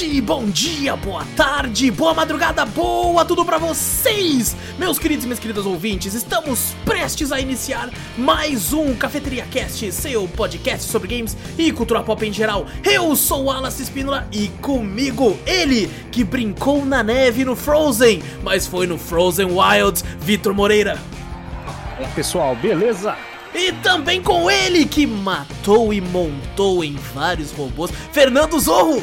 noite, bom dia, boa tarde, boa madrugada, boa tudo pra vocês! Meus queridos e minhas queridas ouvintes, estamos prestes a iniciar mais um Cafeteria Cast, seu podcast sobre games e cultura pop em geral. Eu sou o Wallace Espínola e comigo ele que brincou na neve no Frozen, mas foi no Frozen Wilds, Vitor Moreira. É, pessoal, beleza? E também com ele que matou e montou em vários robôs, Fernando Zorro.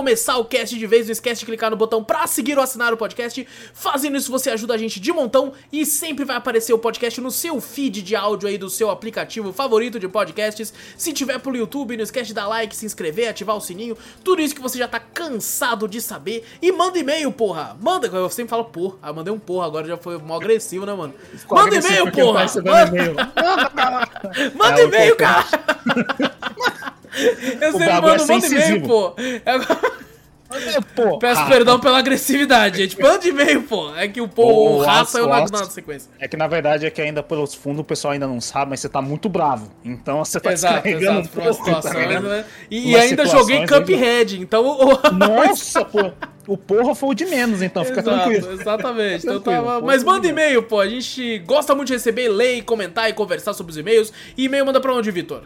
Começar o cast de vez, não esquece de clicar no botão pra seguir ou assinar o podcast. Fazendo isso, você ajuda a gente de montão e sempre vai aparecer o podcast no seu feed de áudio aí do seu aplicativo favorito de podcasts. Se tiver pelo YouTube, não esquece de dar like, se inscrever, ativar o sininho, tudo isso que você já tá cansado de saber. E manda e-mail, porra! Manda, eu sempre falo porra. Ah, mandei um porra, agora já foi mó agressivo, né, mano? Manda e-mail, porra! Manda, e-mail, cara! Eu sempre bagulho é mando, manda e-mail, pô. É- Pô, Peço ah, perdão pela agressividade, gente. Manda e-mail, pô. É que o pô, o Ô, raça eu Wallace, na sequência. É que na verdade é que ainda pelos fundos o pessoal ainda não sabe, mas você tá muito bravo. Então você tá Exato, descarregando exato, um pouco, tá situação. ligado? né? E, e ainda joguei ainda- Cuphead, então. o- Nossa, pô. O porra foi o de menos, então fica Exato, tranquilo. Exatamente. Então Tranquilo, tava- pô, Mas manda e-mail, pô. A gente gosta muito de receber, ler, e comentar e conversar sobre os e-mails. E e-mail manda pra onde, Vitor?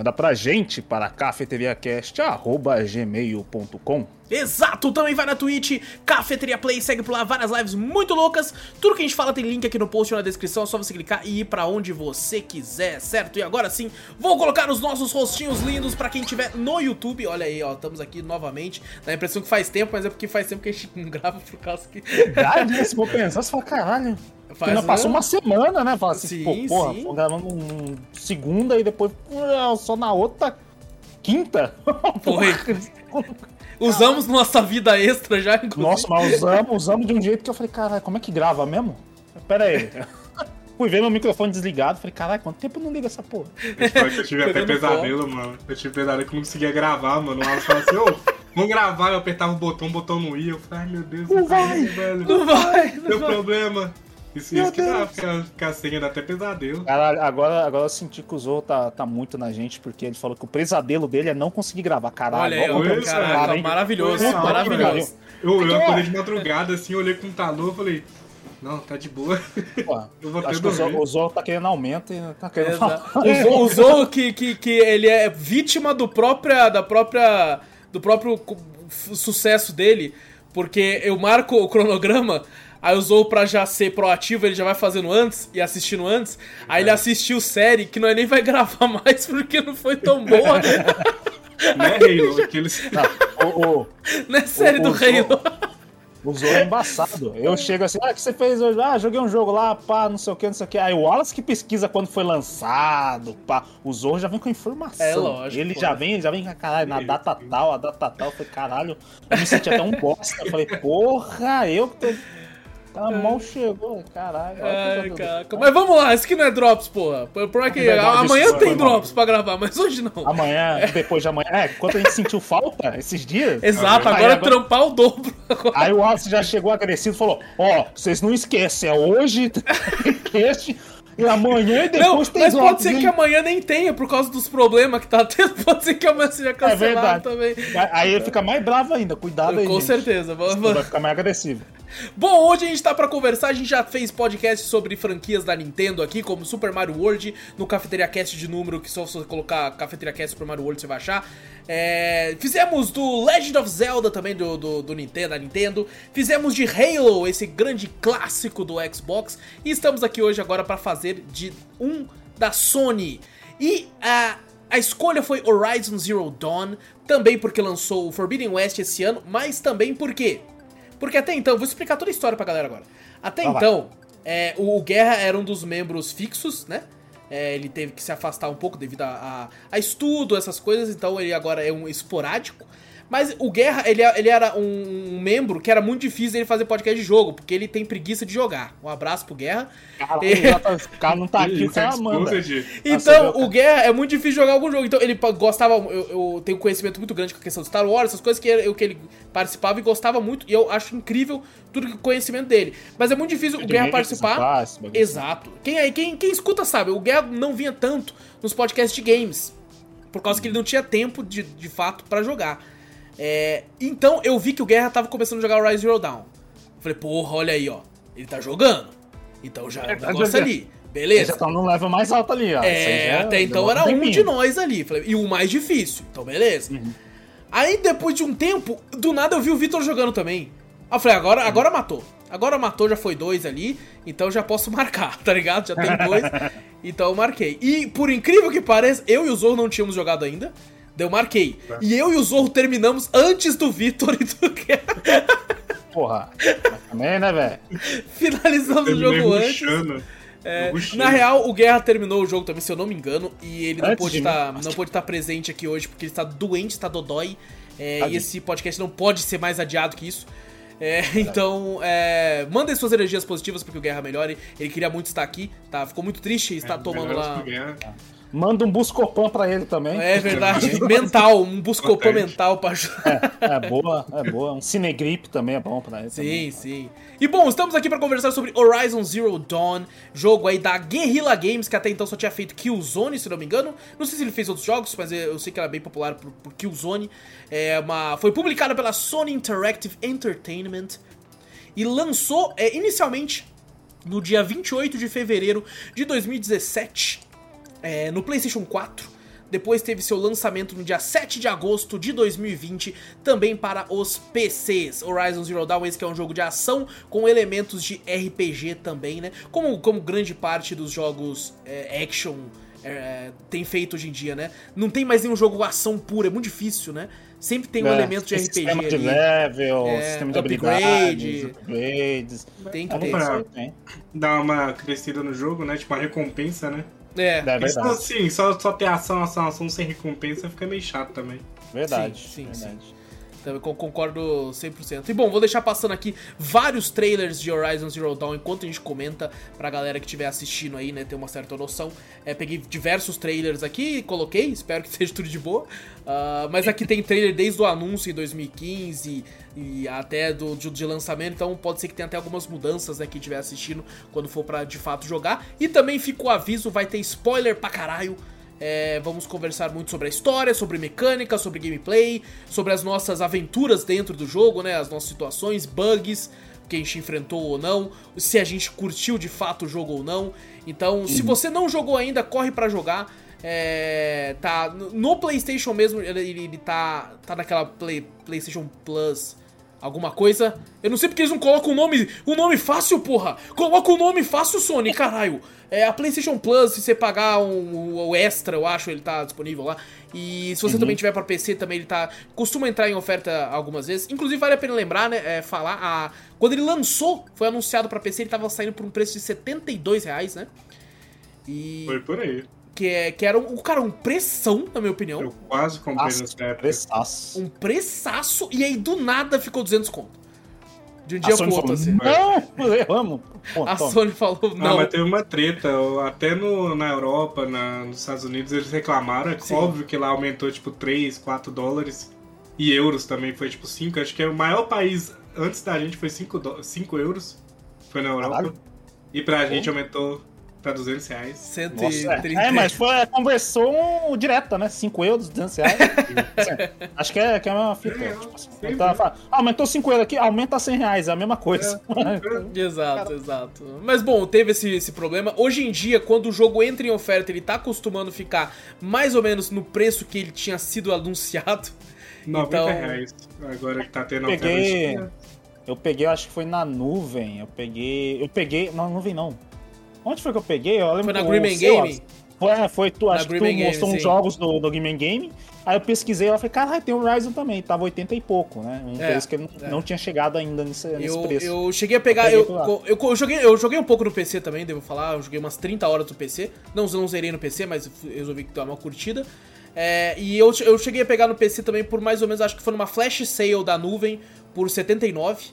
Manda pra gente para cafeteriacast.gmail.com Exato, também vai na Twitch, Cafeteria Play, segue por lá, várias lives muito loucas. Tudo que a gente fala tem link aqui no post ou na descrição, é só você clicar e ir pra onde você quiser, certo? E agora sim, vou colocar os nossos rostinhos lindos pra quem tiver no YouTube. Olha aí, ó, estamos aqui novamente. Dá a impressão que faz tempo, mas é porque faz tempo que a gente não grava por causa que. Verdade, né? Se for pensar, você fala, caralho. Faz, Ainda passou uma semana, né? Fala assim, Sim, pô, porra, sim. gravando um segunda e depois ah, só na outra quinta. Foi. Usamos nossa vida extra já, inclusive. Nossa, mas usamos, usamos de um jeito que eu falei, caralho, como é que grava mesmo? Pera aí. Fui ver meu microfone desligado, falei, caralho, quanto tempo eu não liga essa porra? Eu falei que eu tive até pesadelo, mano. Eu tive pesadelo que eu não conseguia gravar, mano. O Alan falou assim, ô, vamos gravar. Eu apertava o botão, o botão não ia. Eu falei, ai meu Deus, Não não vai, vai. velho. Não vai, não Deu vai. problema. Isso, Meu isso que dá, ficar, ficar sem dá até pesadelo. Caralho, agora, agora eu senti que o Zorro tá, tá muito na gente, porque ele falou que o pesadelo dele é não conseguir gravar. Caralho, Olha como isso, caraca, cara, hein? maravilhoso, Puta maravilhoso. Eu, eu Então, acordei ó. de madrugada, assim, olhei com o calor, falei, não, tá de boa. Pô, Eu vou Acho que o Zorro, o Zorro tá querendo aumento e tá querendo. Usou, usou que, que, que ele é vítima do própria, da própria, do próprio sucesso dele, porque eu marco o cronograma, aí usou pra já ser proativo, ele já vai fazendo antes e assistindo antes, aí ele assistiu série que nós nem vai gravar mais porque não foi tão boa, Né, Halo? Aqueles... Não, o, o, né, série O- do o Halo. o Zorro é embaçado. Eu chego assim, ah, o que você fez hoje? Ah, joguei um jogo lá, pá, não sei o que, não sei o que. Aí o Wallace que pesquisa quando foi lançado, pá. O Zorro já vem com a informação. É, lógico, Ele pô. já vem, ele já vem com caralho, na data tal, a data tal. Eu falei, caralho, eu me senti até um bosta. Eu falei, porra, eu que tô. Tá mal chegou, caralho. que Ai, caraca. Mas vamos lá, isso aqui não é Drops, porra. Por por aqui, É verdade, amanhã isso tem. Drops pra gravar, mas hoje não. Amanhã, depois de amanhã. É, quando a gente sentiu falta esses dias. Exato, Aí agora é agora- trampar o dobro. agora. Aí o Wallace já chegou agressivo e falou: Ó, vocês não esquecem, é hoje este e amanhã e Não, depois tem mas pode ser hein? que amanhã nem tenha, por causa dos problemas que tá tendo. Pode ser que amanhã seja É cancelado verdade. também. Aí ele fica mais bravo ainda, cuidado aí. Com gente. certeza. Vamos- Vai ficar mais agressivo. Bom, hoje a gente tá pra conversar, a gente já fez podcast sobre franquias da Nintendo aqui, como Super Mario World, no Cafeteria Cast de número, que só você colocar Cafeteria Cast Super Mario World você vai achar. É, fizemos do Legend of Zelda também, do, do, do Nintendo, da Nintendo. Fizemos de Halo, esse grande clássico do Xbox. E estamos aqui hoje agora pra fazer de um da Sony. E a a escolha foi Horizon Zero Dawn, também porque lançou o Forbidden West esse ano, mas também por quê? Porque até então, vou explicar toda a história pra galera agora. Até Vai então, é, o Guerra era um dos membros fixos, né? É, ele teve que se afastar um pouco devido a, a- a estudo, essas coisas, então ele agora é um esporádico. Mas o Guerra, ele, ele era um, um membro que era muito difícil ele fazer podcast de jogo, porque ele tem preguiça de jogar. Um abraço pro Guerra. Cara, É. já tá- o cara não tá aqui, o Isso é cara manda. Então, o Guerra é muito difícil jogar algum jogo. Então, ele gostava. Eu, eu tenho conhecimento muito grande com a questão de Star Wars, essas coisas que, eu, que ele participava e gostava muito. E eu acho incrível tudo que o conhecimento dele. Mas é muito difícil o Guerra participar. Esse bagulho. Exato. Quem, aí- quem, quem escuta sabe, o Guerra não vinha tanto nos podcasts de games. Por causa que ele não tinha tempo de, de fato pra jogar. É, então eu vi que o Guerra tava começando a jogar Rise Zero Dawn. Falei, porra, olha aí, ó. Ele tá jogando. Então já é um tá negócio ali. Ele Beleza. já tá no level mais alto ali, ó. É, já até então deu era um de nós ali. Falei, e o mais difícil. Então, beleza. Uhum. Aí, depois de um tempo, do nada eu vi o Vitor jogando também. Aí eu falei, agora, agora matou. Agora matou, já foi dois ali. Então já posso marcar, tá ligado? Já tem dois. então eu marquei. E, por incrível que pareça, eu e o Zorro não tínhamos jogado ainda. Daí eu marquei. E eu e o Zorro terminamos antes do Vitor e do Guerra. Porra. Mas também, né, velho? Finalizamos o jogo antes. É, na real, o Guerra terminou o jogo também, se eu não me engano, e ele não Antes pôde de estar presente aqui hoje porque ele está doente, está dodói. é, e esse podcast não pode ser mais adiado que isso. É, então, é, mandem suas energias positivas para que o Guerra melhore. Ele queria muito estar aqui, tá? Ficou muito triste estar É, tomando lá. Manda um Buscopan pra ele também. É verdade, mental, um buscopan mental pra ajudar. É boa, é boa. Um Cinegrip também é bom pra ele. Sim, sim. E bom, estamos aqui pra conversar sobre Horizon Zero Dawn, jogo aí da Guerrilla Games, que até então só tinha feito Killzone, se não me engano. Não sei se ele fez outros jogos, mas eu sei que era bem popular por, por Killzone. É uma, foi publicada pela Sony Interactive Entertainment e lançou é, inicialmente no dia 28 de fevereiro de 2017 é, no PlayStation 4. Depois teve seu lançamento no dia 7 de agosto de 2020, também para os PCs. Horizon Zero Dawn, esse que é um jogo de ação com elementos de RPG também, né? Como, como grande parte dos jogos é, action é, tem feito hoje em dia, né? Não tem mais nenhum jogo ação pura, é muito difícil, né? Sempre tem um É, elemento de RPG Sistema de ali. level, É, sistema de upgrade. habilidades, upgrades. Tem que ter. Dá uma crescida no jogo, né? Tipo, uma recompensa, né? É, É só, verdade. assim, só, só ter ação, ação, ação sem recompensa fica meio chato também. Verdade. Sim, sim, verdade. Também con- concordo 100%. E bom, vou deixar passando aqui vários trailers de Horizon Zero Dawn enquanto a gente comenta pra galera que estiver assistindo aí, né, ter uma certa noção. É, peguei diversos trailers aqui e coloquei, espero que seja tudo de boa. Ah, mas aqui tem trailer desde o anúncio em 2015 e até do, de, de lançamento, então pode ser que tenha até algumas mudanças, né, quem estiver assistindo quando for pra de fato jogar. E também fica o aviso, vai ter spoiler pra caralho é, vamos conversar muito sobre a história, sobre mecânica, sobre gameplay, sobre as nossas aventuras dentro do jogo, né? As nossas situações, bugs que a gente enfrentou ou não, se a gente curtiu de fato o jogo ou não. Então, se você não jogou ainda, corre pra jogar. É, tá no- PlayStation mesmo, ele, ele, ele tá tá naquela Play, PlayStation Plus alguma coisa. Eu não sei porque eles não colocam o nome, o nome fácil, porra. Coloca o nome fácil, Sony, caralho. É a PlayStation Plus, se você pagar um, o extra, eu acho, ele tá disponível lá. E se você também tiver pra PC, também ele tá. Costuma entrar em oferta algumas vezes. Inclusive, vale a pena lembrar, né? é, falar. A, quando ele lançou, foi anunciado pra PC, ele tava saindo por um preço de 72 reais, né? E. Foi por aí. Que, é, que era um, cara, um pressão, na minha opinião. Eu quase comprei Nossa, nessa época. preçaço. Um pressaço, e aí do nada ficou 200 conto. De um dia pro outro, assim. Não, erramos. A. Sony falou, Não, não. mas teve uma treta. Até no, na Europa, na, nos Estados Unidos, eles reclamaram. É Sim. óbvio que lá aumentou tipo 3, 4 dólares. E euros também foi tipo 5. Acho que é o maior país antes da gente foi 5, dó- 5 euros. Foi na Europa. Caralho. E pra gente aumentou pra 200 reais. Nossa, 130. é, é, mas foi a conversão direta, né? 5 euros, 200 reais. Assim, Acho que é, que é a mesma fita. É, tipo assim, aumentar- fala, ah, aumentou 5 euros aqui, aumenta 100 reais, é a mesma coisa. Exato, exato. Mas bom, teve esse, esse problema. Hoje em dia, quando o jogo entra em oferta, ele tá acostumando ficar mais ou menos no preço que ele tinha sido anunciado. 90 Então- reais. Agora que tá tendo oferta Peguei. Steam. Eu peguei, eu acho que foi na nuvem. Eu peguei. Eu peguei. Não, nuvem não. Onde foi que eu peguei? Eu lembro Foi na seu- Game? Foi, é, foi tu, Na acho que tu Green Man mostrou Game, uns sim. jogos do, do Game Game. Aí eu pesquisei e falei, caralho, tem o Horizon também. Tava 80 e pouco, né? Um É, preço que ele não, é. não tinha chegado ainda nesse, nesse Eu, preço. eu cheguei a pegar. Eu Eu, eu, eu joguei, eu joguei um pouco no PC também, devo falar. Eu joguei umas 30 horas do PC. Não, não zerei no PC, mas resolvi dar uma curtida. É, e eu, eu cheguei a pegar no PC também por mais ou menos, acho que foi numa flash sale da nuvem por 79.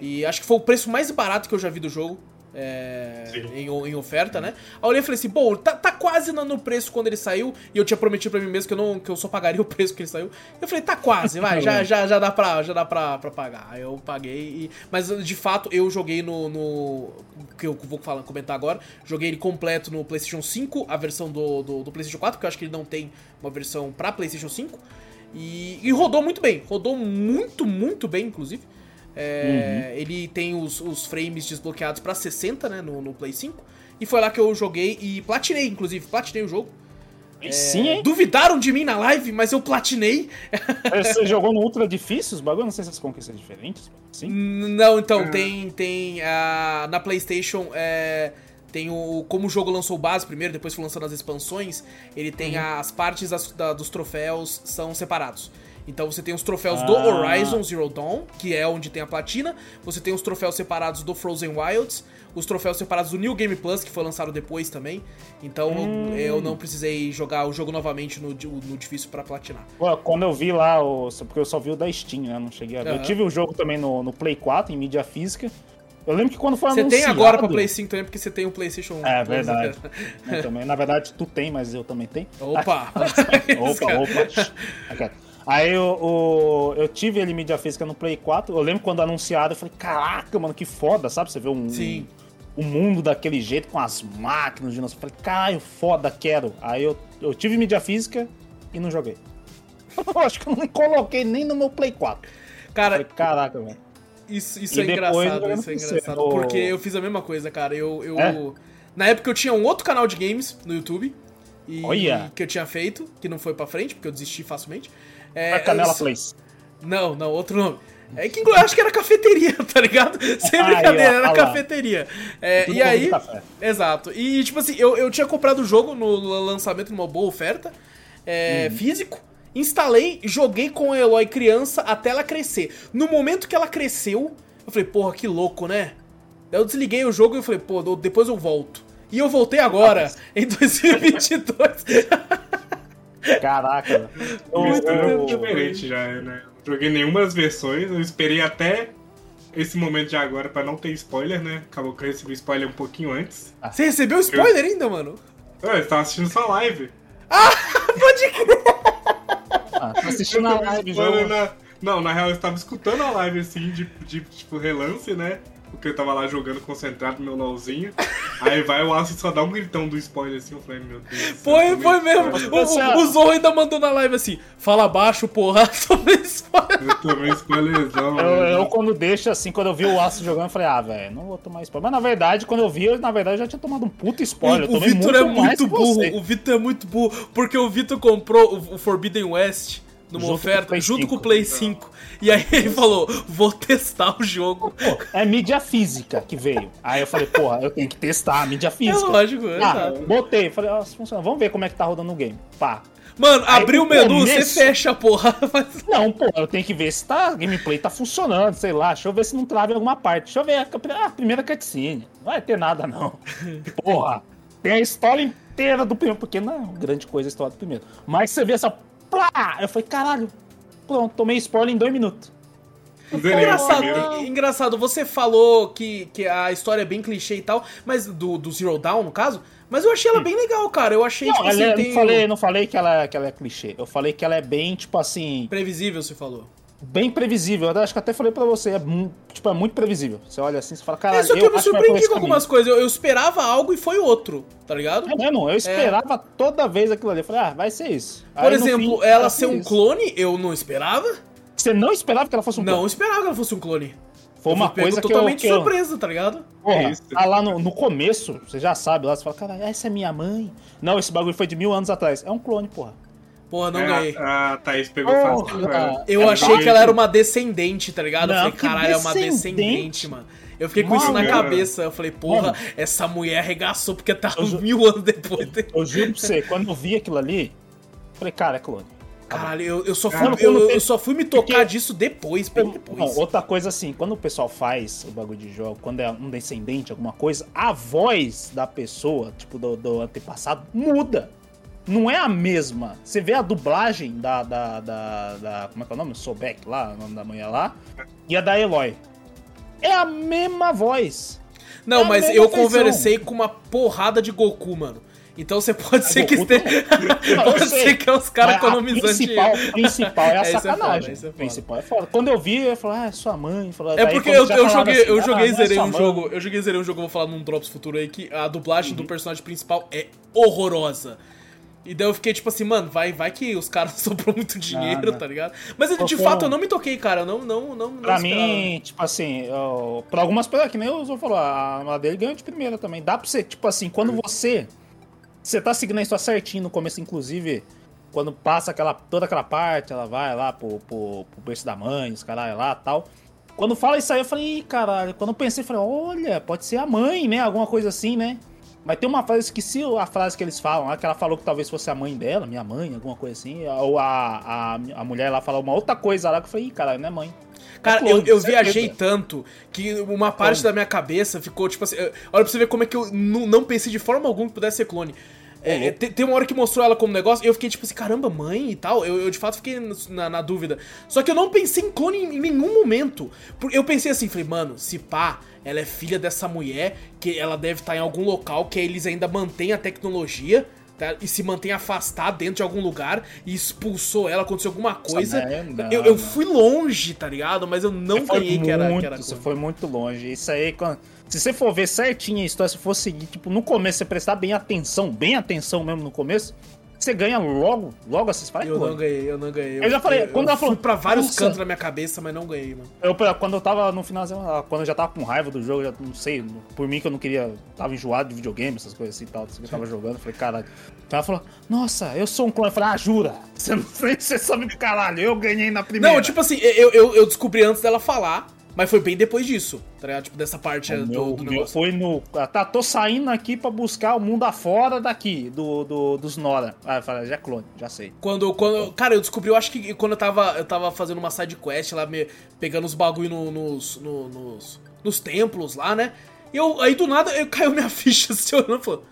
E acho que foi o preço mais barato que eu já vi do jogo. É, em, em oferta, né? Aí eu olhei e falei assim, pô, tá, tá quase no, no preço quando ele saiu. E eu tinha prometido pra mim mesmo que eu, não, que eu só pagaria o preço que ele saiu. Eu falei, tá quase, vai, já, já, já dá, pra, já dá pra, pra pagar. Aí eu paguei. e- mas de fato eu joguei no. no que eu vou falar, comentar agora. Joguei ele completo no PlayStation 5, a versão do, do, do PlayStation 4, porque eu acho que ele não tem uma versão pra PlayStation 5. E, e rodou muito bem. Rodou muito, muito bem, inclusive. É, Ele tem os, os frames desbloqueados pra 60, né, no, no Play 5. E foi lá que eu joguei e platinei, inclusive. Platinei o jogo. Aí Sim, hein? Duvidaram de mim na live, mas eu platinei. Você jogou no Ultra difícil os bagulho? Não sei se as conquistas são diferentes. Sim. Não, então, tem. tem ah, na PlayStation. é, tem o. Como o jogo lançou o base primeiro, depois foi lançando as expansões, ele tem as partes das- da- dos troféus são separados. Então você tem os troféus do Ah. Horizon Zero Dawn, que é onde tem a platina. Você tem os troféus separados do Frozen Wilds. Os troféus separados do New Game Plus, que foi lançado depois também. Então eu não precisei jogar o jogo novamente no, no difícil pra platinar. Pô, quando eu vi lá, o, porque eu só vi o da Steam, né? Não cheguei a ver. Aham. Eu tive o jogo também no, no Play 4, em mídia física. Eu lembro que quando foi Você anunciado... tem agora pra Play 5 também, porque você tem o PlayStation É Plus, verdade. né? Eu também. Na verdade, tu tem, mas eu também tenho. Opa! Opa, opa. Aí eu, o- eu tive ele em mídia física no Play 4. Eu lembro quando anunciado, eu falei, caraca, mano, que foda, sabe? Você vê um, Sim. um mundo daquele jeito, com as máquinas, de Eu falei, caralho, foda, quero. Aí eu, eu tive mídia física e não joguei. Eu acho que eu não coloquei nem no meu Play 4. Eu Cara, falei, caraca, velho. isso, isso é engraçado, isso é engraçado. no- Porque eu fiz a mesma coisa, cara. Eu. eu É? Na época eu tinha um outro canal de games no YouTube. E Olha! que eu tinha feito, que não foi pra frente, porque eu desisti facilmente. É, A Canela eu- Place. Não, não, outro nome. É que eu acho que era cafeteria, tá ligado? Sem brincadeira, era lá. cafeteria. É, e aí. café. Exato. E, tipo assim, eu, eu tinha comprado o jogo no lançamento numa boa oferta, é, Uhum. físico. Instalei, joguei com a Eloy criança até ela crescer. No momento que ela cresceu, eu falei, porra, que louco, né? Daí eu desliguei o jogo e falei, pô, depois eu volto. E eu voltei agora, em 2022. Caraca. Isso é Eu- diferente já, né? Não joguei nenhuma das versões, eu esperei até esse momento de agora pra não ter spoiler, né? Acabou que eu recebi spoiler um pouquinho antes. Você recebeu spoiler ainda, mano? Ah, eu tava assistindo sua live. Pode crer. Ah, tô assistindo a Eu live, spoiler jogo. na- Não, na real eu estava escutando a live assim, de, de tipo relance, né? Porque eu tava lá jogando concentrado no meu LOLzinho. Aí vai o Aço e só dá um gritão do spoiler assim. Eu falei, meu Deus. Foi, tomei foi mesmo. O, o, o Zorro ainda mandou na live assim: fala baixo, porra, sobre spoiler. Eu tomei spoilerzão. Eu, eu, quando deixo assim, quando eu vi o Aço jogando, eu falei, ah, velho, não vou tomar spoiler. Mas na verdade, quando eu vi, eu na verdade já tinha tomado um puto spoiler. O, o tomei Vitor é muito burro. O Vitor é muito burro. Porque o Vitor comprou o, o Forbidden West numa Junto com oferta Play junto 5. com o Play 5. E aí ele falou: vou testar o jogo. Pô, é mídia física que veio. Aí eu falei, porra, eu tenho que testar a mídia É física. lógico, é Ah, exato. botei, falei, ó, funciona, vamos ver como é que tá rodando o game. Pá. Mano, Aí abriu o menu, começo- você fecha, porra. Mas- Não, pô, eu tenho que ver se tá, a gameplay tá funcionando, sei lá. Deixa eu ver se não trava em alguma parte. Deixa eu ver a, a primeira cutscene. Não vai ter nada, não. Porra, tem a história inteira do primeiro, porque não é grande coisa a história do primeiro. Mas você vê essa. Plá! Eu falei, caralho, pronto, tomei spoiler em dois minutos. Engraçado, engraçado, você falou que, que a história é bem clichê e tal, mas do, do Zero Dawn, no caso, mas eu achei ela bem legal, cara. Eu achei, Não, tipo assim, é- tem não, falei, não falei que ela, que ela é clichê. Eu falei que ela é bem, tipo assim, previsível, você falou. Bem previsível. Eu acho que até falei pra você, é, tipo, é muito previsível. Você olha assim, você fala, caralho, É só que eu, me acho vai por surpreendi com algumas coisas. Eu, eu esperava algo e foi outro, tá ligado? É mesmo, eu esperava toda vez aquilo ali. Eu falei, ah, vai ser isso. Por Aí, exemplo, fim, ela ser um isso. clone, eu não esperava. Você não esperava que ela fosse um Não clone? esperava que ela fosse um clone. Foi uma eu coisa que eu... totalmente Que eu surpresa, tá ligado? porra, É isso. tá lá no, no começo, você já sabe lá, você fala, cara, essa é minha mãe. Não, esse bagulho foi de mil anos atrás. É um clone, porra. Porra, não É, ganhei. a, a Thaís pegou Porra, fácil, velho. Eu É achei que ela era uma descendente, tá ligado? eu Não, falei, que caralho, é uma descendente. mano. Eu fiquei com isso na Mano. cabeça. Eu falei, porra, Mano. essa mulher arregaçou porque tá Eu ju- mil anos depois. Eu juro pra você, quando eu vi aquilo ali, falei, cara, é clone. Caralho, eu, eu só fui, Cara, eu, eu só fui me tocar Porque- disso depois, bem Não, depois. outra coisa assim, quando o pessoal faz o bagulho de jogo, quando é um descendente, alguma coisa, a voz da pessoa, tipo, do, do antepassado, muda. Não é a mesma. Você vê a dublagem da. da, da, da- como é que é o nome? Sobek lá, o nome da mulher lá. E a da Eloy. É a mesma voz. Não, é mas eu feição. conversei com uma porrada de Goku, mano. Então você pode ser que Goku esteja. Não, eu pode ser que é os caras economizando principal, dinheiro. principal é a É, é sacanagem. é foda. principal é foda. Quando eu vi, eu falei, ah, é sua mãe. É porque eu, eu joguei, assim, eu ah, joguei e é zerei um mãe. jogo. Eu joguei e zerei um jogo, vou falar num Drops futuro aí, que a dublagem Uhum. do personagem principal é horrorosa. E daí eu fiquei tipo assim, mano, vai, vai que os caras sobrou muito dinheiro, não. tá ligado? Mas de Qualquer fato eu não me toquei, cara. Eu não, não, não, não Pra esperava. mim, tipo assim, ó, pra algumas pessoas, que nem o Zô falou, a dele ganhou de primeira também. Dá pra você, tipo assim, quando você. Você tá seguindo a história certinho no começo, inclusive, quando passa aquela, toda aquela parte, ela vai lá pro, pro, pro berço da mãe, os caralho lá tal. Quando fala isso aí, eu falei, caralho. Quando eu pensei, eu falei, olha, pode ser a mãe, né? Alguma coisa assim, né? Mas tem uma frase, eu esqueci a frase que eles falam, lá, que ela falou que talvez fosse a mãe dela, minha mãe, alguma coisa assim. Ou a, a, a mulher lá falou uma outra coisa lá que eu falei, Ih, caralho, não é mãe. Cara, clone, eu, eu viajei tanto que uma parte Clone. da minha cabeça ficou tipo assim. Olha pra você ver como é que eu não pensei de forma alguma que pudesse ser clone. É, louco. tem, tem uma hora que mostrou ela como negócio e eu fiquei tipo assim, caramba, mãe e tal. Eu, eu, de fato fiquei na, na dúvida. Só que eu não pensei em clone em, em nenhum momento. Eu pensei assim, falei, mano, se pá, ela é filha dessa mulher, que ela deve estar em algum local que eles ainda mantêm a tecnologia. Tá? E se mantém afastada dentro de algum lugar e expulsou ela, aconteceu alguma coisa. merda, eu, eu fui longe, tá ligado? Mas eu não ganhei que era, muito, que era Você foi muito longe. Isso aí, quando- se você for ver certinho a história, se for seguir, tipo, no começo, você prestar bem atenção, bem atenção mesmo no começo, você ganha logo, logo assim, fala, "É Eu clone". não ganhei, eu não ganhei. Eu já falei, eu, quando eu ela falou, fui pra vários "Nossa". cantos na minha cabeça, mas não ganhei, mano. Eu, quando eu tava no finalzinho, ah, quando eu já tava com raiva do jogo, já não sei, por mim que eu não queria, tava enjoado de videogame, essas coisas assim e tal, que eu tava jogando, eu falei, caralho. Então ela falou, nossa, eu sou um clone. Eu falei, ah, jura? Você não sei, você sabe pro caralho, eu ganhei na primeira. Não, tipo assim, eu, eu, eu descobri antes dela falar, mas foi bem depois disso, tá ligado? Tipo, dessa parte O do, meu, do negócio. foi no. ah, Tá, tô saindo aqui pra buscar o mundo afora daqui, do, do, dos Nora. Ah, já é clone, já sei. Quando, quando. Cara, eu descobri, eu acho que quando eu tava, eu tava fazendo uma side quest lá, me, pegando os bagulho no- nos, no- nos, nos templos lá, né? E eu, aí do nada eu caiu minha ficha assim, olhando e falou: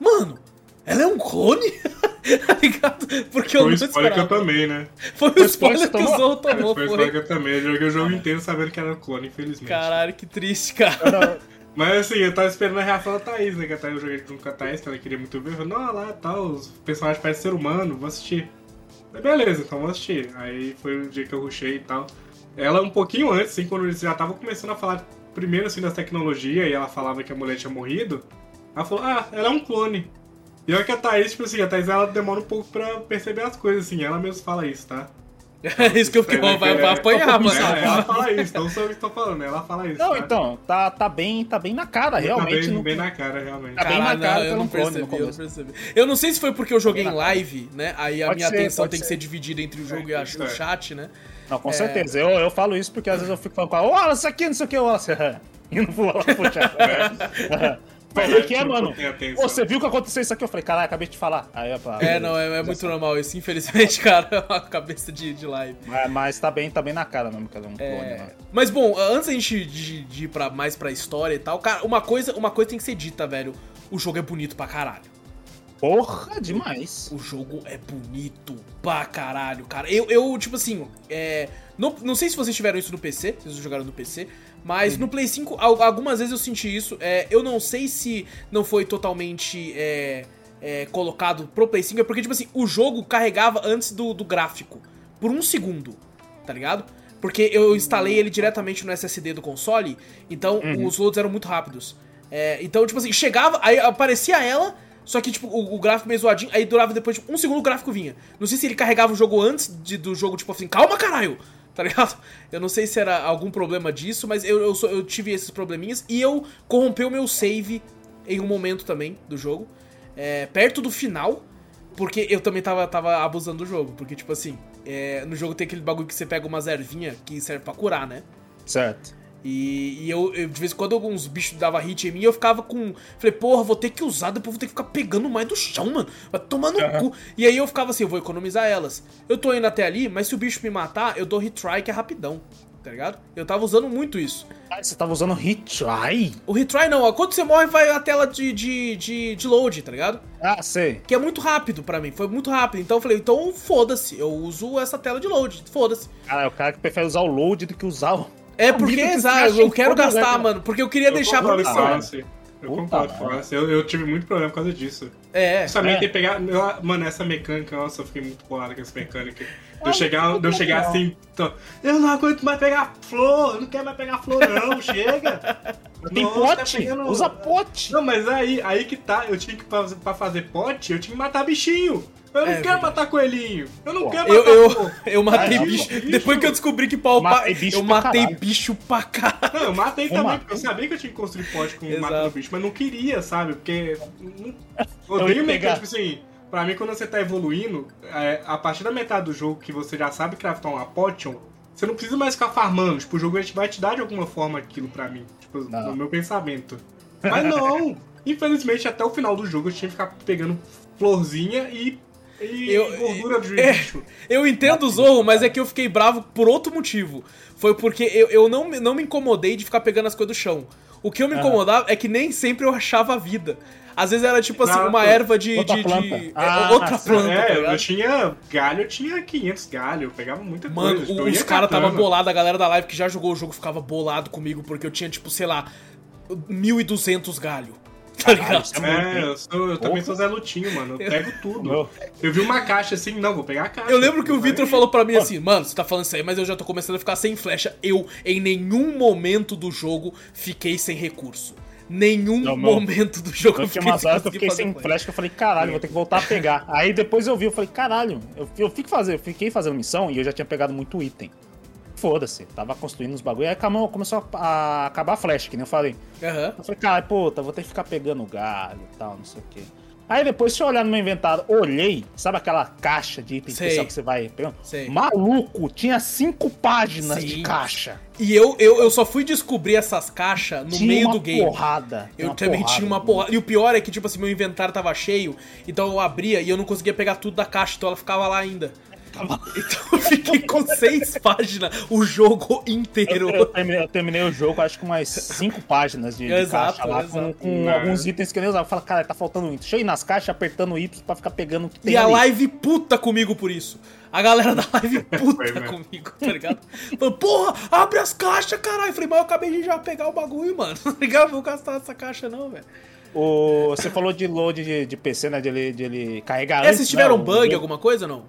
Mano, ela é um clone? tá ligado? Porque eu Foi não o spoiler que eu tomei, né? Foi o spoiler que o Zorro tomou, Foi o foi. spoiler que eu tomei. Eu joguei o jogo inteiro sabendo que era clone, infelizmente. Caralho, que triste, cara. Mas assim, eu tava esperando a reação da Thaís, né? Que a Thaís eu joguei junto com a Thaís, que ela queria muito ver. Eu falei, não, lá, tal, os personagens parecem ser humano, vou assistir. Aí, beleza, então vou assistir. Aí foi o dia que eu rushei e tal. Ela um pouquinho antes, assim, quando eles já estavam começando a falar primeiro assim das tecnologias e ela falava que a mulher tinha morrido, ela falou, ah, ela é um clone. E olha que a Thaís, tipo assim, a Thaís ela demora um pouco pra perceber as coisas, assim, ela mesmo fala isso, tá? É isso que eu fiquei, vai, vai apanhar, mano. Ela, ela fala isso, não sou eu que tô falando, ela fala isso. Não, tá? então, tá, tá, bem, tá bem na cara, Tá realmente. bem, não- bem na cara, realmente. Tá bem Caralho, marcado não, eu pelo não percebi, eu não percebi. Eu não sei se foi porque eu joguei em live, né? Aí a Pode minha ser, atenção tem que ser. ser dividida entre o jogo e a- o É. chat, né? Não, com É. certeza. Eu, eu falo isso porque às vezes eu fico falando com ela, olha isso aqui, não sei o que, olha E não vou lá puxar. Falei que é, um mano. pouquinho a atenção. Ô, você viu que aconteceu isso aqui? Eu falei, caralho, acabei de falar. Aí, opa, É, não, é, é muito normal isso, infelizmente, cara, a cabeça de, de live. Mas, mas tá bem, tá bem na cara mesmo ela é um clone. É, né? Mas bom, antes da gente de, de ir pra, mais pra história e tal, cara, uma coisa, uma coisa tem que ser dita, velho. O jogo é bonito pra caralho. Porra, demais. O jogo é bonito pra caralho, cara. Eu, eu tipo assim, é. Não, não sei se vocês tiveram isso no PC, se vocês jogaram no PC, mas no Play 5, al- algumas vezes eu senti isso. É, eu não sei se não foi totalmente é, é, colocado pro Play 5, é porque, tipo assim, o jogo carregava antes do, do gráfico. Por um segundo, tá ligado? Porque eu instalei ele diretamente no SSD do console, então os loads eram muito rápidos. É, então, tipo assim, chegava, aí aparecia ela, só que, tipo, o, o gráfico meio zoadinho, aí durava depois, tipo, um segundo o gráfico vinha. Não sei se ele carregava o jogo antes de- do jogo, tipo assim, calma caralho, tá ligado? Eu não sei se era algum problema disso, mas eu, eu, eu tive esses probleminhas e eu corrompeu meu save em um momento também do jogo, é, perto do final, porque eu também tava, tava abusando do jogo, porque, tipo assim, é, no jogo tem aquele bagulho que você pega umas ervinha que serve pra curar, né? Certo. E, e eu, eu, de vez em quando, alguns bichos davam hit em mim, eu ficava com. Falei, porra, vou ter que usar, depois vou ter que ficar pegando mais do chão, mano. Vai tomar no Aham. cu. E aí eu ficava assim, eu vou economizar elas. Eu tô indo até ali, mas se o bicho me matar, eu dou retry que é rapidão. Tá ligado? Eu tava usando muito isso. Ah, você tava usando retry? O retry não, ó, quando você morre, vai a tela de, de, de, de load, tá ligado? Ah, sei. Que é muito rápido pra mim, foi muito rápido. Então eu falei, então foda-se, eu uso essa tela de load, foda-se. Cara, é o cara que prefere usar o load do que usar o. É porque, exato, eu quero gastar, lugar, mano, porque eu queria Eu deixar pra missão. Eu Puta concordo com o merda. Wallace. Eu, eu tive muito problema por causa disso. É. Justamente É. ter pegado. eu- Mano, essa mecânica, nossa, eu fiquei muito bolado com essa mecânica. De eu chegar, de eu chegar assim. tô, eu não aguento mais pegar flor, eu não quero mais pegar flor, não, chega. Tem Nossa, tá pote? pegando- Usa pote. Não, mas aí, aí que tá, eu tinha que pra fazer pote, eu tinha que matar bichinho. Eu não É, quero verdade. matar coelhinho. Eu não Pô, quero Eu, matar eu, eu matei Ah, bicho. bicho. Depois que eu descobri que pau pa- Matei bicho eu matei caralho. bicho pra caralho. Não, eu matei Vou também, matar. porque eu sabia que eu tinha que construir pote com Exato. matando bicho, mas não queria, sabe? Porque. não- Eu Odeio mecânica, pegar. tipo assim. Pra mim, quando você tá evoluindo, é, a partir da metade do jogo que você já sabe craftar uma potion, você não precisa mais ficar farmando. Tipo, o jogo vai te dar de alguma forma aquilo pra mim. Tipo, Não. no meu pensamento. Mas não! Infelizmente, até o final do jogo eu tinha que ficar pegando florzinha e. E Eu- gordura do é. bicho. Eu entendo o Zorro, mas é que eu fiquei bravo por outro motivo. Foi porque eu, eu não, me- não me incomodei de ficar pegando as coisas do chão. O que eu me Aham. incomodava é que nem sempre eu achava vida. Às vezes era tipo assim, uma erva de. Outra de- planta. de- é, Ah, outra sim. planta, tá É, eu, ligado? eu tinha galho, eu tinha 500 galho, eu pegava muita Mano, coisa. tipo, eu os caras tava bolado, a galera da live que já jogou o jogo ficava bolado comigo, porque eu tinha, tipo, sei lá, 1.200 galho. Tá ligado? é É, eu, sou, eu também sou Zé Lutinho, mano. Eu pego tudo. Meu. Eu vi uma caixa assim, não, vou pegar a caixa. Eu lembro que o Vai. Victor falou pra mim assim, mano, você tá falando isso aí, mas eu já tô começando a ficar sem flecha. Eu, em nenhum momento do jogo, fiquei sem recurso. Nenhum Não, momento do jogo Eu fiquei umas sem horas que eu fiquei sem flecha. flash, eu falei, caralho, vou ter que voltar a pegar. Aí depois eu vi, eu falei, caralho, eu, eu fiquei, fazer, eu fiquei fazendo missão e eu já tinha pegado muito item. Foda-se, tava construindo os bagulho, aí acabou- começou a, a acabar a flash, que nem eu falei. Aham. Eu falei, cara, puta, vou ter que ficar pegando galho e tal, não sei o quê. Aí depois, se eu olhar no meu inventário, olhei, sabe aquela caixa de item especial que você vai pegando? Sei. Maluco, tinha cinco páginas Sim. de caixa. E eu, eu, eu só fui descobrir essas caixas no Tinha meio do game. porrada. Eu uma também porrada. tinha uma porrada. E o pior é que, tipo assim, meu inventário tava cheio, então eu abria e eu não conseguia pegar tudo da caixa, então ela ficava lá ainda. Então eu fiquei com seis páginas o jogo inteiro. Eu, eu terminei, eu terminei o jogo, acho que umas cinco páginas de, de Exato, caixa lá, com, com alguns itens que eu nem usava. Fala, cara, tá faltando um item. Deixa eu ir nas caixas apertando Y pra ficar pegando o que tem E a ali. live puta comigo por isso. A galera da live puta comigo, tá ligado? Falou, porra, abre as caixas, caralho. Eu falei, mas eu acabei de já pegar o bagulho, mano. Tá ligado? Vou gastar essa caixa não, velho. O, você falou de load de, de PC, né? De ele, de ele carregar É, antes, vocês tiveram né, bug, alguma coisa ou não?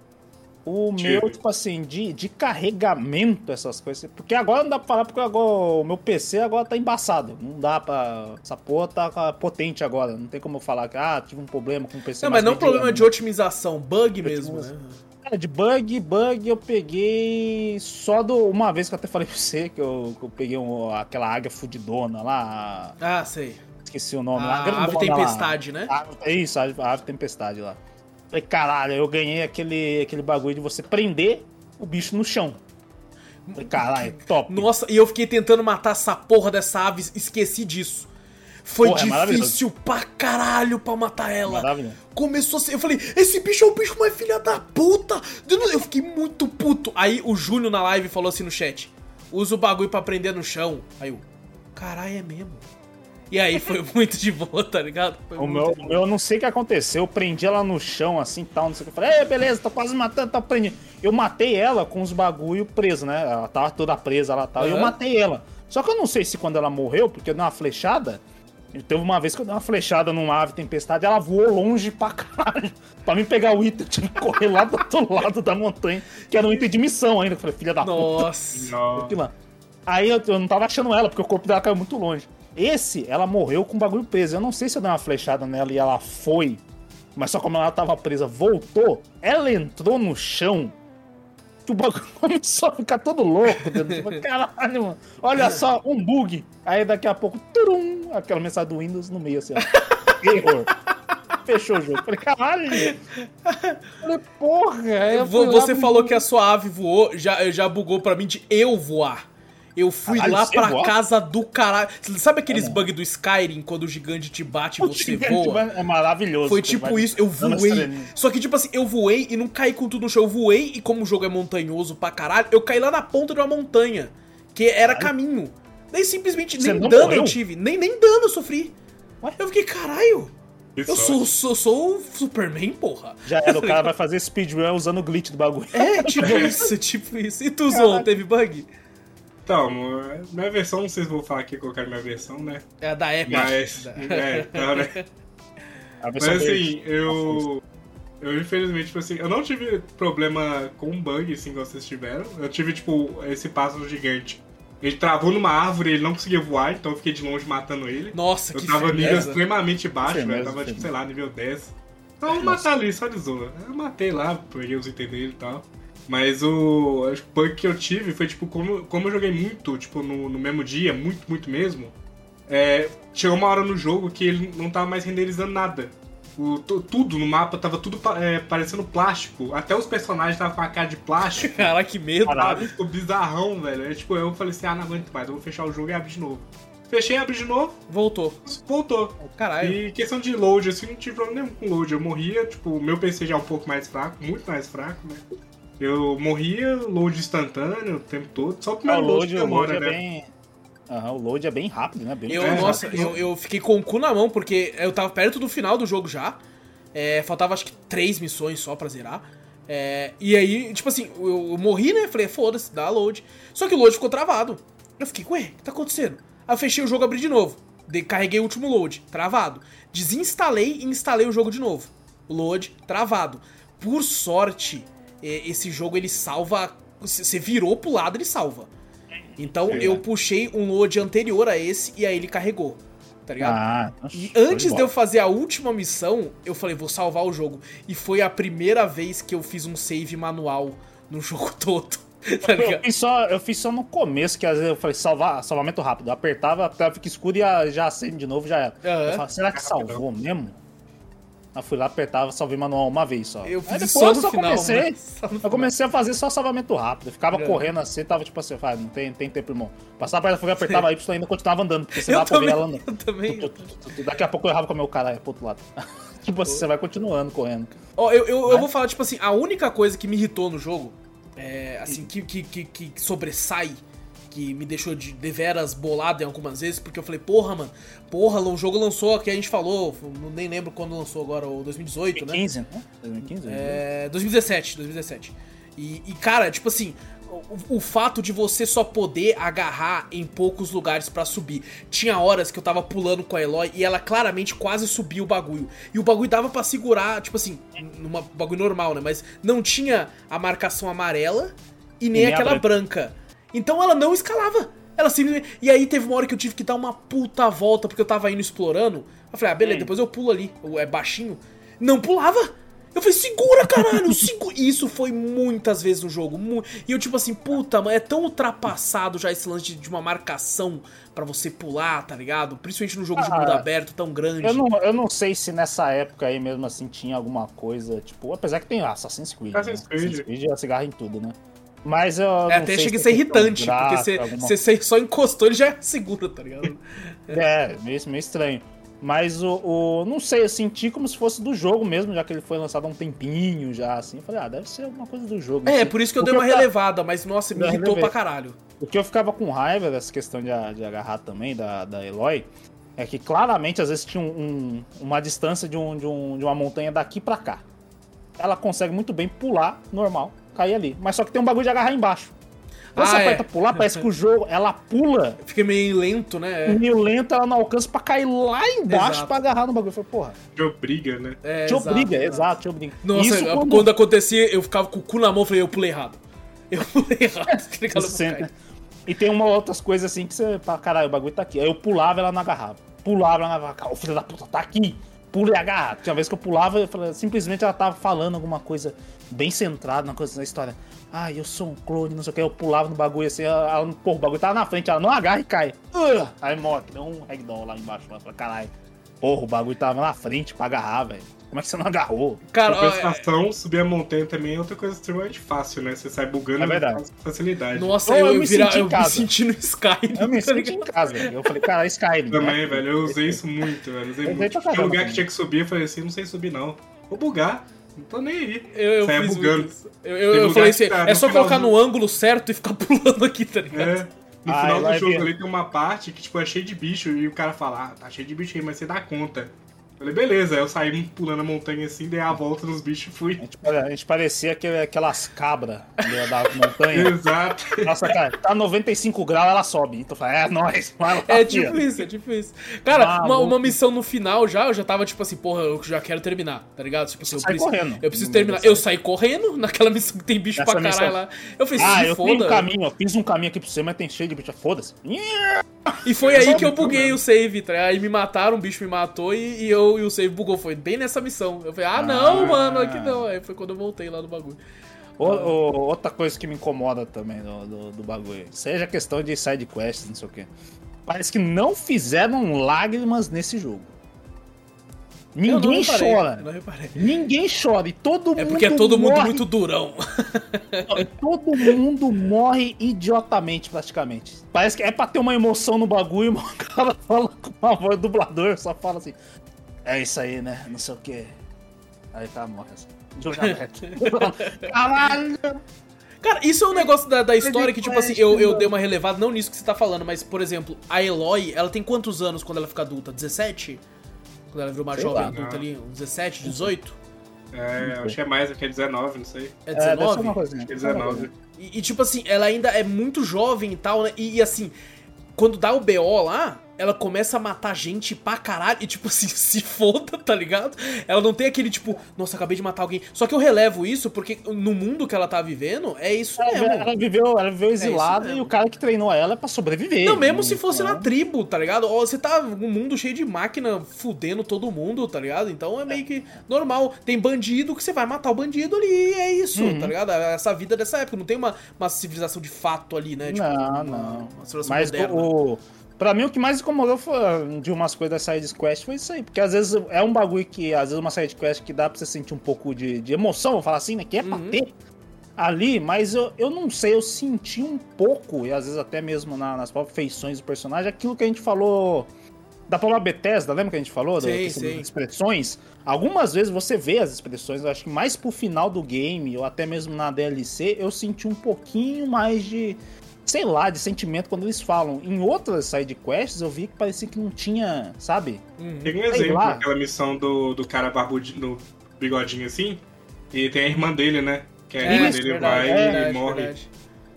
O meu, tipo assim, de, de carregamento, essas coisas. Porque agora não dá pra falar, porque agora o meu PC agora tá embaçado. Não dá pra. Essa porra tá potente agora. Não tem como eu falar que, ah, tive um problema com o PC. Não, mas não problema de otimização, bug mesmo, né? Cara, de bug, bug eu peguei só do. Uma vez que eu até falei pra você que eu, que eu peguei um- aquela águia fudidona lá. Ah, sei. Esqueci o nome A lá. grandona ave lá. tempestade, né? A- É isso, a ave, a ave tempestade lá. Falei, caralho, eu ganhei aquele, aquele bagulho de você prender o bicho no chão. Falei, caralho, top. Nossa, e eu fiquei tentando matar essa porra dessa ave, esqueci disso. Foi Porra, é difícil pra caralho pra matar ela. Maravilhoso. Começou assim, eu falei, esse bicho é o bicho mais filha da puta. Eu fiquei muito puto. Aí o Júnior na live falou assim no chat: usa o bagulho pra prender no chão. Aí eu, caralho, é mesmo. E aí foi muito de boa, tá ligado? Foi O muito meu, o boa. meu eu não sei o que aconteceu. Eu prendi ela no chão assim tal, não sei o que. Eu falei, beleza, tô quase matando, tá prendendo. Eu matei ela com os bagulho preso, né? Ela tava toda presa lá tal. E eu matei ela. Só que eu não sei se quando ela morreu, porque eu dei uma flechada. Teve uma vez que eu dei uma flechada numa ave tempestade, ela voou longe pra caralho. Pra mim pegar o item, eu tinha que correr lá do outro lado da montanha, que era um item de missão ainda. Eu falei, filha da puta. Nossa. Aqui lá. Aí eu, eu não tava achando ela, porque o corpo dela caiu muito longe. Esse, ela morreu com o bagulho preso. Eu não sei se eu dei uma flechada nela e ela foi. Mas só como ela tava presa, voltou. Ela entrou no chão. Que o bagulho começou a ficar todo louco. Caralho, mano. Olha só, um bug. Aí daqui a pouco, turum, aquela mensagem do Windows no meio assim, ó. Error. Fechou o jogo. Falei, caralho. Falei, porra. Lá Você falou que a sua ave voou, já, já bugou pra mim de eu voar. Eu fui Caralho, lá você pra voa? casa do caralho. Sabe aqueles É, do Skyrim, quando o gigante te bate e você voa? É maravilhoso. Foi tipo vai isso, eu voei. Só que, tipo assim, eu voei e não caí com tudo no chão. Eu voei e, como o jogo é montanhoso pra caralho, eu caí lá na ponta de uma montanha. Que era caminho. Daí simplesmente Você nem dano morreu? eu tive. Nem, nem dano eu sofri. Ué? Eu fiquei, caralho. Que Eu sou, sou, sou o Superman, porra. Já era, o cara vai fazer speedrun usando o glitch do bagulho. É, tipo isso, tipo isso. E tu, Zon, teve bug? Então, minha versão, não sei se vou falar aqui qual que era a minha versão, né? É a da Epic. Mas. Da- É, então, né? Mas assim, eu. Eu infelizmente, tipo assim, eu não tive problema com bug, assim, igual vocês tiveram. Eu tive, tipo, esse pássaro gigante. Ele travou numa árvore, ele não conseguia voar, então eu fiquei de longe matando ele. Nossa, Eu que tava nível firmeza. extremamente baixo, Firmeza, velho. Tava, tipo, sei lá, nível 10. Então eu vou matar ali, só de zoa. Eu matei lá, peguei os itens dele e tal. Mas o acho que o bug que eu tive foi, tipo, como, como eu joguei muito, tipo, no, no mesmo dia, muito, muito mesmo, é, chegou uma hora no jogo que ele não tava mais renderizando nada. O, tu- tudo no mapa tava tudo é, parecendo plástico. Até os personagens estavam com a cara de plástico. Caraca, que medo. Sabe? Ficou bizarrão, velho. Aí, tipo, eu falei assim, ah, não aguento mais, eu vou fechar o jogo e abrir de novo. Fechei, abri de novo, Voltou. voltou. Caralho. E questão de load, assim, não tive problema nenhum com load. Eu morria, tipo, o meu PC já é um pouco mais fraco, muito mais fraco, né? Eu morria, load instantâneo o tempo todo. Só o Ah, primeiro o load, load, o demora, load é né? bem. Aham, o load é bem rápido, né? Bem Eu, É, nossa, exato. eu, eu fiquei com o cu na mão, porque eu tava perto do final do jogo já. É, faltava acho que três missões só pra zerar. É, e aí, tipo assim, eu, eu morri, né? Falei, foda-se, dá load. Só que o load ficou travado. Eu fiquei, ué, o que tá acontecendo? Aí eu fechei o jogo abri de novo. De- carreguei o último load, travado. Desinstalei e instalei o jogo de novo. Load, travado. Por sorte, é, esse jogo ele salva. Você virou pro lado, ele salva. Então É. eu puxei um load anterior a esse e aí ele carregou. Tá ligado? Ah, E antes de bola. eu fazer a última missão, eu falei, vou salvar o jogo. E foi a primeira vez que eu fiz um save manual no jogo todo. Tá Eu fiz, só, eu fiz só no começo, que às vezes eu falei, salvar, salvamento rápido. Eu apertava, a tela fica escura e já acende de novo, já era. Aham. Eu falei, será que salvou mesmo? Aí fui lá, apertava, salvei manual uma vez só. Eu Aí fiz depois só só final. comecei, mas só eu comecei a fazer só salvamento rápido. Eu ficava É. correndo assim, tava tipo assim, ah, não tem, tem tempo, irmão. Passava perto da fogo, apertava Y e ainda continuava andando, porque você Eu dá pra ver ela andando. eu também. Tu, tu, tu, Daqui a pouco eu errava com o meu caralho pro outro lado. tipo assim, você vai continuando correndo. Ó, eu, eu, eu Né? vou falar, tipo assim, a única coisa que me irritou no jogo, é, assim, que, que, que, que sobressai, que me deixou de deveras bolado em algumas vezes, porque eu falei, porra, mano, porra, o jogo lançou, que a gente falou, não- nem lembro quando lançou agora, o 2018, né? 2015, né? 2015? É, 2017, 2017. E, e, cara, tipo assim, o, o fato de você só poder agarrar em poucos lugares pra subir. Tinha horas que eu tava pulando com a Eloy e ela claramente quase subiu o bagulho. E o bagulho dava pra segurar, tipo assim, numa bagulho normal, né? Mas não tinha a marcação amarela e nem E nem aquela branca. branca. Então ela não escalava. Ela simplesmente. E aí teve uma hora que eu tive que dar uma puta volta porque eu tava indo explorando. Eu falei, ah, beleza, Hum. depois eu pulo ali. É baixinho. Não pulava. Eu falei, segura, caralho, segura. E isso foi muitas vezes no jogo. mu- E eu, tipo assim, puta, mano, é tão ultrapassado já esse lance de, de uma marcação pra você pular, tá ligado? Principalmente no jogo de Ah, mundo aberto tão grande. Eu não, eu não sei se nessa época aí mesmo assim tinha alguma coisa, tipo, apesar que tem Assassin's Creed. Assassin's né? Creed. Assassin's Creed é cigarro em tudo, né? Mas eu. É, até chega a se ser irritante, porque você, alguma- só encostou ele já segura, tá ligado? É, meio, meio estranho. Mas o, o- Não sei, eu senti como se fosse do jogo mesmo, já que ele foi lançado há um tempinho já, assim. Eu falei, ah, deve ser alguma coisa do jogo. É, assim. por isso que eu Porque dei uma ta- relevada, mas nossa, me Eu irritou pra caralho. O que eu ficava com raiva dessa questão de, de agarrar também, da, da Eloy, é que claramente às vezes tinha um- um- uma distância de, um, de, um- de uma montanha daqui pra cá. Ela consegue muito bem pular, normal, cair ali. Mas só que tem um bagulho de agarrar embaixo. Quando Ah, você é. aperta pular, parece que o jogo, ela pula Fiquei meio lento, né? É, meio lento, ela não alcança pra cair lá embaixo Exato. pra agarrar no bagulho. Eu falei, porra, Te obriga, né? é, te exato, obriga, exato. exato, te obriga. Nossa, Isso quando... quando, acontecia, eu ficava com o cu na mão e falei, eu pulei errado. Eu pulei errado? Eu Sempre. E tem uma outras coisas assim que você. Caralho, o bagulho tá aqui. Aí eu pulava ela não agarrava. Pulava, ela não agarrava. Ô, filho da puta, tá aqui. Pula e agarra. Tinha vez que eu pulava, eu simplesmente ela tava falando alguma coisa bem centrada na coisa da história. Ah, eu sou um clone, não sei o que. Eu pulava no bagulho assim, ela, ela- pô, o bagulho tava na frente, ela não agarra e cai. Ugh! Aí morre, deu um ragdoll lá embaixo. Eu falei, caralho. Porra, o bagulho tava na frente pra agarrar, velho. Como é que você não agarrou? Cara, ó, é- Compensação, subir a montanha também é outra coisa extremamente fácil, né? Você sai bugando É verdade. com facilidade. nossa, Eu- eu, eu eu, me vira- senti em eu me senti no Skyrim. Eu me tá senti em casa, velho. Eu falei, cara, Skyrim. Também, né? velho, eu usei isso muito, velho. Usei Eu usei muito. pra Tinha lugar que tinha que subir, eu falei assim, não sei subir não. Vou bugar, não tô nem aí. Eu, eu Saia bugando. Eu, eu, eu falei assim, tá é só colocar finalzinho. no ângulo certo e ficar pulando aqui, tá ligado? É. No Ah, final do jogo via- ali tem uma parte que, tipo, é cheio de bicho e o cara fala, ah, tá cheio de bicho aí, mas você dá conta. Eu falei, beleza, aí eu saí pulando a montanha assim, dei a volta nos bichos e fui. A gente, a gente parecia aquele- aquelas cabras da, montanha. Exato. Nossa, cara, tá 95 graus, ela sobe. Então fala, é nóis, vai lá. É tipo isso, é tipo isso. Cara, uma, uma missão no final já, eu já tava tipo assim, porra, eu já quero terminar, tá ligado? Tipo assim, eu preciso, correndo. eu preciso terminar. Eu saí correndo naquela missão que tem bicho Nessa pra caralho missão. lá. Eu falei, Ah, eu fiz foda. um caminho, eu fiz um caminho aqui pra você, mas tem cheio de bicho. Foda-se. E foi aí Só que eu buguei o save, tá ligado? Aí me mataram, o bicho me matou e, e eu, e o save bugou. Foi bem nessa missão. Eu falei, ah, não, Ah. mano, aqui não. Aí foi quando eu voltei lá no bagulho. O- o- outra coisa que me incomoda também do, do, do bagulho, seja questão de side quests, não sei o quê. Parece que não fizeram lágrimas nesse jogo. Ninguém reparei, chora. Ninguém chora. E todo mundo É porque é todo mundo morre, muito durão. Todo mundo morre idiotamente, praticamente. Parece que é pra ter uma emoção no bagulho, mas o cara fala com a voz do dublador, só fala assim. É isso aí, né? Não sei o quê. Aí tá, morre assim. Caralho! Cara, isso é um negócio da, da história que, tipo assim, eu, eu mano. dei uma relevada, não nisso que você tá falando, mas, por exemplo, a Eloy, ela tem quantos anos quando ela fica adulta? 17? Quando ela vira uma Sei jovem lá. adulta ali? Uns 17, 18? É, acho que é mais, aqui é 19, não sei. É É, deve ser 19? uma coisinha. Acho que é 19. E, e, tipo assim, ela ainda é muito jovem e tal, né? E, e, assim, quando dá o BO lá, ela começa a matar gente pra caralho. E tipo assim, se foda, tá ligado? Ela não tem aquele tipo, nossa, acabei de matar alguém. Só que eu relevo isso porque no mundo que ela tá vivendo, é isso Ela, mesmo. ela viveu, ela viveu exilada mesmo. e o cara que treinou ela é pra sobreviver. Não, mesmo se fosse é. na tribo, tá ligado? Ó, você tá num mundo cheio de máquina fudendo todo mundo, tá ligado? Então é meio que normal. Tem bandido que você vai matar o bandido ali e é isso, Uhum. tá ligado? Essa vida dessa época. Não tem uma, uma civilização de fato ali, né? Não, uma, não. Uma civilização Mas moderna. o, Pra mim, o que mais incomodou foi, de umas coisas da side quest foi isso aí. Porque às vezes é um bagulho que, às vezes, uma side quest que dá pra você sentir um pouco de, de emoção, vou falar assim, né? Que é pra Uhum. ter ali, mas eu, eu não sei, eu senti um pouco, e às vezes até mesmo na- nas próprias feições do personagem, aquilo que a gente falou da própria Bethesda, lembra que a gente falou? Sim, sim. expressões. Algumas vezes você vê as expressões, eu acho que mais pro final do game, ou até mesmo na DLC, eu senti um pouquinho mais de, sei lá, de sentimento quando eles falam. Em outras side quests eu vi que parecia que não tinha, sabe? Uhum. Tem um exemplo, lá. aquela missão do, do cara barbudinho, no bigodinho assim, e tem a irmã dele, né? Que a É, irmã Isso, dele verdade, vai verdade, e morre. verdade.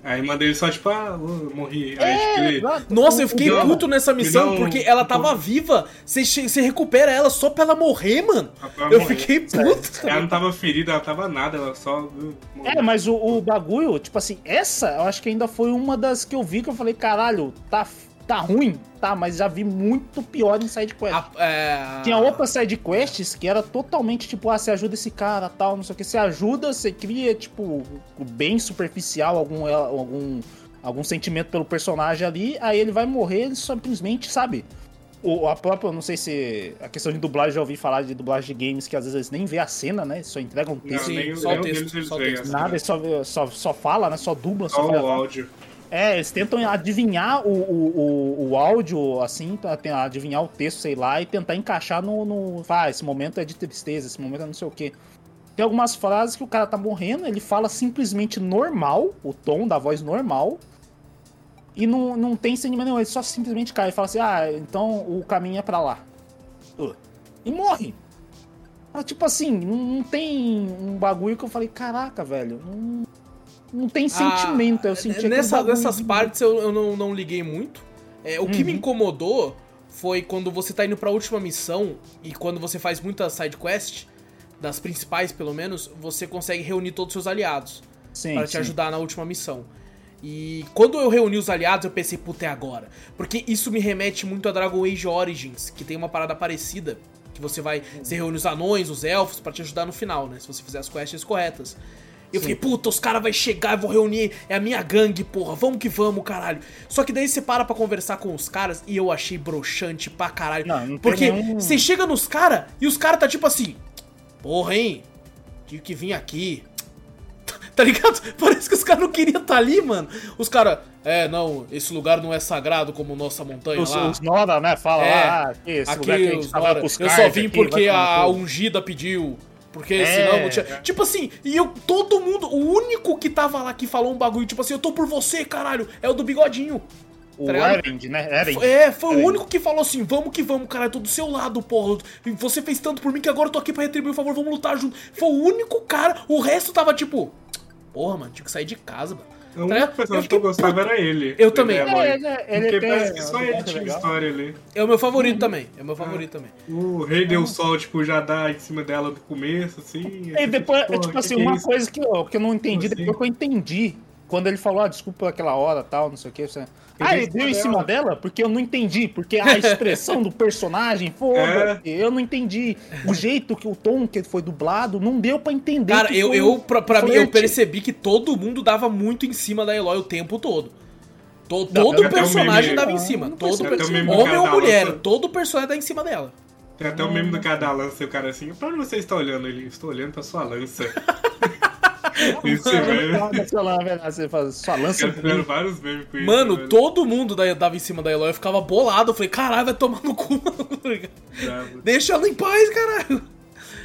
A irmã dele só, tipo, ah, morri. Aí, tipo, ele... Nossa, eu fiquei Não, puto nessa missão um- porque ela tava viva. Você, recupera ela só pra ela morrer, mano. ela Eu morrendo. fiquei puto. Ela não tava ferida, ela tava nada, ela só. uh, morreu. É, mas o, o bagulho, tipo assim, essa eu acho que ainda foi uma das que eu vi que eu falei, caralho, tá, tá ruim, tá, mas já vi muito pior em side quest. A- é, Tinha outras side quests que era totalmente tipo, ah, você ajuda esse cara, tal, não sei o que. Você ajuda, você cria, tipo, bem superficial algum, algum, algum sentimento pelo personagem ali, aí ele vai morrer, ele simplesmente, sabe? O, a própria, não sei se. A questão de dublagem, já ouvi falar de dublagem de games que às vezes eles nem vê a cena, né? Só entregam um Não, texto. Sim, nem, só o um texto, só texto. essa, Nada, só, só, só fala, né? Só dubla, só, Só fala. o áudio. É, eles tentam adivinhar o, o, o, o áudio, assim, adivinhar o texto, sei lá, e tentar encaixar no. no ah, esse momento é de tristeza, esse momento é não sei o quê. Tem algumas frases que o cara tá morrendo, ele fala simplesmente normal, o tom da voz normal, e não, não tem sentimento nenhum, ele só simplesmente cai e fala assim: ah, então o caminho é pra lá. Uh, E morre. Tipo assim, não, não tem um bagulho que eu falei, caraca, velho, não, não tem sentimento. Ah, eu senti nessa, Nessas partes eu, eu não, não liguei muito. É, o que me Uhum. incomodou foi quando você tá indo pra última missão e quando você faz muita side quest, das principais pelo menos, você consegue reunir todos os seus aliados para te ajudar na última missão. E quando eu reuni os aliados, eu pensei, puta, é agora. Porque isso me remete muito a Dragon Age Origins, que tem uma parada parecida. Que você vai. Você reúne os anões, os elfos, pra te ajudar no final, né? Se você fizer as quests corretas. Eu fiquei, puta, os caras vão chegar, eu vou reunir, é a minha gangue, porra, vamos que vamos, caralho. Só que daí você para pra conversar com os caras e eu achei broxante pra caralho. Não, não porque nenhum- você chega nos caras e os caras tá tipo assim, porra, hein, tive que vir aqui. Tá ligado? Parece que os caras não queriam estar ali, mano. Os caras, é, não, esse lugar não é sagrado como nossa montanha Os, lá. os Nora, né? Fala É, lá, ah, esse aqui lugar que a gente Nora, pros eu só vim aqui, porque a ungida pediu. Porque É, senão não tinha. é. Tipo assim, e eu, todo mundo, o único que tava lá que falou um bagulho, tipo assim, eu tô por você, caralho, é o do bigodinho. O tá? Erend, né? Erend. É, foi o Erend. único que falou assim: vamos que vamos, cara, eu tô do seu lado, porra. Você fez tanto por mim que agora eu tô aqui pra retribuir o favor, vamos lutar junto. Foi o único cara, o resto tava tipo, porra, mano, tinha que sair de casa, mano. O único Tá personagem que eu gostava puto. era ele. Eu Ele também. é É, Eloy. ele, ele Porque tem parece que só ele tinha legal. história ali. É o meu favorito também. É o meu favorito também. O Rei Deu Sol, tipo, já dá em cima dela no começo, assim. E depois, Porra, tipo que assim, que é uma coisa que eu, que eu não entendi, assim? depois que eu entendi, quando ele falou, ah, desculpa aquela hora tal, não sei o que. Você... Ah, ele deu em cima dela porque eu não entendi, porque a expressão do personagem, foda eu não entendi. O jeito que o tom que foi dublado, não deu pra entender. Cara, eu, foi eu pra, pra mim, eu percebi que todo mundo dava muito em cima da Eloy o tempo todo. Todo até o personagem dava em cima. Todo Homem ou mulher, todo personagem dá em cima dela. Tem até o meme do cara da lança e o cara assim, pra onde você está olhando? Ele, estou olhando pra sua lança. Isso, Você faz sua lança. Fizeram vários memes com isso. Mano, velho. todo mundo da- dava em cima da Eloy. Eu ficava bolado. Eu falei, caralho, vai tomar no cu, mano. Deixa ela em paz, caralho.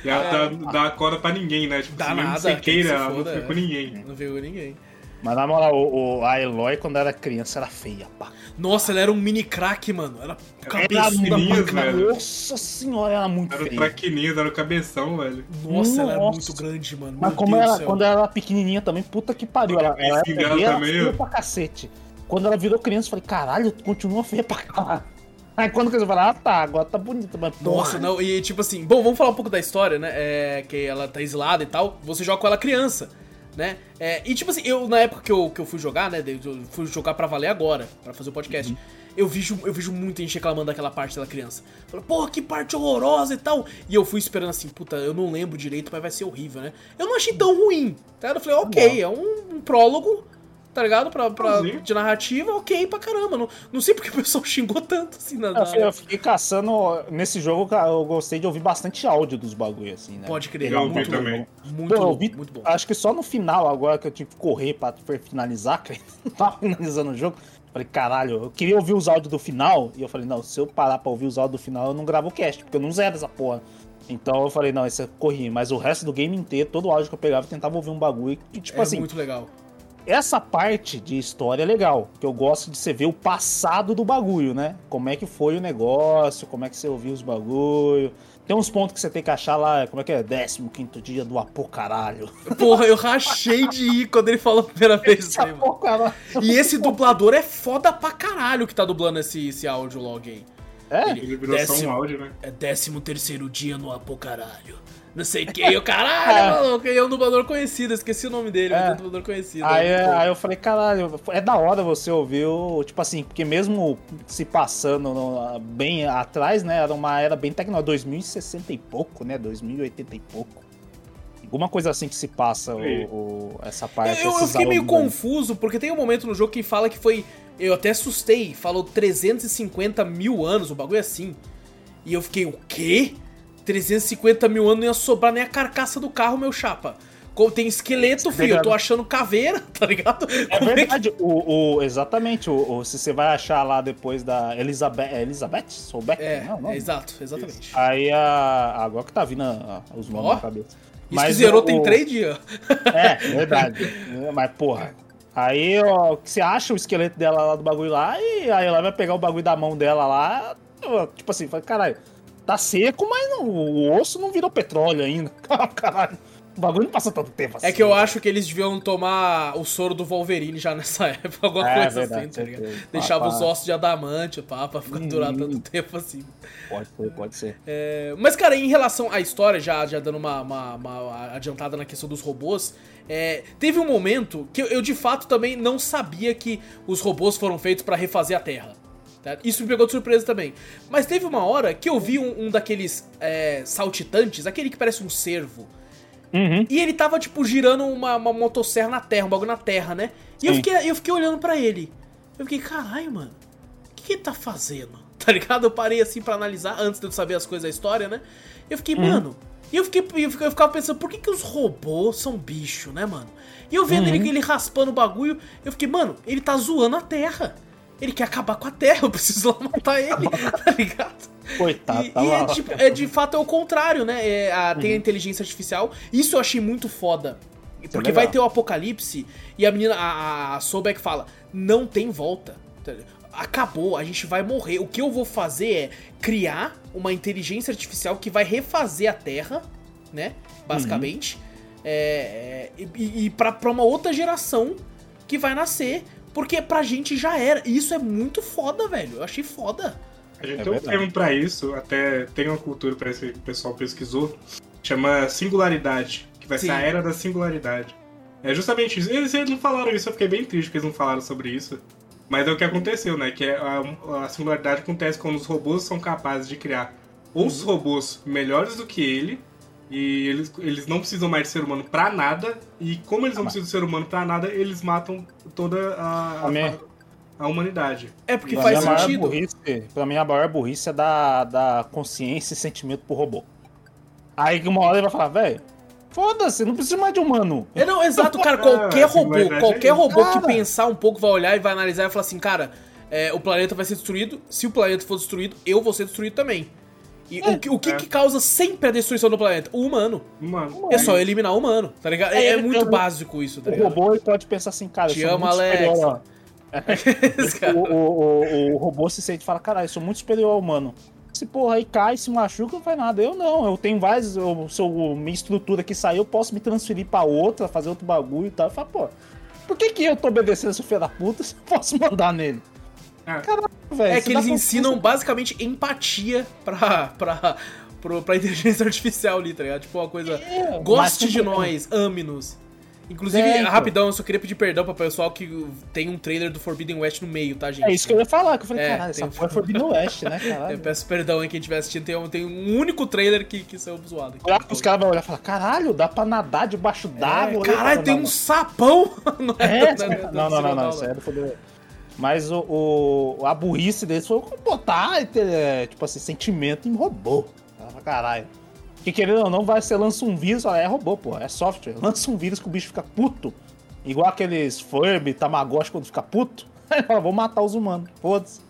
E ela dá, dá corda pra ninguém, né? Tipo, Dá assim, mesmo nada, quem queira, se ela não foda, fica é. com ninguém. Não veio ninguém. Mas na moral, o, o- a Eloy, quando era criança, era feia, pá. Nossa, ela era um mini crack, mano. Era Era pra menininha, caralho. velho. Nossa senhora, era muito Era o feia. traquininho, era o cabeção, velho. Nossa, ela era Nossa. muito grande, mano. Mas Meu como Deus ela, quando ela era pequenininha também, puta que pariu. Ela, ela era ela feia, também, feia pra cacete. Quando ela virou criança, eu falei, caralho, continua feia pra caralho. Aí quando eu falei, ah tá, agora tá bonita, mas Nossa, porra. não, e tipo assim, bom, vamos falar um pouco da história, né? É, que ela tá exilada e tal. Você joga com ela criança, né? É, e tipo assim, eu, na época que eu, que eu fui jogar, né? Eu fui jogar pra valer agora, pra fazer o podcast. Eu vejo, eu vejo muita gente reclamando daquela parte da criança. Falei, porra, que parte horrorosa e tal. E eu fui esperando assim, puta, eu não lembro direito, mas vai ser horrível, né? Eu não achei tão ruim, tá? Eu falei, ok, é um, um prólogo, tá ligado? Pra, pra, de narrativa, ok pra caramba. Não, não sei porque o pessoal xingou tanto assim na. Eu Eu fiquei caçando. Nesse jogo, cara, eu gostei de ouvir bastante áudio dos bagulho, assim, né? Pode crer, Eu ouvi muito também. bom. Muito Pô, eu bom, ouvi- muito bom. Acho que só no final, agora que eu tive que correr pra finalizar, que não tava finalizando o jogo. Falei, caralho, eu queria ouvir os áudios do final. E eu falei, não, se eu parar pra ouvir os áudios do final, eu não gravo o cast, porque eu não zero essa porra. Então eu falei, não, esse eu corri. Mas o resto do game inteiro, todo o áudio que eu pegava, eu tentava ouvir um bagulho. Que, tipo é assim, muito legal. Essa parte de história é legal, que eu gosto de você ver o passado do bagulho, né? Como é que foi o negócio, como é que você ouviu os bagulho. Tem uns pontos que você tem que achar lá, como é que é? 15 dia do apocaralho. Porra, eu rachei de ir quando ele falou a primeira vez aí. E esse dublador é foda pra caralho que tá dublando esse, esse áudio log aí. É? Ele virou só Décimo. um áudio, né? É 13 terceiro dia no apocaralho. Não sei quem, o caralho, maluco. É um dublador conhecido, esqueci o nome dele, mas É. é um dublador conhecido. Aí, é aí eu falei, caralho, é da hora você ouvir o. Tipo assim, porque mesmo se passando no- bem atrás, né? Era uma era bem tecnológica, 2060 e pouco, né? 2080 e pouco. Alguma coisa assim que se passa o, o- essa parte. Eu, eu fiquei meio aí. confuso, porque tem um momento no jogo que fala que foi. Eu até assustei, falou 350 mil anos, o bagulho é assim. E eu fiquei, o quê? 350 mil anos não ia sobrar nem a carcaça do carro, meu chapa. Tem esqueleto, filho, eu tô achando caveira, tá ligado? É Como que- verdade, o, o- exatamente, o, o- se você vai achar lá depois da Elizabeth, é Elizabeth? Soubeck? É, Não, não. é exato, exatamente. Aí a, agora que tá vindo a- a- os nomes Ó, na cabeça. Isso que zerou tem três dias. É, verdade. É, Mas, porra. Aí, ó, que você acha o esqueleto dela lá do bagulho lá, e aí ela vai pegar o bagulho da mão dela lá. Tipo assim, fala, caralho, tá seco, mas não, o osso não virou petróleo ainda. Caralho. O bagulho não passa tanto tempo assim. É que eu acho que eles deviam tomar o soro do Wolverine já nessa época, alguma É, coisa verdade, assim, tá ligado? certeza. Deixava Ah, os ossos de adamante, pá, pra ficar durar Hum. tanto tempo assim. Pode ser, pode ser. É, mas, cara, em relação à história, já, já dando uma, uma- uma adiantada na questão dos robôs, é, teve um momento que eu, eu, de fato também não sabia que os robôs foram feitos pra refazer a Terra. Tá? Isso me pegou de surpresa também. Mas teve uma hora que eu vi um, um daqueles é, saltitantes, aquele que parece um cervo. Uhum. E ele tava, tipo, girando uma, uma motosserra na terra, um bagulho na terra, né? E eu fiquei, eu fiquei olhando pra ele. Eu fiquei, caralho, mano, o que, que ele tá fazendo? Tá ligado? Eu parei assim pra analisar, antes de eu saber as coisas da história, né? Eu fiquei, mano. E eu, fiquei, eu fica- eu ficava pensando, por que, que os robôs são bicho, né, mano? E eu vendo ele, ele raspando o bagulho, eu fiquei, mano, ele tá zoando a terra. Ele quer acabar com a terra, eu preciso lá matar ele, tá ligado? Coitado, E, tá e é, tipo, é, de fato é o contrário, né? É, a- tem a inteligência artificial. Isso eu achei muito foda. Porque legal. vai ter o apocalipse e a menina, a, a Sobek fala: não tem volta. Tá? Acabou, a gente vai morrer. O que eu vou fazer é criar uma inteligência artificial que vai refazer a Terra, né? Basicamente. É, é, e e pra uma outra geração que vai nascer. Porque pra gente já era. E isso é muito foda, velho. Eu achei foda. A gente É tem um verdade. termo pra isso, até tem uma cultura pra isso que o pessoal pesquisou, chama singularidade, que vai Sim. ser a era da singularidade. É justamente isso. Eles, eles não falaram isso, eu fiquei bem triste que eles não falaram sobre isso. Mas é o que aconteceu, né? Que é a, a singularidade acontece quando os robôs são capazes de criar outros robôs melhores do que ele, e eles, eles não precisam mais de ser humano pra nada, e como eles não precisam de ser humano pra nada, eles matam toda a, a, a humanidade. É porque Pra faz sentido. burrice, pra mim, a maior burrice é da, da consciência e sentimento pro robô. Aí uma hora ele vai falar, velho, foda-se, não precisa mais de humano. É, não, exato, cara. Ah, Qualquer a robô, singularidade qualquer é robô que Cara. pensar um pouco vai olhar e vai analisar e vai falar assim, cara, é, o planeta vai ser destruído. Se o planeta for destruído, eu vou ser destruído também. E o, que, o que, É. que causa sempre a destruição do planeta? O humano. Mano, É só eliminar o humano, tá ligado? É, É, é muito eu- básico isso, tá O ligado? robô ele pode pensar assim, cara, Te eu sou amo, muito Alex. superior. O, o, o, o robô se sente e fala, caralho, eu sou muito superior ao humano. Se porra aí cai, se machuca, não faz nada. Eu não, eu tenho vários. Eu, se eu- minha estrutura que saiu, eu posso me transferir pra outra, fazer outro bagulho e tal. Eu falo, pô, por que, que eu tô obedecendo esse filho da puta se eu posso mandar nele? É. Caralho, velho. É que eles ensinam basicamente empatia pra, pra, pro- pra inteligência artificial ali, tá ligado? Tipo uma coisa. É, Goste de nós, ame-nos. Inclusive, É, então. rapidão, eu só queria pedir perdão pra pessoal que tem um trailer do Forbidden West no meio, tá, gente? É isso que eu ia falar, que eu falei, É, caralho, essa porra foi Forbidden West, né, Eu caralho? peço perdão aí quem estiver assistindo, tem um, tem um único trailer que, que saiu zoado aqui. Os caras vão olhar e falar, caralho, dá pra nadar debaixo d'água. É, caralho, tem um sapão! não É, não é- não, não, não, não, isso aí não foi. Mas o, o- a burrice deles foi botar, é, tipo assim, sentimento em robô. Ah, Caralho. Que querendo ou não, vai, você lança um vírus, fala, é robô, pô, é software. Lança um vírus que o bicho fica puto. Igual aqueles Furby, Tamagotchi quando fica puto. Aí fala, vou matar os humanos, foda-se.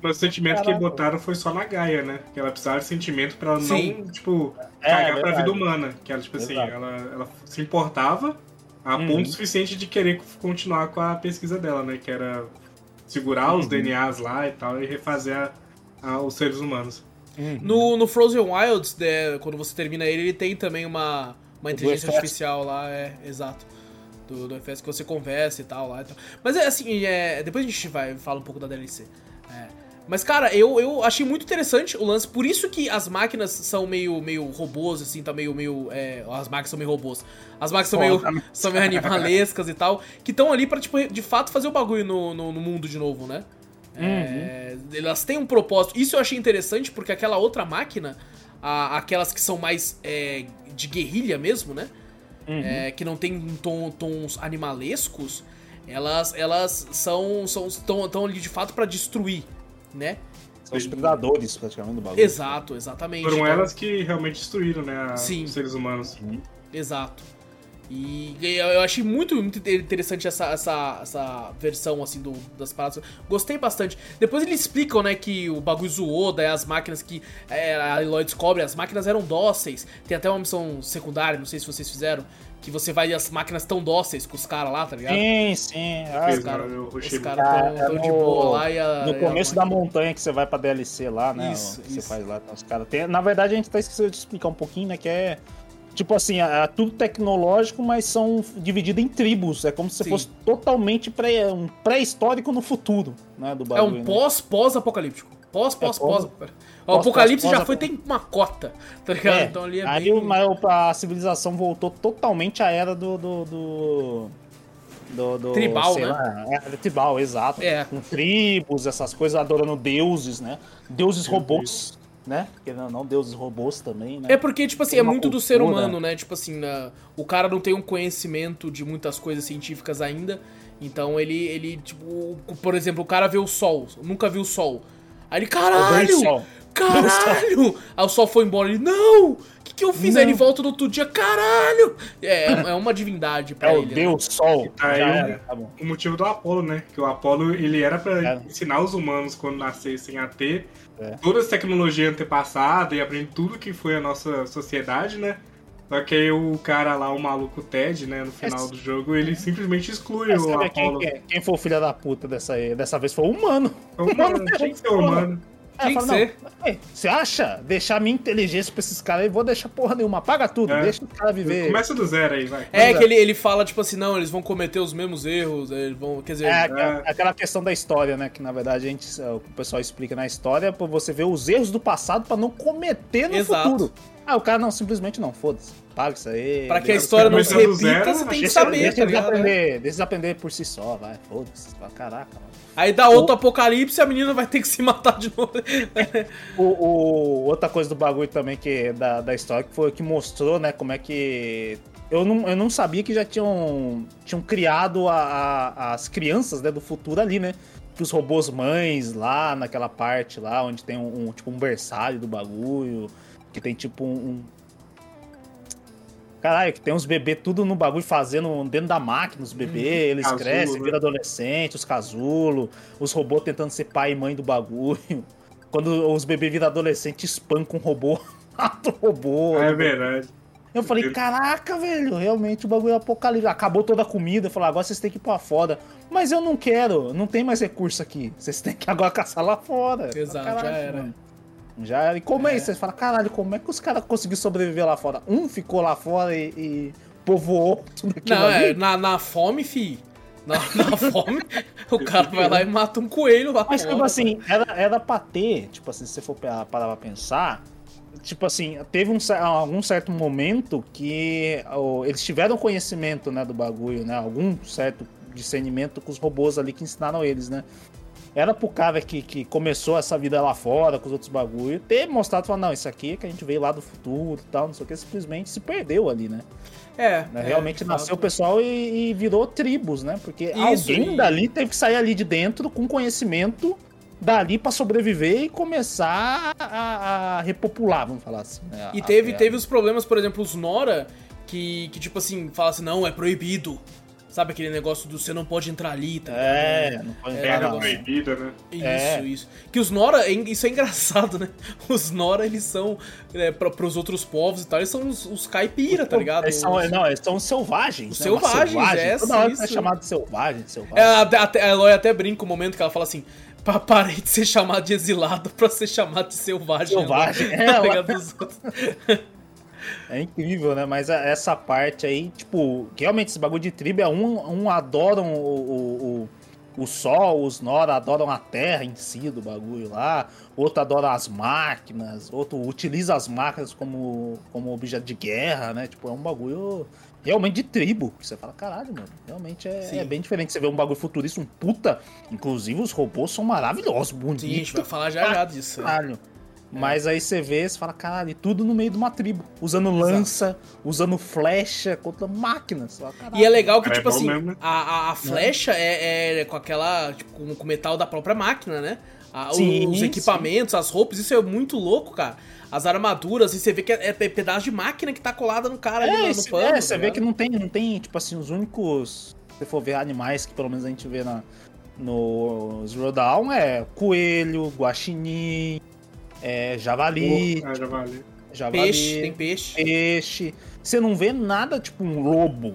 Mas o sentimento que Caraca. botaram foi só na Gaia, né? Que ela precisava de sentimento pra ela Sim. não, tipo, É, cagar pra verdade. vida humana. Que ela, tipo assim, ela, ela se importava a Uhum. ponto suficiente de querer continuar com a pesquisa dela, né? Que era segurar os Uhum. DNAs lá e tal e refazer a- a- os seres humanos. No, no Frozen Wilds, né, quando você termina ele, ele tem também uma, uma inteligência artificial lá, é, exato. Do, do FS que você conversa e tal lá. e tal. Mas é assim, é, depois a gente vai fala um pouco da DLC. É. Mas, cara, eu, eu achei muito interessante o lance. Por isso que as máquinas são meio, meio robôs, assim, tá meio. meio é, as máquinas são meio robôs. As máquinas são meio, né? são meio animalescas e tal. Que estão ali pra, tipo, de fato fazer o bagulho no, no, no mundo de novo, né? É, elas têm um propósito. Isso eu achei interessante porque aquela outra máquina, a- aquelas que são mais é, de guerrilha mesmo, né? É, que não tem tom- tons animalescos, elas elas são são estão estão ali de fato pra destruir, né? São os predadores, praticamente, do bagulho. Exato, exatamente. Foram Então, elas que realmente destruíram, né? Sim. Os seres humanos. Exato. E eu eu achei muito, muito interessante essa, essa, essa versão, assim, do, das paradas. Gostei bastante. Depois eles explicam, né, que o bagulho zoou, daí as máquinas que é, a Eloy descobre, as máquinas eram dóceis. Tem até uma missão secundária, não sei se vocês fizeram, que você vai e as máquinas tão dóceis com os caras lá, tá ligado? Sim, sim. Ah, Os caras rushei caras muito. tão, É, tão de boa lá e a. No e a começo da montanha que você vai pra DLC lá, né? Isso, o que você isso. faz lá, tem os caras. Na verdade, a gente tá esquecendo de explicar um pouquinho, né? Que é. Tipo assim, é, é tudo tecnológico, mas são divididos em tribos. É como se Sim. fosse totalmente pré, um pré-histórico no futuro, né? Do É bagulho, um né? pós. Pós, pós, É, pós. pós- O apocalipse já foi, tem uma cota, tá ligado? É, então ali é aí bem... a civilização voltou totalmente à era do. do, do... do- do- Tribal, sei né? lá, é, tribal, exato. É. Com tribos, essas coisas, adorando deuses, né? Deuses robôs, né? Porque não, não deuses robôs também, né? É porque, tipo assim, Tem é muito do ser cultura. humano, né? Tipo assim, na- o cara não tem um conhecimento de muitas coisas científicas ainda. Então ele, ele tipo, por exemplo, o cara vê o sol, nunca viu o sol. Aí ele, caralho! Caralho! Aí o sol foi embora, ele, não! O que, que eu fiz? Aí Não. ele volta no outro dia, caralho! É, é uma divindade pra É ele. o né? Deus Sol. Aí era, tá bom. O motivo do Apolo, né? Que o Apolo, ele era pra É. ensinar os humanos quando nascessem a ter É. toda essa tecnologia antepassada e aprender tudo que foi a nossa sociedade, né? Só que aí o cara lá, o maluco Ted, né, no final É. do jogo, ele simplesmente exclui É, o Apolo. quem, quem foi o filho da puta dessa, aí? dessa vez foi o humano. Mano, tinha que ser humano. É, Tinha que ser. Você acha? Deixar minha inteligência pra esses caras aí, vou deixar porra nenhuma. Apaga tudo, É. deixa os caras viver. Começa do zero aí, vai. É Pois que ele, ele fala, tipo assim, não, eles vão cometer os mesmos erros, eles vão. Quer dizer, É, aquela- aquela questão da história, né? Que na verdade a gente, o pessoal explica na história pra você ver os erros do passado pra não cometer no Exato. futuro. Ah, o cara não, simplesmente não, foda-se. Paga isso aí. pra que a história não se repita, zero, você tem que saber, deixa tá ligado? aprender, deixa eles aprender por si só, vai. Foda-se. Caraca, mano. Aí dá outro apocalipse e a menina vai ter que se matar de novo. O, o- outra coisa do bagulho também que da, da história que foi que mostrou, né, como é que. Eu não, eu não sabia que já tinham, tinham criado a- a- as crianças né, do futuro ali, né? Que os robôs mães lá naquela parte lá, onde tem um, um, tipo um berçário do bagulho, que tem tipo um. um- Caralho, que tem uns bebês tudo no bagulho fazendo dentro da máquina, os bebês, eles casulo, crescem, né? viram adolescente, os casulos, os robôs tentando ser pai e mãe do bagulho. Quando os bebês viram adolescente, espancam um robô, mata o robô. É verdade. Eu falei, caraca, velho, realmente o bagulho é apocalipse. Acabou toda a comida, eu falei, agora vocês têm que ir pra fora. Mas eu não quero, não tem mais recurso aqui. Vocês têm que agora caçar lá fora. Exato, já "Caralho, era." mano. Já. E como é, isso? Vocês falam, caralho, como é que os caras conseguiram sobreviver lá fora? Um ficou lá fora e, e povoou tudo aquilo Não, é, ali? na, na fome, fi. Na, na fome, o cara vai lá e mata um coelho lá Mas, fora. tipo assim, era, era pra ter, tipo assim, se você for pa- parar pra pensar, tipo assim, teve um, algum certo momento que ó, eles tiveram conhecimento, né, do bagulho, né, algum certo discernimento com os robôs ali que ensinaram eles, né. Era pro cara que, que começou essa vida lá fora, com os outros bagulho, ter mostrado, falar, não, isso aqui é que a gente veio lá do futuro e tal, não sei o que, simplesmente se perdeu ali, né. É, Né, é, Realmente de nasceu o pessoal e, e virou tribos, né? Porque Isso, alguém e- dali teve que sair ali de dentro com conhecimento dali pra sobreviver e começar a, a repopular, vamos falar assim. né? E teve, a- teve os problemas, por exemplo, os Nora, que, que tipo assim, fala assim, não, é proibido. Sabe aquele negócio do você não pode entrar ali, tá ligado? É, não pode É, entrar Terra não. negócio- proibida, né? Isso, É. isso. Que os Nora, é isso é engraçado, né? Os Nora, eles são, é, pra, pros outros povos e tal, eles são os, os caipira, tá ligado? Eles são, Os- não, eles são selvagens. Os né? Selvagens, selvagem. é, Toda hora isso. é chamado de selvagem, selvagem. É, até, a Eloy até brinca o momento que ela fala assim: "Pa- parei de ser chamado de exilado pra ser chamado de selvagem. Selvagem, Tá é, ela- ligado? Dos outros. É incrível, né? Mas essa parte aí, tipo, realmente esse bagulho de tribo é um, um adoram o, o, o, o sol, os Nora adoram a terra em si do bagulho lá, outro adora as máquinas, outro utiliza as máquinas como, como objeto de guerra, né? Tipo, é um bagulho realmente de tribo. Que você fala, caralho, mano, realmente é, é bem diferente. Você vê um bagulho futurista, um puta. Inclusive, os robôs são maravilhosos, bonitos. Sim, a gente vai falar já já disso. é. Caralho. Mas aí você vê, você fala, caralho, e tudo no meio de uma tribo. Usando lança, usando flecha contra máquinas. Fala. E é legal que, é tipo assim, mesmo, né? a, a, a flecha é, é com aquela. Tipo, com, com metal da própria máquina, né? A- Sim, os sim. equipamentos, as roupas, isso é muito louco, cara. As armaduras, e você vê que é, é pedaço de máquina que tá colada no cara ali É, no, pano. é, tá você vê que não tem, não tem, tipo assim, os únicos. Se você for ver animais que pelo menos a gente vê na, no Zero Dawn é coelho, guaxinim, é, javali, Ah, já valeu. javali, Peixe, tem peixe. peixe. Você não vê nada tipo um lobo.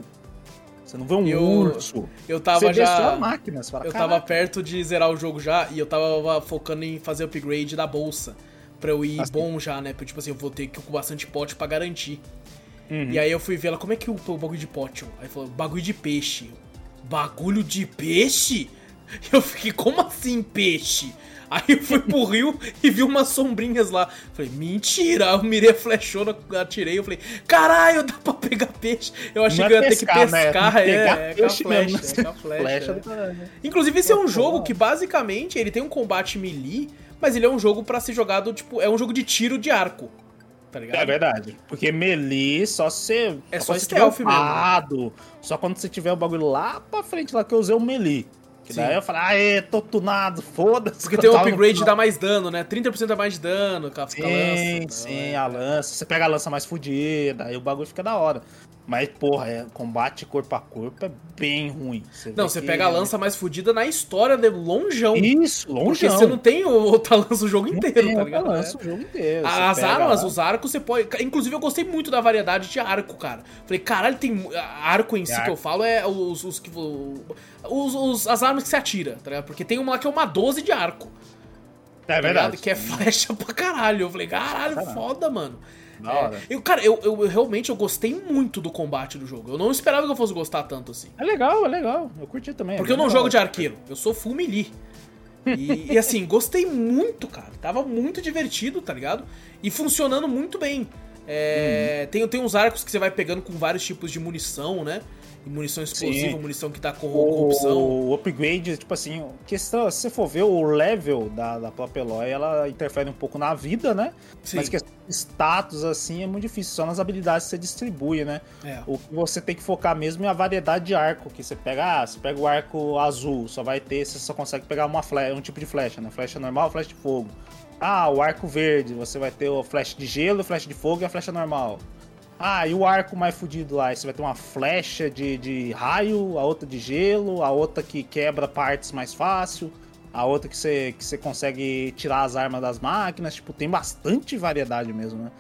Você não vê um Eu- urso. Eu tava você vê só já. máquinas. Você fala, Eu tava "Caraca". perto de zerar o jogo já e eu tava focando em fazer upgrade da bolsa. Pra eu ir Assim. bom já, né? Porque, tipo assim, eu vou ter que ir com bastante pote pra garantir. Uhum. E aí eu fui ver ela, como é que o, o bagulho de pote? Aí falou, bagulho de peixe. Bagulho de peixe? Eu fiquei, como assim peixe? Aí eu fui pro rio e vi umas sombrinhas lá. Falei, mentira! Eu mirei a flechona, atirei. Eu falei, caralho, dá pra pegar peixe. Eu achei Não que eu é ia ter que pescar, né? pescar, é, é, com a flecha. mesmo. É com a flecha. Inclusive, esse é um jogo que basicamente ele tem um combate melee, mas ele é um jogo pra ser jogado, tipo, é um jogo de tiro de arco. Tá ligado? É verdade. Porque melee só se. É só você stealth upado, Só quando você tiver o bagulho lá pra frente, lá que eu usei o melee. Que Sim. daí eu falei, aê, tô tunado, foda-se. Porque tem o upgrade final. dá mais dano, né? 30% a mais de dano com a, com a Sim, lança. sim, a lança. Você pega a lança mais fodida, aí o bagulho fica da hora. Mas, porra, é, combate corpo a corpo é bem ruim. Você Não, você que- pega a lança mais fodida na história de longeão. Isso, Porque longe você não tem outra lança o jogo Não inteiro, tem tá ligado? lança É. o jogo inteiro. As armas, lá. os arcos, você pode. Inclusive, eu gostei muito da variedade de arco, cara. Falei, caralho, tem. Arco em si que arco. eu falo é os, os que. Os, os- as armas que você atira, tá ligado? Porque tem uma lá que é uma 12 de arco. É tá verdade. ligado? Que é flecha pra caralho. Eu falei, caralho, Caralho. foda, mano. Da É, hora. eu, cara, eu, eu- eu realmente eu gostei muito do combate do jogo. Eu não esperava que eu fosse gostar tanto assim. É legal, é legal. Eu curti também. Porque é eu não legal. jogo de arqueiro, eu sou full melee. E, e, assim, gostei muito, cara. Tava muito divertido, tá ligado? E funcionando muito bem. É, tem, tem uns arcos que você vai pegando com vários tipos de munição, né? E munição explosiva, Sim. munição que dá corru- corrupção. O, o upgrade, tipo assim, questão, se você for ver o level da, da própria Eloy, ela interfere um pouco na vida, né? Sim. Mas questão de status, assim, é muito difícil. Só nas habilidades que você distribui, né? É. O que você tem que focar mesmo é a variedade de arco. Que você pega, ah, você pega o arco azul, só vai ter, você só consegue pegar uma flecha, um tipo de flecha, né? Flecha normal, flecha de fogo. Ah, o arco verde, você vai ter o flecha de gelo, flecha de fogo e a flecha normal. Ah, e o arco mais fudido lá? Você vai ter uma flecha de, de raio, a outra de gelo, a outra que quebra partes mais fácil, a outra que você, que você consegue tirar as armas das máquinas. Tipo, tem bastante variedade mesmo, né?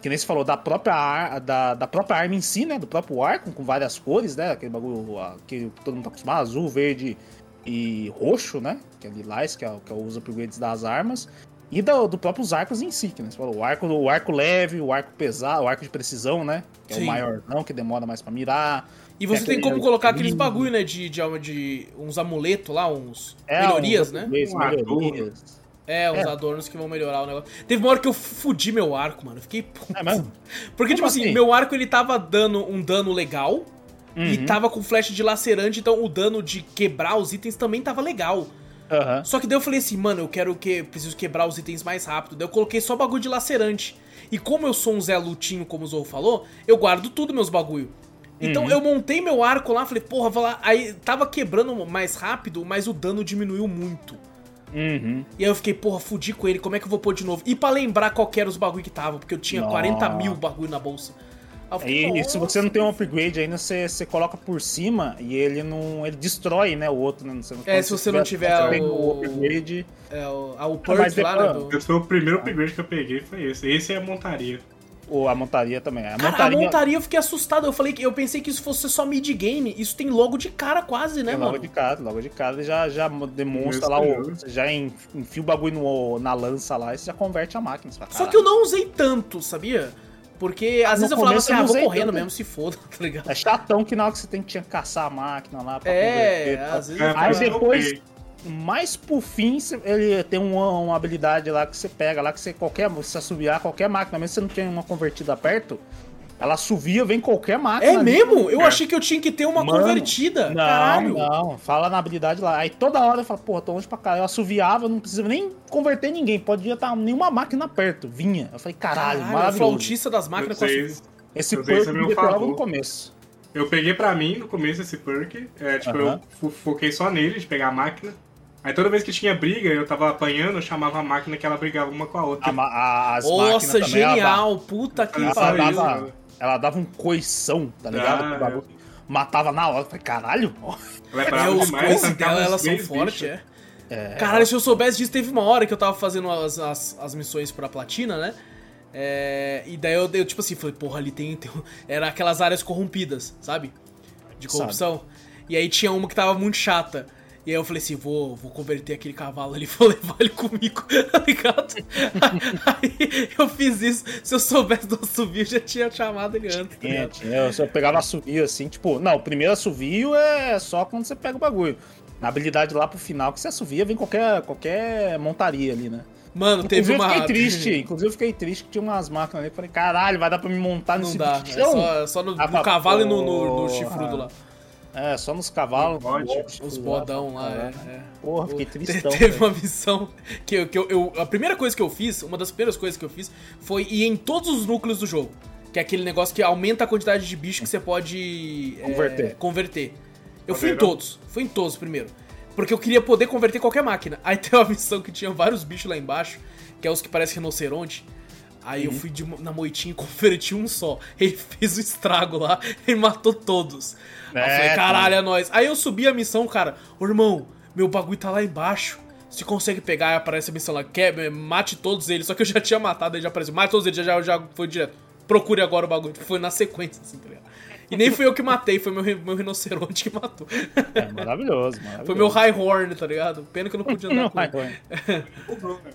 Que nem você falou, da própria, ar, da, da própria arma em si, né? Do próprio arco, com várias cores, né? Aquele bagulho que todo mundo tá acostumado, azul, verde e roxo, né? Que é lilás, que é, que é os upgrades das armas. E do, do próprios arcos em si, que né? você falou, o arco, o arco leve, o arco pesado, o arco de precisão, né? Que é Sim. o maior não, que demora mais pra mirar. E você É tem como colocar aqueles bagulho, né? De, de, de uns amuletos lá, uns É, melhorias, uns né? Um melhorias. É, uns É. adornos que vão melhorar o negócio. Teve uma hora que eu fudi meu arco, mano. Eu Fiquei puto. É mesmo? Porque, tipo Como assim, assim? meu arco ele tava dando um dano legal e Uhum. tava com flecha de lacerante, então o dano de quebrar os itens também tava legal. Aham. Só que daí eu falei assim, mano, eu quero que. Preciso quebrar os itens mais rápido. Daí eu coloquei só bagulho de lacerante. E como eu sou um Zé Lutinho, como o Zou falou, eu guardo tudo meus bagulho. Então Uhum. eu montei meu arco lá, falei, porra, vai lá. Aí tava quebrando mais rápido, mas o dano diminuiu muito. Uhum. E aí eu fiquei, porra, fudi com ele, como é que eu vou pôr de novo? E pra lembrar qual que era os bagulho que tava, porque eu tinha Nossa. 40 mil bagulho na bolsa. Fiquei, E, se você não tem um upgrade ainda, você, você coloca por cima e ele não. ele destrói, né, o outro, né? É, se você não tiver você tem o- upgrade. É, o, ah, o lá, né? depois- do- Esse foi o primeiro upgrade que eu peguei, foi esse. Esse é a montaria. Ou a montaria também. A Cara, montaria, a montaria eu fiquei assustado. Eu falei que eu pensei que isso fosse só mid-game. Isso tem logo de cara quase, né, é mano? logo de cara, logo de cara ele já, já demonstra lá o. Você já en- enfia o bagulho no- na lança lá e você já converte a máquina. Fala, Só que eu não usei tanto, sabia? Porque às No vezes eu falava assim, eu ah, não vou correndo tanto. mesmo, se foda, tá ligado? É chatão que na hora que você tem que tinha que caçar a máquina lá pra É, converter. tá? às vezes É, Aí depois, mais por fim, ele tem uma, uma habilidade lá que você pega, lá que você qualquer, se assobiar qualquer máquina, mesmo se você não tem uma convertida perto, ela assovia, vem qualquer máquina. É ali. mesmo? Eu É. achei que eu tinha que ter uma Mano, convertida. Não, Caralho. não, fala na habilidade lá. Aí toda hora eu falo, porra, tô longe pra caralho. Eu assoviava, não precisava nem converter ninguém, podia estar nenhuma máquina perto, vinha. Eu falei, caralho, Caralho, o maravilhoso. flautista das máquinas com Vocês- a Esse Eu perk isso a meu devia ter logo favor. no começo. Eu peguei pra mim no começo esse perk. É, tipo, Aham. eu fo- foquei só nele, de pegar a máquina. Aí toda vez que tinha briga, eu tava apanhando, eu chamava a máquina que ela brigava uma com a outra. A a- as máquinas Nossa, genial. Puta que pariu. Sabe ela dava um coição, tá ligado? Ah, Que o bagulho Matava na hora. Eu falei, caralho. Ela é É, os arrancava dela, elas são fortes, bichos. é. Caralho, se eu soubesse disso, teve uma hora que eu tava fazendo as, as, as missões pra platina, né? É, e daí eu, eu, tipo assim, falei, porra, ali tem, tem. Era aquelas áreas corrompidas, sabe? De corrupção. E aí tinha uma que tava muito chata. E aí eu falei assim, vou, vou converter aquele cavalo ali, vou levar ele comigo, tá ligado? Aí eu fiz isso. Se eu soubesse do assovio, eu já tinha chamado ele antes, tá ligado? tinha. Eu pegava assovio assim, tipo, não, o primeiro assovio é só quando você pega o bagulho. Na habilidade lá pro final que você assovia, vem qualquer, qualquer montaria ali, né? Mano, teve Inclusive eu uma. fiquei triste, inclusive eu fiquei triste que tinha umas máquinas ali. eu Falei, caralho, vai dar pra me montar Não nesse dá, é bichão? só, só no, no cavalo e no, no, no chifrudo lá. É, só nos cavalos. Bode. Os bodão lá, é. é. é. Porra, fiquei Te- tristão. Teve uma missão que, eu, que eu, eu- A primeira coisa que eu fiz, uma das primeiras coisas que eu fiz, foi ir em todos os núcleos do jogo. Que é aquele negócio que aumenta a quantidade de bicho que você pode. é, Converter. converter. Eu fui em todos. Fui em todos primeiro. Porque eu queria poder converter qualquer máquina. Aí tem uma missão que tinha vários bichos lá embaixo, que é os que parecem rinoceronte. Aí eu fui de na moitinha e converti um só. Ele fez o estrago lá, ele matou todos. Aí eu É, falei, tá. caralho, é nóis. Aí eu subi a missão, cara. Ô irmão, meu bagulho tá lá embaixo. Se consegue pegar, aparece a missão lá. Quer, mate todos eles. Só que eu já tinha matado, aí já apareceu. Mate todos eles, já, já, já foi direto. Procure agora o bagulho. Foi na sequência, assim, tá ligado? E nem fui eu que matei, foi meu, meu rinoceronte que matou. É, maravilhoso, maravilhoso. Foi meu high horn, tá ligado? Pena que eu não podia andar Não, com ele. Bugou, né?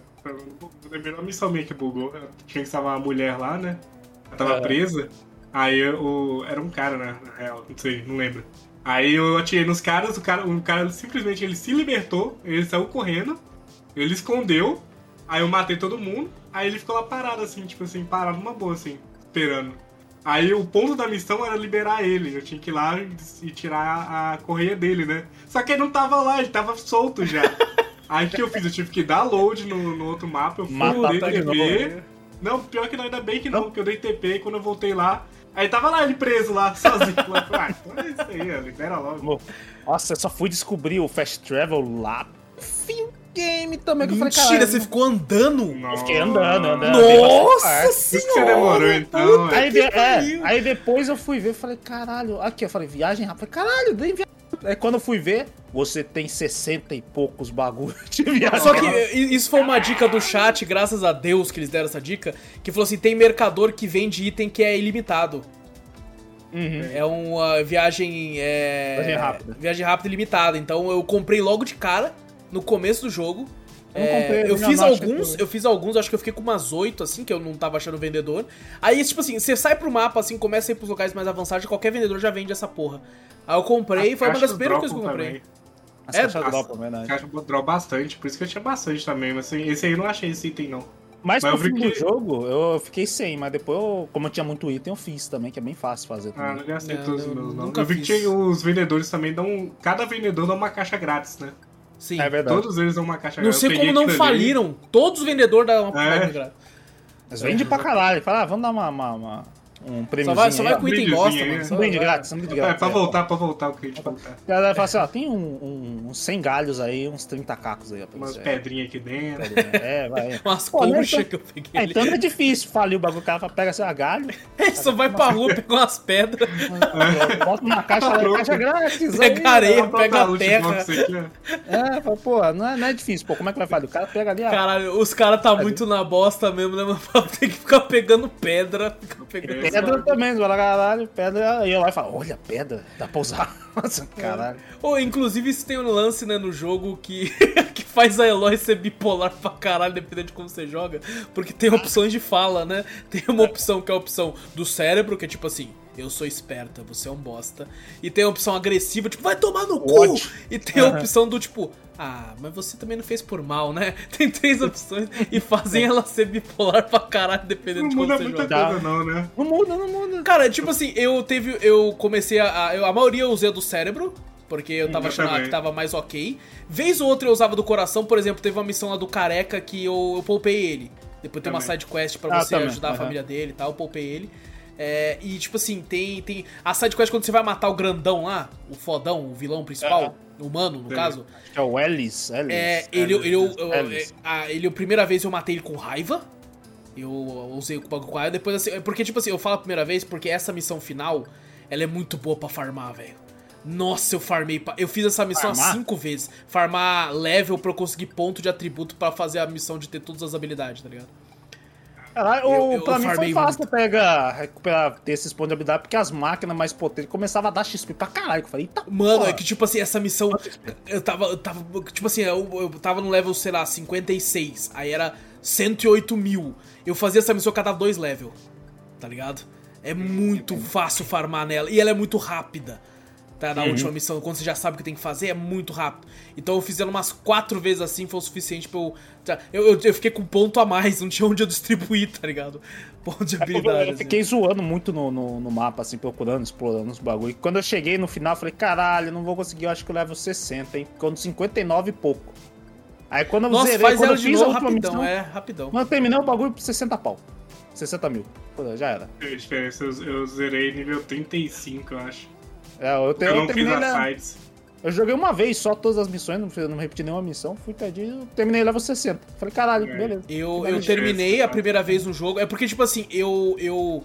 Uma missão minha que bugou. Tinha que salvar uma mulher lá, né? Ela tava É. presa. Aí o. Era um cara, né? Na real, não sei, não lembro. Aí eu atirei nos caras, o cara, o cara simplesmente ele se libertou, ele saiu correndo, ele escondeu, aí eu matei todo mundo, aí ele ficou lá parado assim, tipo assim, parado numa boa, assim, esperando. Aí o ponto da missão era liberar ele, eu tinha que ir lá e, tirar a, correia dele, né? Só que ele não tava lá, ele tava solto já. Aí o que eu fiz? Eu tive que dar load no, no outro mapa, eu fui, novo. TP. Não, pior que não, ainda bem que não, porque eu dei TP e quando eu voltei lá, aí tava lá ele preso lá, sozinho. Falei, ah, então é isso aí, ó, libera logo. Nossa, eu só fui descobrir o Fast Travel lá no fim game também. Que eu falei, Mentira, você ficou andando? Eu fiquei andando, andando. Nossa que você senhora! demorou, então, puta é. Aí, de- é, aí depois eu fui ver, falei, caralho, aqui, eu falei, viagem rápida. Caralho, dei viagem. Aí quando eu fui ver, você tem 60 e poucos bagulhos de viagem. Só que isso foi uma dica do chat, graças a Deus que eles deram essa dica, que falou assim, tem mercador que vende item que é ilimitado. Uhum. É uma viagem. É... Viagem rápida. Viagem rápida e limitada. Então eu comprei logo de cara, no começo do jogo. Eu não É, comprei, eu eu fiz alguns, que- eu fiz alguns, acho que eu fiquei com umas oito, assim, que eu não tava achando vendedor. Aí, tipo assim, você sai pro mapa, assim, começa a ir pros locais mais avançados, qualquer vendedor já vende essa porra. Aí eu comprei, foi uma das primeiras coisas que eu comprei. também. As É, caixas as- dropam, verdade. Caixa drop bastante, por isso que eu tinha bastante também, mas assim, esse aí eu não achei esse item não. Mas Mas pro eu vi fim do que- jogo, eu fiquei sem, mas depois, eu, como eu tinha muito item, eu fiz também, que é bem fácil fazer Ah, não também. gastei Não, todos os eu meus não. eu vi que fiz. tinha, os vendedores também dão. Cada vendedor dá uma caixa grátis, né? Sim. É verdade. Todos eles dão uma caixa Não sei como não faliram. Todos os vendedores da uma É. Mas vende pra caralho. Fala, ah, vamos dar uma, uma- uma- um prêmio. Só vai, só vai com item bosta, mano. né? Só Um brinde grátis, um brinde É, grátis. pra é. voltar, pra voltar o que a gente voltar. A galera fala assim, ó, tem um, um- uns 100 galhos aí, uns 30 cacos aí. ó, pra Umas pedrinhas aqui dentro. É, vai. Umas né, conchas então- que eu peguei. É, então não é difícil falir o bagulho, o cara pega assim, a galho, Ele só vai pra rua, pega umas pedras, bota na caixa, Tá lá, pronto. caixa grátis. Pega aí, areia. Vou pega a terra. É, fala, pô, não é, não é difícil, pô, como é que vai falir? O cara pega ali, ó. Caralho, os caras tá muito na bosta mesmo, né, mano? Pra ter que ficar pegando pedra. Ficar pegando É, Pedra também, você vai lá, caralho, pedra. E eu lá e falo, olha, pedra, dá pra usar. Nossa, caralho. Ô, inclusive, isso tem um lance, né, no jogo que, que faz a Eloy ser bipolar pra caralho, dependendo de como você joga. Porque tem opções de fala, né? Tem uma opção que é a opção do cérebro, que é tipo assim. Eu sou esperta, você é um bosta. E tem a opção agressiva, tipo, vai tomar no cu! E tem a opção do tipo, ah, mas você também não fez por mal, né? Tem três opções e fazem ela ser bipolar pra caralho, dependendo Não de como muda você muita joga. Dá. coisa, não, né? Não muda, não muda. Cara, tipo assim, eu teve. Eu comecei a. A, eu- a maioria eu usei a do cérebro. Porque eu tava Eu achando também. que tava mais ok. Vez ou outra eu usava do coração, por exemplo, teve uma missão lá do careca que eu, eu poupei ele. Depois tem uma side quest pra Ah, você também, ajudar a aham. família dele e tal, eu poupei ele. É, e tipo assim, tem, tem. A side quest quando você vai matar o grandão lá, o fodão, o vilão principal, humano, no Sim. caso. Acho que é o Ellis. Ellis. É, ele, ele, eu, eu- Ellis. é, a- ele, a primeira vez eu matei ele com raiva. Eu usei o bagulho com raiva. Depois, assim, porque, tipo assim, eu falo a primeira vez porque essa missão final, ela é muito boa pra farmar, velho. Nossa, eu farmei. Eu fiz essa missão Farmar? cinco vezes. Farmar level pra eu conseguir ponto de atributo pra fazer a missão de ter todas as habilidades, tá ligado? Caralho, Eu- eu pra mim foi fácil pegar, recuperar, ter esse ponto de habilidade, porque as máquinas mais potentes começavam a dar XP pra caralho. Eu falei, eita Mano, porra. é que tipo assim, essa missão. Eu tava. Eu tava. Tipo assim, eu, eu tava no level, sei lá, 56. Aí era 108 mil. Eu fazia essa missão cada dois level. Tá ligado? É muito fácil farmar nela. E ela é muito rápida. Tá? Na Uhum. última missão, quando você já sabe o que tem que fazer, é muito rápido. Então eu fiz ela umas quatro vezes assim, foi o suficiente pra eu. tá, Eu, eu, eu fiquei com ponto a mais, não tinha onde eu distribuir, tá ligado? Ponto de Eu, habilidade. eu fiquei zoando muito no, no, no mapa, assim, procurando, explorando os bagulho. E quando eu cheguei no final, eu falei, caralho, não vou conseguir, eu acho que eu levo 60, hein? Ficou no 59 e pouco. Aí quando eu Nossa, zerei, faz quando ela eu fiz a novo última rapidão, missão, é, rapidão. quando eu terminei o bagulho por 60 pau. 60 mil. Pô, Já era. A diferença, eu, eu zerei nível 35, eu acho. É, eu, te- Eu eu não fiz terminei. as na- sides. Eu joguei uma vez só todas as missões, não, fiz- não repeti nenhuma missão, fui perdido, terminei level 60. Falei, caralho, É. beleza. Eu, eu terminei a primeira vez no jogo. É porque, tipo assim, eu. eu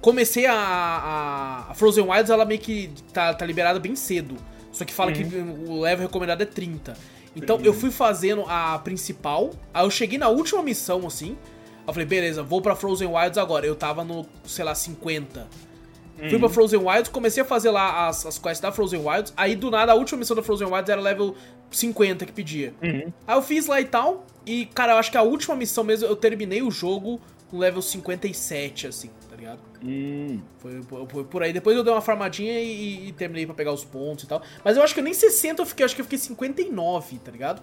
comecei a, a. a Frozen Wilds, ela meio que tá, tá liberada bem cedo. Só que fala que o level recomendado é 30. Então eu fui fazendo a principal. Aí eu cheguei na última missão, assim. Aí eu falei, beleza, vou pra Frozen Wilds agora. Eu tava no, sei lá, 50. Fui pra Frozen Wilds, comecei a fazer lá as, as quests da Frozen Wilds. Aí do nada a última missão da Frozen Wilds era level 50 que pedia. Uhum. Aí eu fiz lá e tal. E, cara, eu acho que a última missão mesmo, eu terminei o jogo com level 57, assim, tá ligado? Hum. Foi, foi- por aí. Depois eu dei uma farmadinha e, e terminei pra pegar os pontos e tal. Mas eu acho que eu nem 60 eu fiquei, eu acho que eu fiquei 59, tá ligado?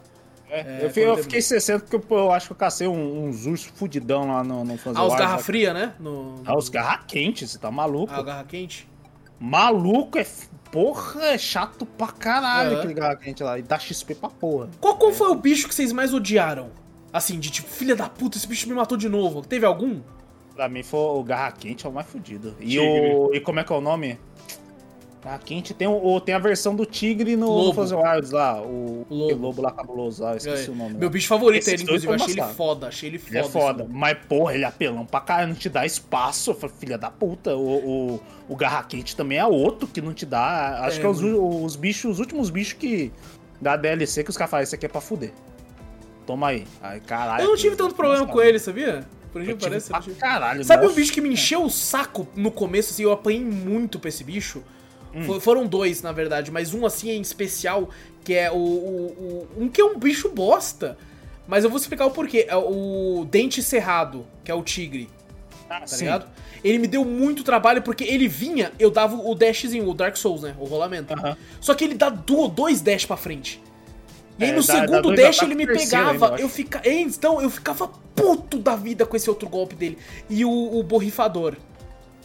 É, É, eu, fi- eu fiquei 60 porque eu, eu acho que eu cacei um- uns ursos fudidão lá no, no Frozen Ah, os garra né? fria, né? No, Ah, os garra quentes, você tá maluco? Ah, o garra quente. Maluco é. Porra, é chato pra caralho Aham. aquele garra quente lá. E dá XP pra porra. Qual, qual foi o bicho que vocês mais odiaram? Assim, de tipo, filha da puta, esse bicho me matou de novo. Teve algum? Pra mim foi o garra quente, é o mais fudido. E, Tigre. o, e como é que é o nome? Garra quente tem, o, tem a versão do tigre no, Lobo. no Frozen Wilds lá. O, lobo. lobo lá cabuloso lá, eu esqueci É, o nome. Meu bicho favorito Esses ele, inclusive. Achei ele foda, achei ele foda. Ele é esse foda, mas porra, ele é apelão pra caralho, não te dá espaço, filha da puta. O, o, o garra quente também é outro que não te dá. Acho É, que é os, mano. os bichos, os últimos bichos que. Da DLC que os caras falam, isso aqui é pra fuder. Toma aí. Ai, caralho. Eu não tive tanto problema com ele, sabia? Por pareça. eu pra caralho. Sabe um nossa. bicho que me encheu o saco no começo, assim, eu apanhei muito pra esse bicho? Hum. Fo- foram dois, na verdade, mas um assim em especial, que é o, o- o- Um que é um bicho bosta. Mas eu vou explicar o porquê. É o Dente Cerrado, que é o tigre, Ah, tá sim. ligado? Ele me deu muito trabalho porque ele vinha, eu dava o dashzinho, o Dark Souls, né? O rolamento. Aham. Só que ele dá do- dois dash pra frente. E aí É, no dá- dá segundo dois dash ele me pegava, ainda, eu eu fica, é, então eu ficava puto da vida com esse outro golpe dele. E o, o borrifador,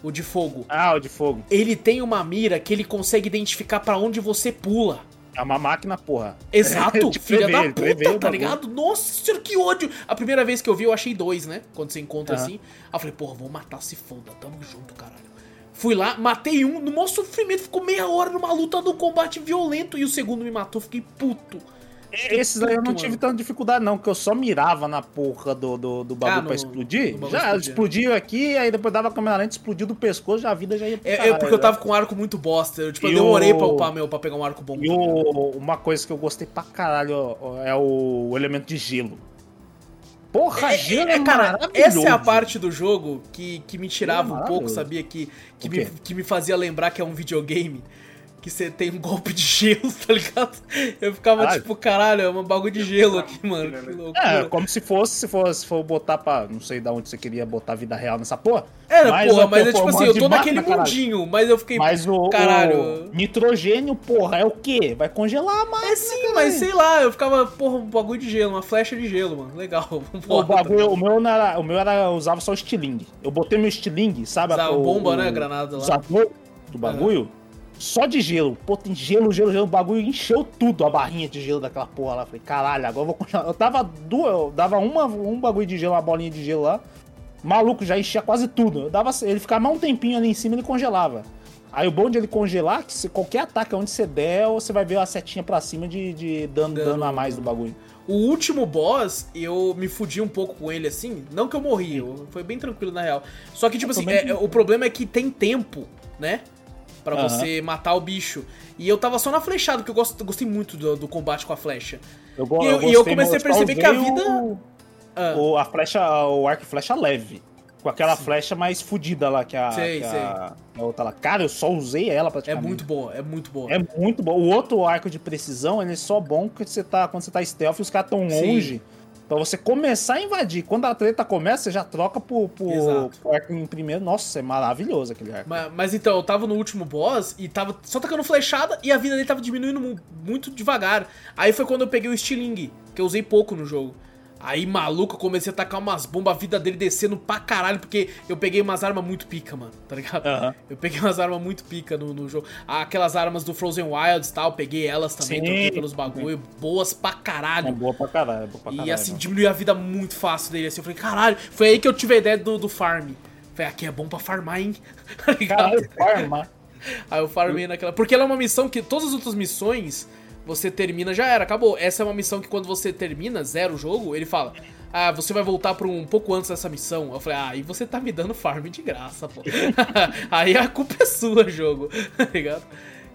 o de fogo, Ah, o de fogo. ele tem uma mira que ele consegue identificar pra onde você pula. É uma máquina, porra. Exato, filha da puta, o tá ligado? Nossa senhora, que ódio! A primeira vez que eu vi, eu achei dois, né? Quando você encontra Aham. assim. Aí eu falei, porra, vou matar, se foda, tamo junto, caralho. Fui lá, matei um, no maior sofrimento, ficou meia hora numa luta num combate violento e o segundo me matou, fiquei puto. Esses aí eu não tive tanta dificuldade, não, porque eu só mirava na porra do, do, do bagulho Ah, no- pra explodir. Já explodiu aqui, aí depois dava a câmera lenta, explodiu do pescoço, já a vida já ia pro É, é porque eu né? tava com um arco muito bosta. Eu, tipo, eu demorei pra upar meu, pra pegar um arco bom. E o- uma coisa que eu gostei pra caralho ó, é o, elemento de gelo. Porra, É, gelo é, é, cara, maravilhoso. essa é a parte do jogo que, que me tirava um pouco, sabia? Que, que, me, que me fazia lembrar que é um videogame. Que você tem um golpe de gelo, tá ligado? Eu ficava Caralho. tipo, caralho, é um bagulho de gelo aqui, mano. Que loucura. É, como se fosse, se fosse, se for botar pra. Não sei da onde você queria botar a vida real nessa porra. Era, Mas porra, é mas é tipo assim, eu tô máquina, naquele caralho. mundinho, mas eu fiquei. Mas o, Caralho. o nitrogênio, porra, é o quê? Vai congelar a máquina. É sim, mas sei lá, eu ficava, porra, um bagulho de gelo, uma flecha de gelo, mano. Legal. O vambora. bagulho, o meu não era, o meu era eu usava só o estilingue. Eu botei meu estilingue, sabe? Usava o, bomba, o- né, granada lá. usador do bagulho. Só de gelo. Pô, tem gelo, gelo, gelo. O bagulho encheu tudo a barrinha de gelo daquela porra lá. Falei, caralho, agora eu vou continuar. Eu dava duas, eu dava uma, um bagulho de gelo, uma bolinha de gelo lá. Maluco, já enchia quase tudo. Eu dava, ele ficava mais um tempinho ali em cima ele congelava. Aí o bom de ele congelar, que se qualquer ataque onde você der, você vai ver a setinha pra cima de, de dano, Dano. dano a mais do bagulho. O último boss, eu me fudi um pouco com ele assim. Não que eu morri, eu, foi bem tranquilo na real. Só que, tipo assim, é- é- o problema é que tem tempo, né? Pra Aham. você matar o bicho. E eu tava só na flechada, porque eu gosto, gostei muito do, do combate com a flecha. Eu, E eu- e eu comecei a perceber que a vida- o- Ah, o, a flecha, o arco e flecha leve. Com aquela flecha mais fodida lá que a, Sei, que a, a outra lá. Cara, eu só usei ela é praticamente. muito boa, é muito boa. É muito bom. O outro arco de precisão, ele é só bom porque você tá, quando você tá stealth e os caras tão Sim. Pra você começar a invadir. Quando a treta começa, você já troca pro, pro, pro arco em primeiro. Nossa, é maravilhoso aquele arco. Mas, mas então, eu tava no último boss e tava só tacando flechada e a vida dele tava diminuindo mu- muito devagar. Aí foi quando eu peguei o Stiling, que eu usei pouco no jogo. Aí, maluco, eu comecei a tacar umas bombas, a vida dele descendo pra caralho, porque eu peguei umas armas muito pica, mano, tá ligado? Aham. Eu peguei umas armas muito pica no, no jogo. Aquelas armas do Frozen Wilds e tal, peguei elas também, Sim. troquei pelos bagulho, boas pra É caralho. boa pra caralho, é boa pra caralho. E assim, diminuiu a vida muito fácil dele. Assim, eu falei, caralho, foi aí que eu tive a ideia do, do farm. Falei, aqui é bom pra farmar, hein? Tá ligado? Caralho, farma. Aí eu farmei naquela. Porque ela é uma missão que todas as outras missões você termina, já era, acabou. Essa é uma missão que quando você termina, zero o jogo, ele fala. Ah, você vai voltar pra um pouco antes dessa missão. Eu falei, ah, aí você tá me dando farm de graça, pô. aí a culpa é sua, jogo. Tá ligado?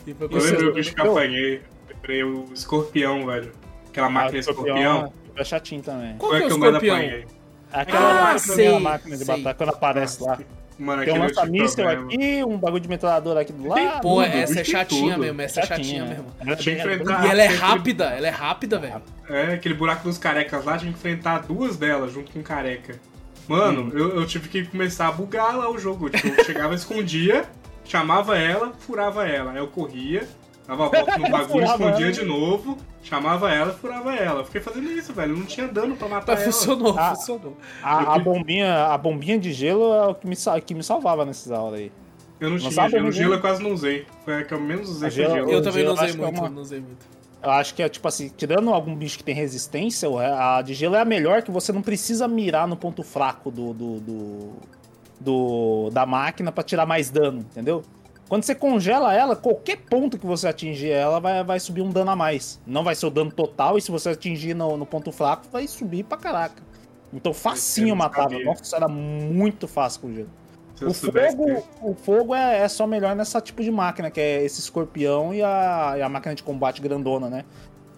E foi Eu quando lembrei você- o bicho que eu apanhei. Lembrei o escorpião, velho. Aquela Ah, máquina escorpião. é chatinho também. Qual Foi que é que o escorpião? apanhei. Aquela Ah, máquina, sei, máquina de sei. batalha, quando aparece lá. Mano, Tem um é lança-míssel aqui, um bagulho de metralhadora aqui do lado. Pô, tudo, essa é chatinha mesmo, essa é chatinha né? mesmo. Ela Tinha que bem- enfrentar- E ela é rápida, ela é rápida, velho. É, aquele buraco dos carecas lá, tinha que enfrentar duas delas junto com o careca. Mano, Hum. eu, eu tive que começar a bugar lá o jogo. Tipo, eu chegava, escondia, chamava ela, furava ela. Aí eu corria, dava a volta no bagulho, escondia de novo, chamava ela, furava ela. Eu fiquei fazendo isso, velho. Não tinha dano pra matar Mas ela. funcionou, Ah. funcionou. A, a bombinha, a bombinha de gelo é o que me, que me salvava nessas horas aí. Eu não Não tinha gelo. ninguém. Gelo eu quase não usei. Foi a que eu menos usei gelo- gelo. Eu também gelo não usei é muito, uma- não usei muito. Eu acho que é tipo assim, tirando algum bicho que tem resistência, a de gelo é a melhor que você não precisa mirar no ponto fraco do, do, do- do- da máquina pra tirar mais dano, entendeu? Quando você congela ela, qualquer ponto que você atingir ela vai, vai subir um dano a mais. Não vai ser o dano total, e se você atingir no, no ponto fraco, vai subir pra caraca. Então facinho matava. sabia. Nossa, era muito fácil com o gelo. O fogo, o fogo é, é só melhor nessa tipo de máquina, que é esse escorpião e a, e a máquina de combate grandona, né?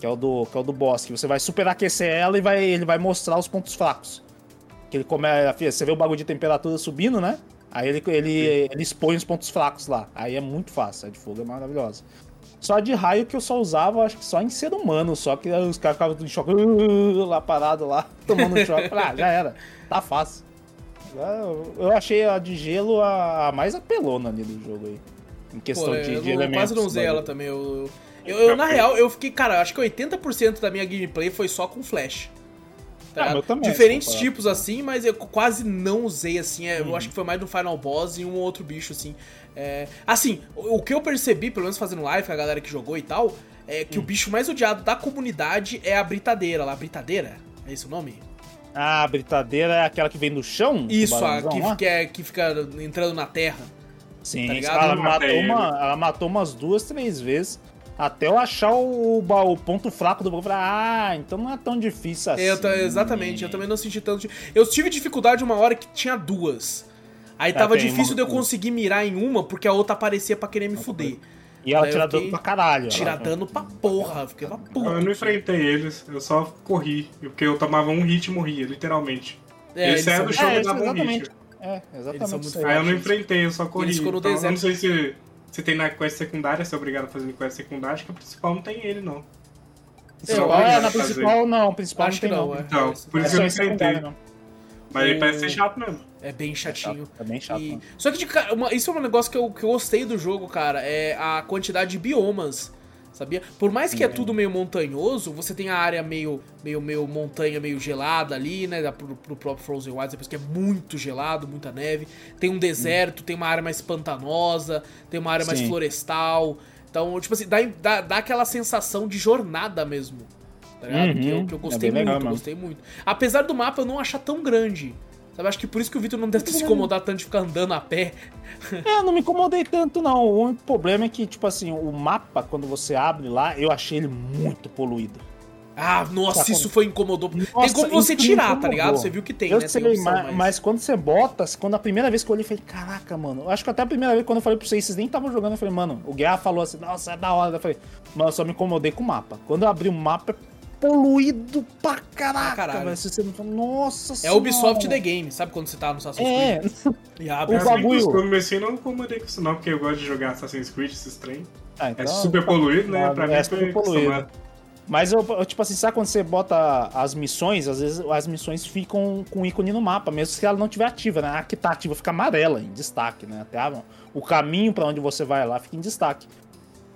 Que é o do, que é o do boss. Que você vai superaquecer ela e vai, ele vai mostrar os pontos fracos. Que ele come, você vê o bagulho de temperatura subindo, né? Aí ele, ele, ele expõe os pontos fracos lá. Aí é muito fácil. A de fogo é maravilhosa. Só de raio que eu só usava, acho que só em ser humano, só que os caras ficavam em choque, lá parado lá, tomando choque. Eu ah, já era, tá fácil. Eu- Eu achei a de gelo a mais apelona ali do jogo aí. Em questão Pô, de, eu de não- elementos. quase não usei ela também. Eu, eu, eu, na real, eu fiquei, cara, acho que 80% da minha gameplay foi só com flash. Tá Ah, também, Diferentes tipos assim, mas eu quase não usei assim. é, Uhum. Eu acho que foi mais no Final Boss e um outro bicho assim. É, assim, o, o que eu percebi, pelo menos fazendo live com a galera que jogou e tal, é que o Hum. bicho mais odiado da comunidade é a britadeira lá. Britadeira? É esse o nome? Ah, a britadeira é aquela que vem do chão? Isso, a, que, que, é, que fica entrando na terra. Sim, tá ela, matou uma, ela matou umas duas, três vezes. Até eu achar o, o ponto fraco do bagulho. Ah, então não é tão difícil assim. Eu, ta- exatamente, eu também não senti tanto. de- Eu tive dificuldade uma hora que tinha duas. Aí Tá, tava difícil uma- de eu conseguir mirar em uma, porque a outra aparecia pra querer me fuder. E ela tira dano pra caralho. Tira ela- dano pra porra, uma puta. Eu não enfrentei eles, eu só corri. Porque eu tomava um hit e morria, literalmente. É, Esse eles é são- do chão É, e um exatamente. hit. É, exatamente aí. Eu não enfrentei, eu só corri. Eles ficam no Então, eu não sei se, se tem na quest secundária, se é obrigado a fazer quest secundária, acho que a principal não tem ele, não. Eu Principal, é, que na fazer. principal não, principal Acho que não tem não, não. é. Então, por É isso só eu não enfrentei. não. Mas ele parece ser chato mesmo. É bem chatinho. É bem chato. E-. Só que de uma- isso é um negócio que eu, que eu gostei do jogo, cara, é a quantidade de biomas. Sabia? Por mais que é tudo meio montanhoso, você tem a área meio, meio, meio montanha, meio gelada ali, né? Pro, pro próprio Frozen Wilds, depois que é muito gelado, muita neve. Tem um deserto, tem uma área mais pantanosa, tem uma área mais Sim. florestal. Então, tipo assim, dá, dá, dá aquela sensação de jornada mesmo. Tá ligado? Uhum. Que, eu, que eu É gostei bem muito, mano. gostei muito. Apesar do mapa eu não achar tão grande. Sabe, acho que por isso que o Vitor não deve se incomodado tanto de ficar andando a pé. É, não me incomodei tanto, não. O único problema é que, tipo assim, o mapa, quando você abre lá, eu achei ele muito poluído. Ah, nossa, Tá, isso foi incomodou. tem Nossa, como você tirar, tá ligado? Você viu que tem, eu né? sei, tem opção, mas, mas quando você bota, quando a primeira vez que eu olhei, eu falei, caraca, mano. Eu acho que até a primeira vez quando eu falei pra vocês, vocês nem estavam jogando, eu falei, mano, o Guerra falou assim, nossa, é da hora. Eu falei, mano, eu só me incomodei com o mapa. Quando eu abri o mapa, é poluído pra caraca, caralho. velho. Se você não fala, nossa É senhora. Ubisoft The Game, sabe quando você tá no Assassin's É, Creed? E abre O Eu bagulho- costume assim, não incomodei com isso não, porque eu gosto de jogar Assassin's Creed, esses trem. Ah, É então- super poluído, né? Pra é mim super foi poluído. acostumado. Mas eu, eu, tipo assim, sabe quando você bota as missões, às vezes as missões ficam com o ícone no mapa, mesmo se ela não estiver ativa, né? A que tá ativa fica amarela, em destaque, né? Até a, o caminho para onde você vai lá fica em destaque.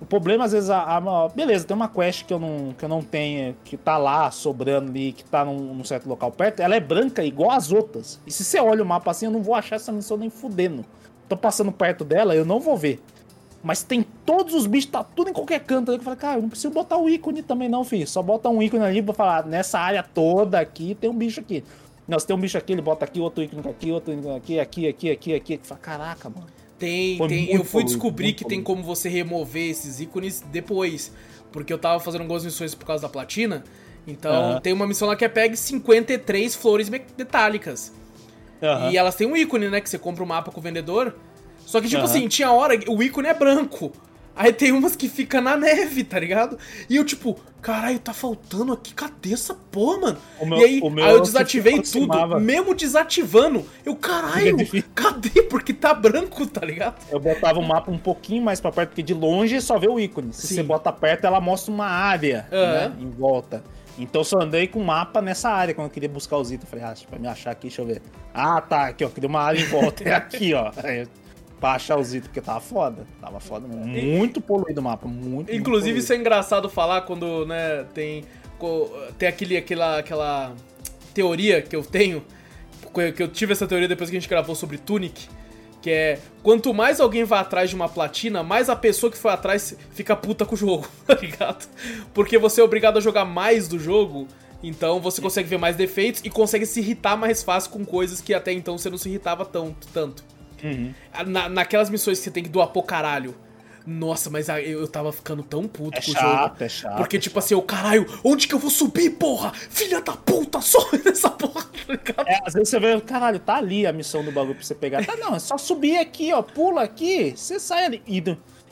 O problema, às vezes, a, a, beleza, tem uma quest que eu, não, que eu não tenho, que tá lá sobrando ali, que tá num, num, certo local perto, ela é branca igual as outras. E se você olha o mapa assim, eu não vou achar essa missão nem fudendo. Tô passando perto dela, eu não vou ver. Mas tem todos os bichos, tá tudo em qualquer canto. Aí eu falei, cara, eu não preciso botar o ícone também, não, filho. Só bota um ícone ali pra falar, nessa área toda aqui tem um bicho aqui. Não, se tem um bicho aqui, ele bota aqui, outro ícone aqui, outro ícone aqui, aqui, aqui, aqui, aqui. Fala, caraca, mano. Tem, tem. Eu fui descobrir que tem como você remover esses ícones depois. Porque eu tava fazendo algumas missões por causa da platina. Então uhum. tem uma missão lá que é pegue 53 flores metálicas. Uhum. E elas têm um ícone, né? Que você compra o um mapa com o vendedor. Só que, tipo uhum. assim, tinha hora, o ícone é branco. Aí tem umas que fica na neve, tá ligado? E eu, tipo, caralho, tá faltando aqui, cadê essa porra, mano? Meu, e aí, aí eu desativei tudo, mesmo desativando, eu, caralho, cadê? Porque tá branco, tá ligado? Eu botava o mapa um pouquinho mais pra perto, porque de longe só vê o ícone. Se Sim. você bota perto, ela mostra uma área, uhum. né, em volta. Então eu só andei com o mapa nessa área quando eu queria buscar os itens. Falei, ah, pra me achar aqui, deixa eu ver. Ah, tá, aqui, ó, queria uma área em volta. É aqui, ó. Pra achar os itens, porque tava foda. Tava foda Muito poluído o mapa, muito. Inclusive, muito isso é engraçado falar quando, né, tem. Tem aquele, aquela, aquela teoria que eu tenho. Que eu tive essa teoria depois que a gente gravou sobre Tunic. Que é, quanto mais alguém vai atrás de uma platina, mais a pessoa que foi atrás fica puta com o jogo, tá ligado? Porque você é obrigado a jogar mais do jogo, então você consegue ver mais defeitos e consegue se irritar mais fácil com coisas que até então você não se irritava tanto. tanto. Uhum. Na, naquelas missões que você tem que doar pro caralho. Nossa, mas eu tava ficando tão puto é com chato, o jogo. É chato, porque, é tipo chato. assim, o caralho, onde que eu vou subir, porra? Filha da puta, só nessa porra, tá É, às vezes você vê, caralho, tá ali a missão do bagulho pra você pegar. Tá, não, é só subir aqui, ó, pula aqui, você sai ali. E,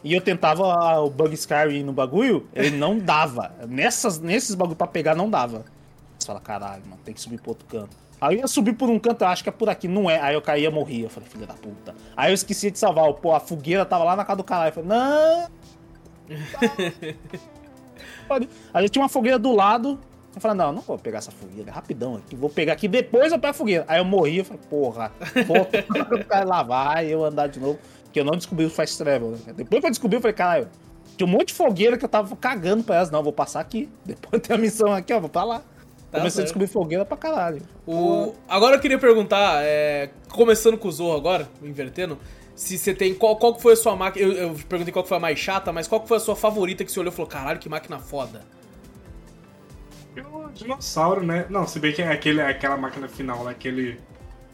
e eu tentava ah, o Bug Sky no bagulho, ele não dava. Nessas, nesses bagulho pra pegar, não dava. Você fala, caralho, mano, tem que subir pro outro canto. Aí eu ia subir por um canto, eu acho que é por aqui, não é. Aí eu caía e morria. Eu falei, filha da puta. Aí eu esqueci de salvar. Pô, a fogueira tava lá na casa do caralho. Eu falei, não. Aí tinha uma fogueira do lado. Eu falei, não, não vou pegar essa fogueira, é rapidão aqui. Vou pegar aqui, depois eu pego a fogueira. Aí eu morri, eu falei, porra, volta lá vai, eu andar de novo. Porque eu não descobri o Fast Travel, né? Depois que eu descobri, eu falei, caralho, tinha um monte de fogueira que eu tava cagando pra elas. Não, vou passar aqui. Depois tem a missão aqui, ó, vou pra lá. Tá Comecei certo. a descobrir fogueira pra caralho. O... Agora eu queria perguntar, é... começando com o Zorro agora, invertendo, se você tem. Qual, qual foi a sua máquina. Eu, eu perguntei qual foi a mais chata, mas qual foi a sua favorita que você olhou e falou, caralho, que máquina foda? O dinossauro, né? Não, se bem que é aquele, aquela máquina final lá, aquele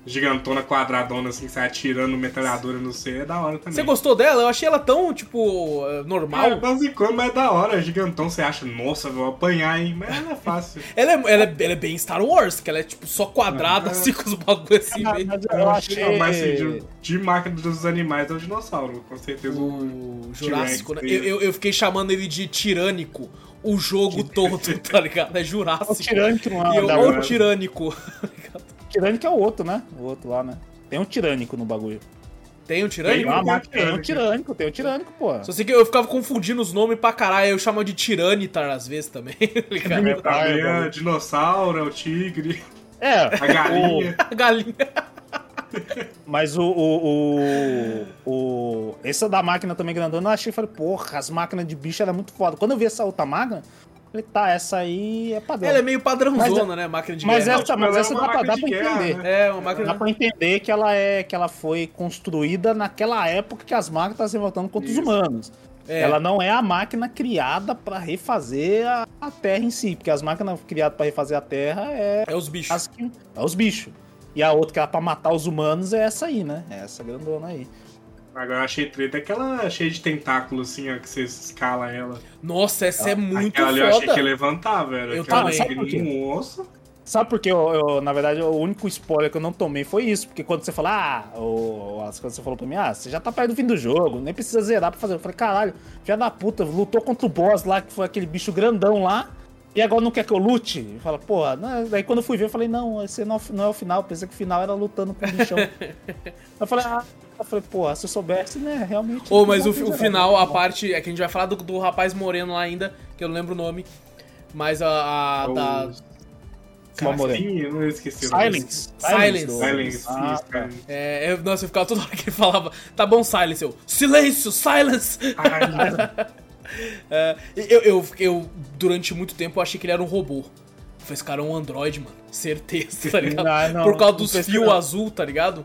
gigantona, quadradona, assim, sai atirando metralhadora no C, é da hora também. Você gostou dela? Eu achei ela tão, tipo, normal. É, basicamente, mas é da hora. Gigantão, você acha, nossa, vou apanhar, hein? Mas ela é fácil. ela, é, ela, é, ela é bem Star Wars, que ela é, tipo, só quadrada, é, assim, com os bagulhos assim, ah, Eu achei... Mas, assim, de, de máquina dos animais é o dinossauro, com certeza. O, o Jurássico, né? Eu, eu, eu fiquei chamando ele de tirânico o jogo todo, tá ligado? É Jurássico. O tirânico não é. E eu, o tirânico, tá ligado? Tirânico é o outro, né? O outro lá, né? Tem um tirânico no bagulho. Tem um tirânico? Tem, uma, tem um tirânico, tem um tirânico, pô. Só sei que eu ficava confundindo os nomes pra caralho, eu chamo de tiranitar às vezes também. Tá é, dinossauro, é o tigre. É. A galinha. O... A galinha. Mas o, o, o, o. Essa da máquina também grandona, eu achei, falei, porra, as máquinas de bicho eram muito foda. Quando eu vi essa outra máquina, Falei, tá, essa aí é padrão. Ela é meio padrãozona, mas, né? Máquina de mas guerra. Essa, mas essa é dá, pra, dá pra entender. Né? É, uma máquina... Dá pra entender que ela, é, que ela foi construída naquela época que as máquinas estavam se revoltando contra Isso. os humanos. É. Ela não é a máquina criada para refazer a, a, Terra em si, porque as máquinas criadas para refazer a Terra é. É os bichos. Que, é os bichos. E a outra que era pra matar os humanos é essa aí, né? É essa grandona aí. Agora eu achei treta aquela cheia de tentáculos, assim, ó, que você escala ela. Nossa, essa é muito aquela ali eu achei que ia levantar, velho. Eu aquela também. Sabe por quê? Sabe por quê? Eu, eu, na verdade, o único spoiler que eu não tomei foi isso. Porque quando você fala, ah, ou, quando você falou pra mim, ah, você já tá perto do fim do jogo, nem precisa zerar pra fazer. Eu falei, caralho, filha da puta, lutou contra o boss lá, que foi aquele bicho grandão lá. E agora não quer que eu lute? Fala, porra, não. daí quando eu fui ver, eu falei, não, esse não, não é o final. Eu pensei que o final era lutando com o bichão. eu falei, ah, eu falei, porra, se eu soubesse, né, realmente. Ô, oh, mas o, o final, a parte. É que a gente vai falar do, do rapaz moreno lá ainda, que eu não lembro o nome. Mas a, a da. Fla Morena. Sim, eu não esqueci. Silence. Silence. do- Silence, Ah, cara. É, eu- nossa, eu ficava toda hora que ele falava, tá bom, silence, eu, silêncio, silence! Ai, É, eu, eu, eu, durante muito tempo, eu achei que ele era um robô. Esse cara é um androide, mano. Certeza, tá ligado? Ah, não, Por causa não dos fios não. azul, tá ligado?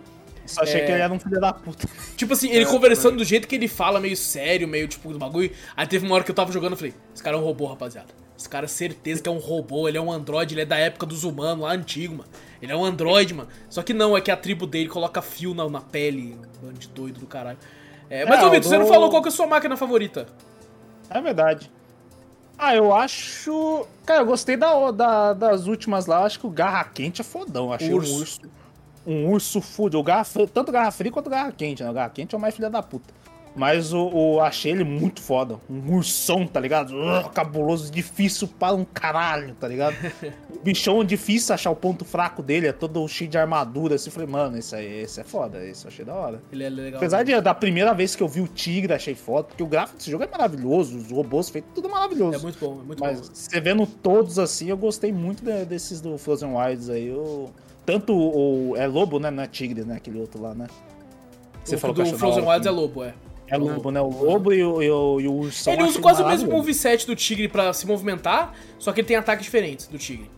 Só achei É. que ele era um filho da puta. Tipo assim, ele conversando do jeito que ele fala, meio sério, meio tipo do bagulho. Aí teve uma hora que eu tava jogando, eu falei, esse cara é um robô, rapaziada. Esse cara é certeza que é um robô, ele é um androide, ele é da época dos humanos, lá antigo, mano. Ele é um androide, mano. Só que não, é que a tribo dele coloca fio na, na pele, bando de doido do caralho. É, mas, É, ô Vitor, você não falou qual que é a sua máquina favorita? É verdade. Ah, eu acho. Cara, eu gostei da, da- das últimas lá. Acho que o Garra Quente é fodão. Achei Urso. um urso. Um urso fude. O garra, tanto Garra Frio quanto Garra Quente, né? O Garra Quente é o mais filha da puta. Mas o, o- achei ele muito foda. Um ursão, tá ligado? Cabuloso, difícil para um caralho, tá ligado? o bichão difícil achar o ponto fraco dele, é todo cheio de armadura. Assim, falei, mano, esse aí esse é foda, esse eu achei da hora. Ele é legal. Apesar de da primeira vez que eu vi o Tigre, achei foda, porque o gráfico desse jogo é maravilhoso, os robôs feitos, tudo maravilhoso. É muito bom, é muito Mas bom. você vendo todos assim, eu gostei muito de- desses do Frozen Wilds aí. Eu... Tanto o. É lobo, né? Não é tigre, né? Aquele outro lá, né? o falou do Frozen Wilds é lobo, é. É lobo, né? O lobo e o, e o, e o ursão. Ele usa quase o mesmo maravilhoso. moveset do tigre pra se movimentar, só que ele tem ataques diferentes do tigre.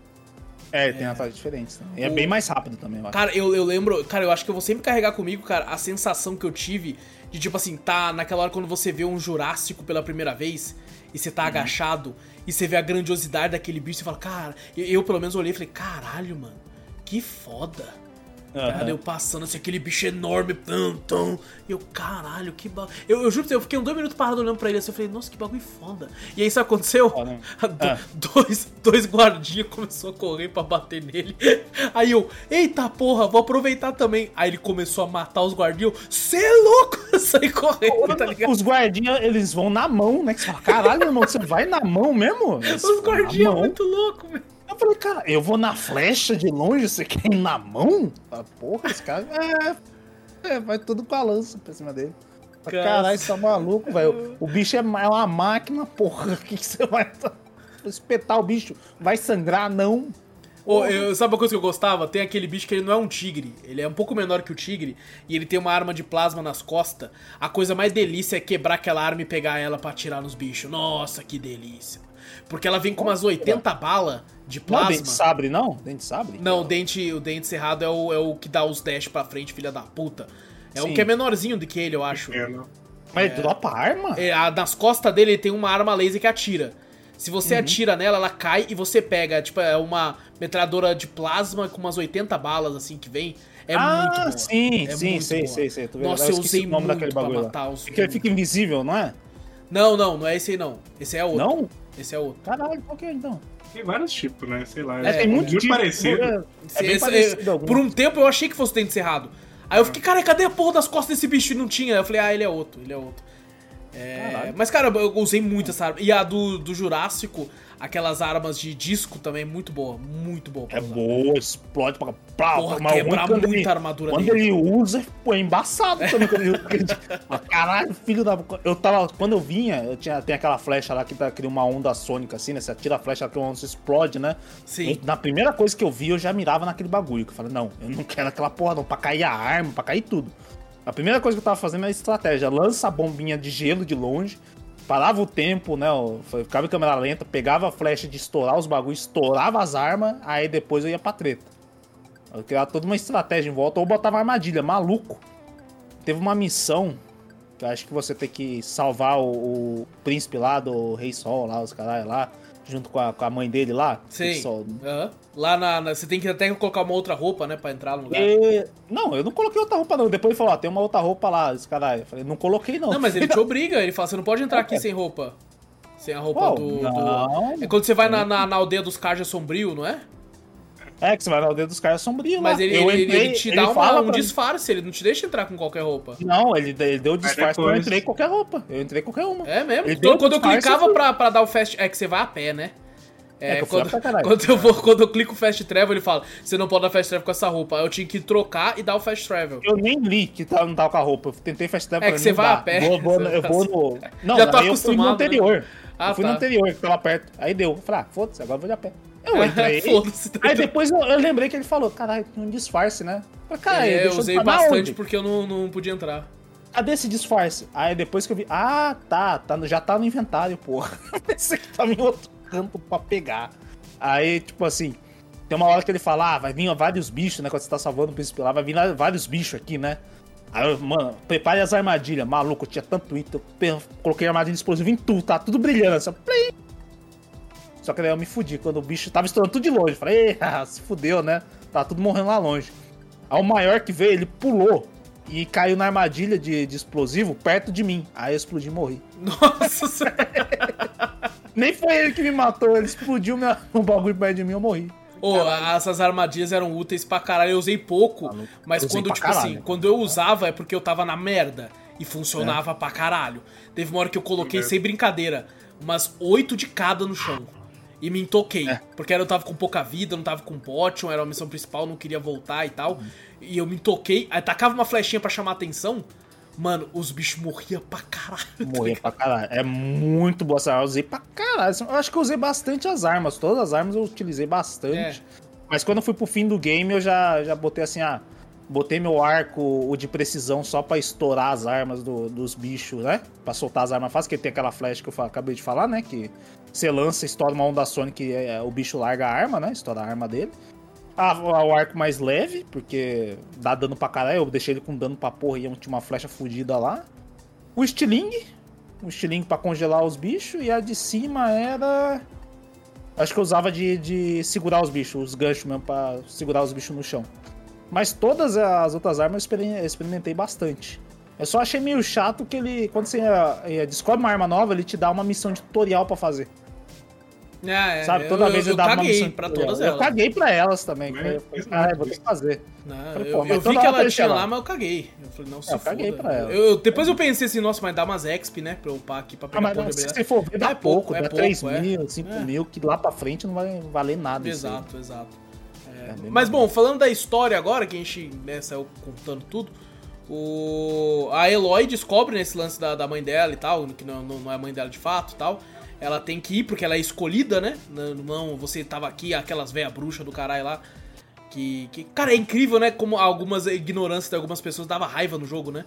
É, ele tem ataques diferentes. Né? E é O- bem mais rápido também, eu acho. Cara, eu, eu lembro, cara, eu acho que eu vou sempre carregar comigo, cara, a sensação que eu tive de tipo assim, tá naquela hora quando você vê um Jurássico pela primeira vez e você Uhum. tá agachado e você vê a grandiosidade daquele bicho e você fala, cara, eu, eu pelo menos olhei e falei, caralho, mano, que foda. Aham. Cara, eu passando assim, aquele bicho enorme, tum, e eu, caralho, que bagulho. Eu, eu juro pra você, eu fiquei um dois minutos parado olhando pra ele assim, eu falei, nossa, que bagulho foda. E aí isso aconteceu? Ah. dois, dois guardinhas começou a correr pra bater nele. Aí eu, eita porra, vou aproveitar também. Aí ele começou a matar os guardinhas. Cê é louco! Eu saí correndo, tá ligado? Os guardinhas, eles vão na mão, né? Que você fala, caralho, irmão, você vai na mão mesmo? Eles Os guardinhas mão. muito louco, velho. Eu falei, cara, eu vou na flecha de longe, você quer ir na mão? Ah, porra, esse cara. É, é, vai tudo com a lança pra cima dele. Cara. Caralho, você tá maluco, velho. O bicho é é uma máquina, porra. O que, que você vai. Espetar o bicho? Vai sangrar, não. Eu- sabe uma coisa que eu gostava? Tem aquele bicho que ele não é um tigre. Ele é um pouco menor que o tigre. E ele tem uma arma de plasma nas costas. A coisa mais delícia é quebrar aquela arma e pegar ela pra atirar nos bichos. Nossa, que delícia. Porque ela vem com umas 80 balas de Não, plasma. dente sabre, não? Dente sabre? Não, o dente, o dente cerrado é o, é o que dá os dash pra frente, filha da puta. É Sim. um que é menorzinho do que ele, eu acho. é, não. Mas ele dropa arma? É, a- nas costas dele ele tem uma arma laser que atira. Se Uhum. você atira nela, ela cai e você pega. Tipo, é uma metralhadora de plasma com umas 80 balas, assim, que vem. É ah, muito boa. sim, É sim, muito sei, sei, sei. Vendo. Nossa, eu esqueci usei o nome muito daquele pra bagulho matar os... Porque ele fica invisível, não é? Não, não, não é esse aí não. Esse é outro. Não? Esse é outro. Caralho, qual que é então? Tem vários tipos, né? Sei lá. É, tem muito, tipo, parecido. É, é bem Esse- parecido é, algum. por um tempo eu achei que fosse dente cerrado. Aí eu fiquei, cara, cadê a porra das costas desse bicho? E não tinha. Aí eu falei, ah, ele é outro, ele é outro. É, mas, cara, eu usei muito essa arma. E a do, do Jurássico, aquelas armas de disco também, muito boa. Muito boa pra É usar. boa, explode pra. Porra, mas quebrar é quando muita ele- armadura Quando dele. ele usa, pô, é embaçado também. Quando ele. Mas, Caralho, filho da. Eu tava. Quando eu vinha, eu tinha, tem aquela flecha lá que tá, cria uma onda sônica assim, né? Você atira a flecha, aquela onda explode, né? Sim. Eu- na primeira coisa que eu vi, eu já mirava naquele bagulho. Que eu falei, não, eu não quero aquela porra, não, pra cair a arma, pra cair tudo. A primeira coisa que eu tava fazendo era estratégia. Lança a bombinha de gelo de longe, parava o tempo, né? Ficava em câmera lenta, pegava a flecha de estourar os bagulhos, estourava as armas, aí depois eu ia pra treta. Eu criava toda uma estratégia em volta, ou botava armadilha, maluco. Teve uma missão que eu acho que você tem que salvar o, o príncipe lá do Rei Sol, lá, os caras lá, junto com a, com a mãe dele lá. Sim. Aham. Lá na, na- Você tem que até colocar uma outra roupa, né? Pra entrar no lugar. E- Não, eu não coloquei outra roupa, não. Depois ele falou, ó, tem uma outra roupa lá, esse caralho. Eu falei, não coloquei, não. Não, mas ele te obriga. Ele fala, você não pode entrar aqui sem roupa. Sem a roupa do, do-. É quando você vai na, na, na aldeia dos Carja Sombrio, não é? É, que você vai no dedo dos caras sombrios Mas lá. ele, Eu ele- entrei, ele te ele dá uma- fala um pra mim- disfarce, ele não te deixa entrar com qualquer roupa. Não, ele, ele deu disfarce, mas eu depois- entrei com qualquer roupa. Eu entrei com qualquer uma. É mesmo? Ele Então, quando eu disfarce, clicava eu- pra, pra dar o fast. É que você vai a pé, né? É, É, eu quando, quando, eu vou, quando eu clico fast travel, ele fala: Você não pode dar fast travel com essa roupa. Aí eu tinha que trocar e dar o fast travel. Eu nem li que tava, não tava com a roupa. Eu tentei fast travel É que você vai dá. a pé. Vou, vou- eu vou no. Não, Já tô aí eu fui no acostumado, né? anterior. Ah, eu fui tá. no anterior, que tava perto. Aí deu. Eu falei, ah, foda-se, agora eu vou de a pé. Eu entrei. Foda-se. tá Aí depois eu, eu lembrei que ele falou, caralho, tem um disfarce, né? Eu falei, cara, É, eu usei bastante onde? porque eu não, não podia entrar. Cadê esse disfarce? Aí depois que eu vi, ah, tá, tá já tá no inventário, porra. Esse aqui tá em outro campo pra pegar. Aí, tipo assim, tem uma hora que ele fala, ah, vai vir vários bichos, né? Quando você tá salvando o príncipe lá, vai vir vários bichos aqui, né? Aí eu, mano, prepare as armadilhas. Maluco, eu tinha tanto item, eu coloquei armadilha explosiva em tudo, tá tudo brilhando, assim. Só que daí eu me fudi, quando o bicho tava estourando tudo de longe. Falei, "Ih, se fudeu, né? Tá tudo morrendo lá longe. Aí o maior que veio, ele pulou e caiu na armadilha de, de explosivo perto de mim. Aí eu explodi e morri. Nossa senhora. Nem foi ele que me matou, ele explodiu minha, um bagulho perto de mim e eu morri. Ô, essas armadilhas eram úteis pra caralho. Eu usei pouco, Maluco, mas usei quando, tipo caralho. assim, quando eu usava é porque eu tava na merda. E funcionava pra caralho. Teve uma hora que eu coloquei, sem brincadeira, umas oito de cada no chão. E me intoquei. É. Porque eu tava com pouca vida, não tava com potion, era uma missão principal, não queria voltar e tal. Uhum. E eu me intoquei, aí tacava uma flechinha pra chamar atenção. Mano, os bichos morriam pra caralho. tá Morri pra caralho. É muito boa essa arma. Eu usei pra caralho. Eu acho que eu usei bastante as armas. Todas as armas eu utilizei bastante. É. Mas quando eu fui pro fim do game, eu já, já botei assim, ah. Botei meu arco, o de precisão, só pra estourar as armas do- dos bichos, né? Pra soltar as armas fáceis, porque tem aquela flecha que eu acabei de falar, né? Que você lança, estoura uma onda Sonic, é, o bicho larga a arma, né? Estoura a arma dele. O arco mais leve, porque dá dano pra caralho. Eu deixei ele com dano pra porra e tinha uma flecha fodida lá. O estilingue. O estilingue pra congelar os bichos. E a de cima era. Acho que eu usava de, de segurar os bichos, os ganchos mesmo pra segurar os bichos no chão. Mas todas as outras armas eu experi- eu experimentei bastante. Eu só achei meio chato que ele, quando você eh, eh, descobre uma arma nova, ele te dá uma missão de tutorial pra fazer. É, é, Sabe? Toda eu, vez eu, eu, dava uma caguei missão pra todas Eu elas. caguei pra elas também. É, Eu falei, é, caralho, vou ter que fazer. Não, Falei, eu, pô, mas eu vi que ela tinha lá. lá, mas eu caguei. Eu falei, não, se eu caguei foda. pra ela. Eu, eu- depois eu pensei assim, nossa, mas dá umas exp, né? Pra eu upar aqui pra Ah, pegar mas ponto de se você for ver, dá É pouco, é dá pouco, 3 é. mil, 5 É. mil, que lá pra frente não vai valer nada. Exato, exato. É, É mas bom, falando da história agora, que a gente né, saiu contando tudo, o... a Eloy descobre nesse lance da, da mãe dela e tal, que não, não não é mãe dela de fato e tal. Ela tem que ir porque ela é escolhida, né? Não, não você tava aqui, aquelas velhas bruxas do caralho lá. Que, que. Cara, é incrível, né? Como algumas ignorâncias de algumas pessoas dava raiva no jogo, né?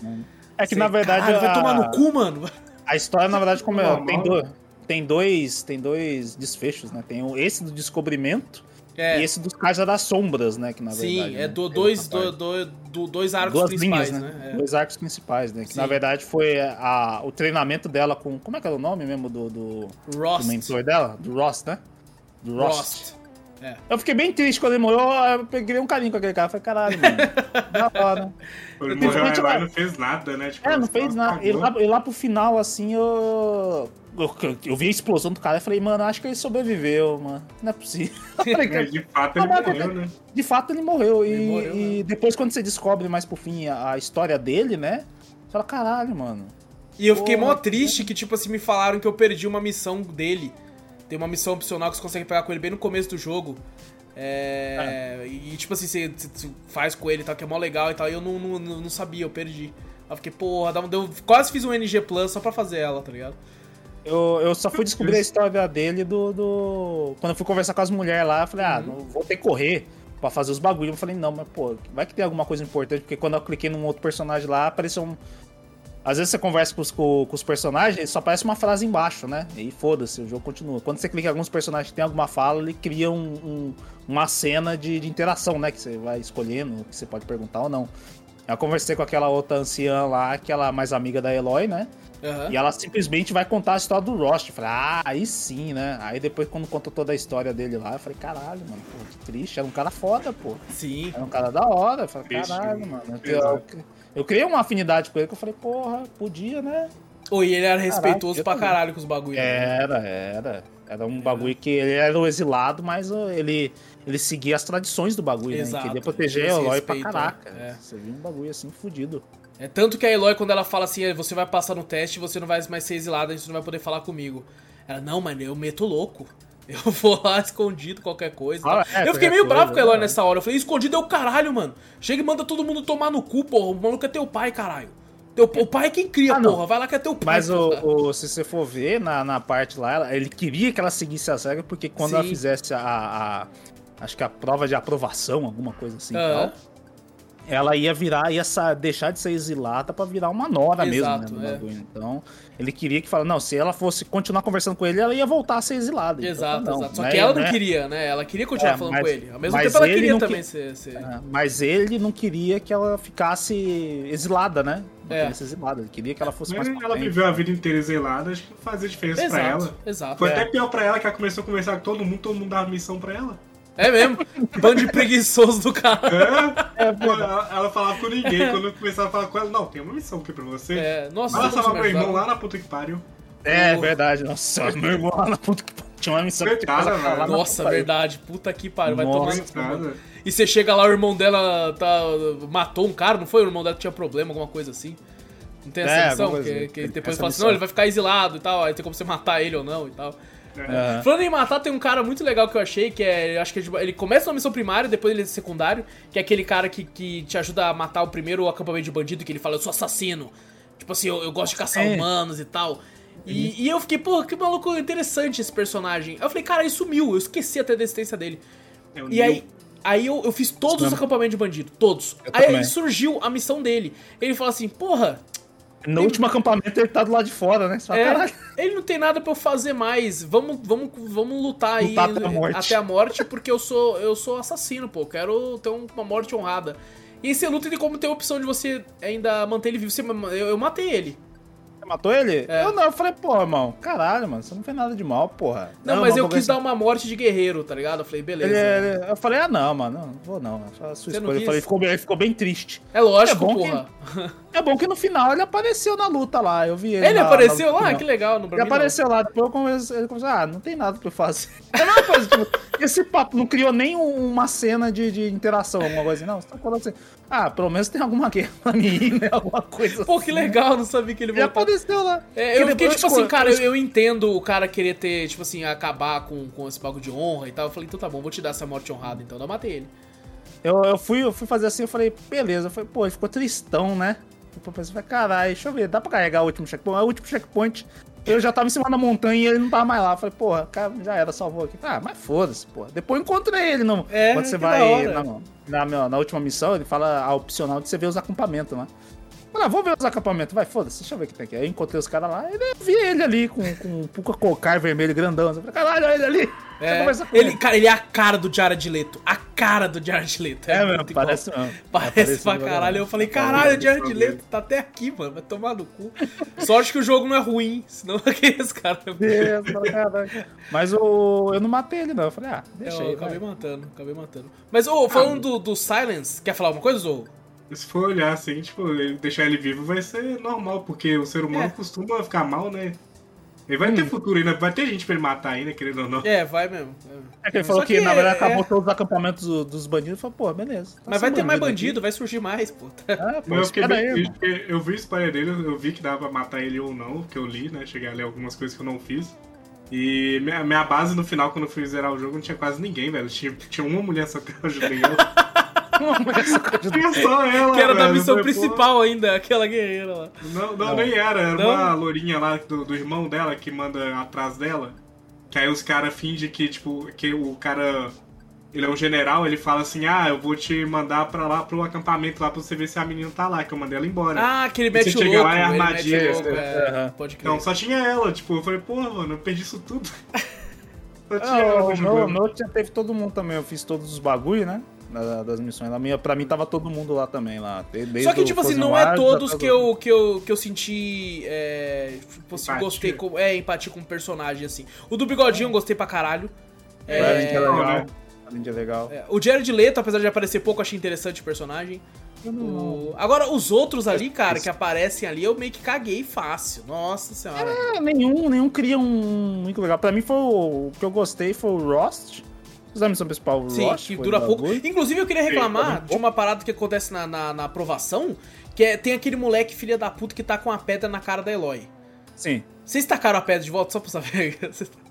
É que Você, na verdade. "Caralho, vai a- tomar no cu, mano. A história, na verdade, como é, tem, dois, tem dois tem dois desfechos, né? Tem esse do descobrimento É, e esse dos Casa das Sombras, né? Que na sim, verdade. é né, do, dois, do, do, do- dois arcos Duas principais, linhas, né? né? É. Dois arcos principais, né? Que Sim. na verdade foi a, o treinamento dela com. Como é que era o nome mesmo do, do, do Rost. mentor dela? Do Ross, né? Do Ross. Rost. É. Eu fiquei bem triste quando ele morreu, eu peguei um carinho com aquele cara. Falei, caralho, mano. da hora. Ele Eu morreu, não fez nada, né? Tipo, É, não fez nada. E lá, e lá pro final, assim, eu... eu. eu vi a explosão do cara e falei, mano, acho que ele sobreviveu, mano. Não é possível. Falei, Mas de fato ele mas- morreu, né? De fato, ele morreu. E, Ele morreu, e depois, quando você descobre mais por fim a, a história dele, né? Você fala, caralho, mano. E eu fiquei mó Porra, triste que, tipo assim, me falaram que eu perdi uma missão dele. Tem uma missão opcional que você consegue pegar com ele bem no começo do jogo. É. E, tipo assim, você, você faz com ele e tal, que é mó legal e tal. E eu não, não, não sabia, eu perdi. Aí eu fiquei, porra, deu, quase fiz um NG Plus só pra fazer ela, tá ligado? Eu, eu só fui descobrir a história dele do, do. Quando eu fui conversar com as mulheres lá, eu falei, ah, Uhum. não vou ter que correr pra fazer os bagulhos. Eu falei, não, mas pô, vai que tem alguma coisa importante, porque quando eu cliquei num outro personagem lá, apareceu um. Às vezes você conversa com os, com, com os personagens, só aparece uma frase embaixo, né? E foda-se, o jogo continua. Quando você clica em alguns personagens que tem alguma fala, ele cria um- um- uma cena de, de interação, né? Que você vai escolhendo, que você pode perguntar ou não. Eu conversei com aquela outra anciã lá, aquela mais amiga da Eloy, né? Aham. E ela simplesmente vai contar a história do Rost. Eu falei, ah, aí sim, né? Aí depois, quando contou toda a história dele lá, eu falei, caralho, mano, pô, que triste. Era um cara foda, pô. Sim. Era um cara da hora. Eu falei, caralho, né? mano. Eu, eu, eu criei uma afinidade com ele que eu falei, porra, podia, né? Oi, ele era respeitoso eu pra também. caralho com os bagulhos. né? Era, era. Era um bagulho que ele era o exilado, mas ele, ele seguia as tradições do bagulho, Exato. né? Ele queria proteger a Eloy pra respeito, caraca. é. Você viu um bagulho assim, fudido. É tanto que a Eloy, quando ela fala assim, "Eh, você vai passar no teste, você não vai mais ser exilada, você não vai poder falar comigo. Ela, não, mas eu meto louco. Eu vou lá escondido, qualquer coisa. Ah, é, eu fiquei meio bravo coisa, com a Eloy é. nessa hora. Eu falei, escondido é o caralho, mano. Chega e manda todo mundo tomar no cu, porra. O maluco é teu pai, caralho. Teu, o pai é quem cria, Ah, porra. Vai lá que é teu pai. Mas o, o- se você for ver na, na parte lá, ela- ele queria que ela seguisse as regras, porque quando ela Sim. fizesse a, a- Acho que a prova de aprovação, alguma coisa assim. e Aham. tal, ela ia virar, ia sa- deixar de ser exilada pra virar uma nora Exato, mesmo, né? é. no bagulho. Então, ele queria que fala, não, se ela fosse continuar conversando com ele, ela ia voltar a ser exilada. Então, Exato, não, exato. Só né, que ela não né? queria, né? Ela queria continuar É, falando mas- com ele. Ao mesmo tempo ela queria também que- ser. ser- É, Mas ele não queria que ela ficasse exilada, né? Não É. queria ser exilada, ele queria que ela fosse Mas mais pra ela frente. viveu a vida inteira exilada, acho que não fazia diferença pra Exato, ela. exato. Foi é. até pior pra ela que ela começou a conversar com todo mundo, todo mundo dava missão pra ela. É mesmo? Bando de preguiçoso do cara. É, pô, ela, ela falava com ninguém. Quando eu começava a falar com ela, não, tem uma missão aqui pra você. É, nossa, Ela salvar meu irmão lá na puta que pariu. É verdade, nossa, meu irmão lá na puta que pariu, tinha uma missão que Coitada, ela velho. lá na Nossa, puta que verdade. Puta que pariu. Vai tomar Nossa, no mano. Coitada. E você chega lá, o irmão dela tá, matou um cara, não foi? O irmão dela tinha problema, alguma coisa assim. Não tem essa É, missão? Que, que Ele depois essa fala assim, missão. não, ele vai ficar exilado e tal, aí tem como você matar ele ou não e tal. É. Falando em matar, tem um cara muito legal que eu achei, que é. eu Acho que ele- ele começa na missão primária, depois ele é secundário, que é aquele cara que, que te ajuda a matar o primeiro acampamento de bandido, que ele fala, eu sou assassino. Tipo assim, eu, eu gosto de caçar É. humanos e tal. E, e eu fiquei, pô, que maluco interessante esse personagem. Aí eu falei, cara, ele sumiu, eu esqueci até da existência dele. É E aí, aí eu, eu fiz todos os acampamentos de bandido, todos. Eu aí, também. aí surgiu a missão dele. Ele fala assim, porra, No último acampamento ele tá do lado de fora, né? Fala, é, caralho. ele não tem nada pra eu fazer mais. Vamos, vamos, vamos lutar aí Lutar até a morte. até a morte, porque eu sou eu sou assassino, pô. Quero ter um- uma morte honrada. E aí você luta e tem como ter a opção de você ainda manter ele vivo. Você- eu, eu matei ele. Você matou ele? É. Eu não, eu falei, pô, irmão, caralho, mano, você não fez nada de mal, porra. Não, mas eu quis dar uma morte de guerreiro, tá ligado? Eu falei, beleza. Ele- ele- eu falei, ah, não, mano, não, não vou não. Foi a sua Você não escolha. Eu quis? falei, ficou bem, ele ficou bem triste. É lógico, É bom que- porra. É bom que no final ele apareceu na luta lá, eu vi ele. Ele na- apareceu na- lá? não. Que legal. No Ele apareceu lá, depois eu comecei, ele começou, ah, não tem nada pra eu fazer. Eu não, mas, tipo, esse papo não criou nem um- uma cena de, de interação, alguma coisa assim, não. Você tá falando assim, ah, pelo menos tem alguma guerra pra mim, né? Alguma coisa Pô, que assim. legal, não sabia que ele Ele voltou. apareceu lá. É, eu fiquei tipo assim, cara, eu, eu entendo o cara querer ter, tipo assim, acabar com, com esse bagulho de honra e tal. Eu falei, então tá bom, vou te dar essa morte honrada, então. Eu matei ele. Eu, eu, fui, eu fui fazer assim, eu falei, beleza. Eu falei, pô, ele ficou tristão, né? Eu pensei, caralho, deixa eu ver, dá pra carregar o último checkpoint? O último checkpoint, eu já tava em cima da montanha e ele não tava mais lá. Eu falei, porra, cara, já era, salvou aqui. Ah, mas foda-se, porra. Depois encontrei ele, não. É, Quando você vai na, na, na última missão, ele fala a opcional de você ver os acampamentos lá. Eu Falei, ah, vou ver os acampamentos, vai, foda-se, deixa eu ver o que tem aqui. Aí eu encontrei os caras lá, e eu vi ele ali com, com um puca cocar vermelho grandão. Eu falei, caralho, olha ele ali. Eu É, com ele, cara, ele é a cara do Jared Leto. A cara do Jared Leto. É, muito mesmo, igual. parece mesmo. Parece pra caralho. Eu falei, caralho, o Jared Leto tá até aqui, mano. Vai tomar no cu. Sorte que o jogo não é ruim, senão aqueles caras. Mas o, eu não matei ele, não. Eu falei, ah, deixa Eu aí. acabei vai. matando, acabei matando. Mas, ô, falando do, do Silence, quer falar alguma coisa, Zou? Se for olhar assim, tipo, deixar ele vivo vai ser normal, porque o ser humano É. costuma ficar mal, né? Ele vai Hum. ter futuro ainda, vai ter gente pra ele matar ainda, querendo ou não. É, vai mesmo. É que ele falou que, que na verdade, é- acabou todos os acampamentos do- dos bandidos. Eu falei, pô, beleza. tá Mas vai ter mais aqui. bandido, vai surgir mais, pô. Ah, pô, Mas eu fiquei espera bem aí, porque eu vi o spoiler dele, eu vi que dava pra matar ele ou não, que eu li, né? Cheguei a ler algumas coisas que eu não fiz. E minha, minha base no final, quando eu fui zerar o jogo, não tinha quase ninguém, velho. Tinha, tinha uma mulher só que eu ajudei ela. Tinha só ela, Que era da velho. missão Eu falei, principal ainda, aquela guerreira lá. pô, Não, não, Não. nem era. Era Não? uma lourinha lá do, do irmão dela que manda atrás dela. Que aí os caras fingem que, tipo, que o cara. Ele é um general, ele fala assim: Ah, eu vou te mandar pra lá pro acampamento lá pra você ver se a menina tá lá, que eu mandei ela embora. Ah, que ele Você mete o chega louco. lá, é ele armadilha, mete o louco, é. Pode crer. Então só tinha ela, tipo, eu falei, porra, mano, eu perdi isso tudo. Só tinha ela Ah, o meu, jogando. o meu tinha- teve todo mundo também. Eu fiz todos os bagulho, né? Da- Das missões. Na minha, pra mim tava todo mundo lá também. lá. de- desde Só que, tipo assim, não é todos que eu, que eu, que eu senti. É, tipo assim, Empatia. gostei com. É, empatia com o personagem, assim. O do bigodinho eu gostei pra caralho. Valente é É, legal, legal. né? O Valente é legal. é, o Jared Leto, apesar de aparecer pouco, achei interessante o personagem. O- Agora, os outros ali, cara, que aparecem ali, eu meio que caguei fácil. Nossa senhora. É, nenhum, nenhum cria um muito legal. Pra mim foi o, o que eu gostei foi o Rost. Vocês a missão principal, Sim, Rost. que dura pouco. bagulho. Inclusive, eu queria reclamar de uma parada que acontece na, na, na aprovação, que é, tem aquele moleque filha da puta que tá com a pedra na cara da Eloy. Sim. Vocês tacaram a pedra de volta só pra saber?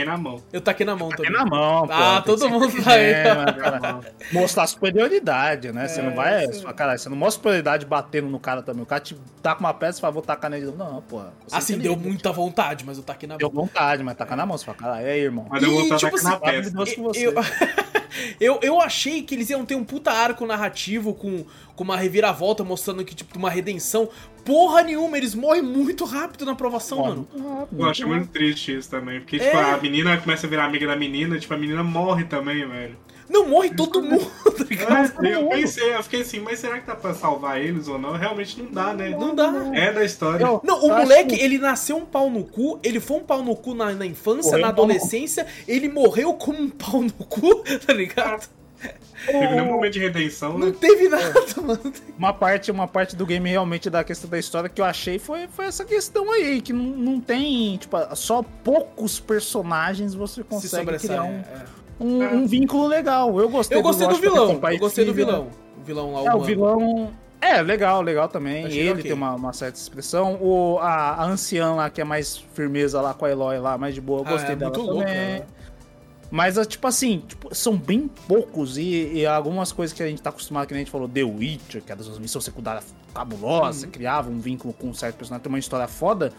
Taquei na mão. Eu taquei na mão Taquei também. na mão, pô. Ah, todo mundo né, cara? Mostrar superioridade, né? Você não vai. sim. Cara, você não mostra superioridade batendo no cara também. O cara te dá com uma peça e fala, vou tacar nele. Não, pô. é Assim, deu inteligente. muita vontade, mas eu taquei na Deu mão. vontade, mas tacar na mão. Você fala, cara, e aí, irmão? Mas eu vou tipo atacando na assim, peça. Eu, eu, eu achei que eles iam ter um puta arco narrativo com, com uma reviravolta mostrando que, tipo, uma redenção. Porra nenhuma, eles morrem muito rápido na aprovação, mano. Eu acho muito triste isso também. Porque, tipo, É. a menina começa a virar amiga da menina, tipo, a menina morre também, velho. Não, morre todo mundo, tá ligado? É, eu pensei, eu fiquei assim, mas será que dá pra salvar eles ou não? Realmente não dá, né? Não dá. É da história. Eu- Não, o moleque, que- ele nasceu um pau no cu, ele foi um pau no cu na, na infância, Morreu na um adolescência, ele morreu como um pau no cu, tá ligado? Teve nenhum momento de redenção, Não né? teve nada, mano. Uma parte, uma parte do game realmente da questão da história que eu achei foi, foi essa questão aí, que não, não tem, tipo, só poucos personagens você Se consegue criar um, é. Um, um vínculo legal. Eu gostei Eu gostei do porque vilão, eu gostei do filha. vilão. O vilão lá, É, o vilão. É, legal, legal também. Ele ok. tem uma, uma certa expressão. O, a, a anciã lá, que é mais firmeza lá com a Eloy lá, mais de boa, eu Ah, gostei é dela muito também. louca, né? Mas, é, tipo assim, tipo, são bem poucos e, e algumas coisas que a gente tá acostumado, que a gente falou, The Witcher, que era das missões secundárias cabulosas, Uhum. criava um vínculo com um certo personagem, tem uma história foda.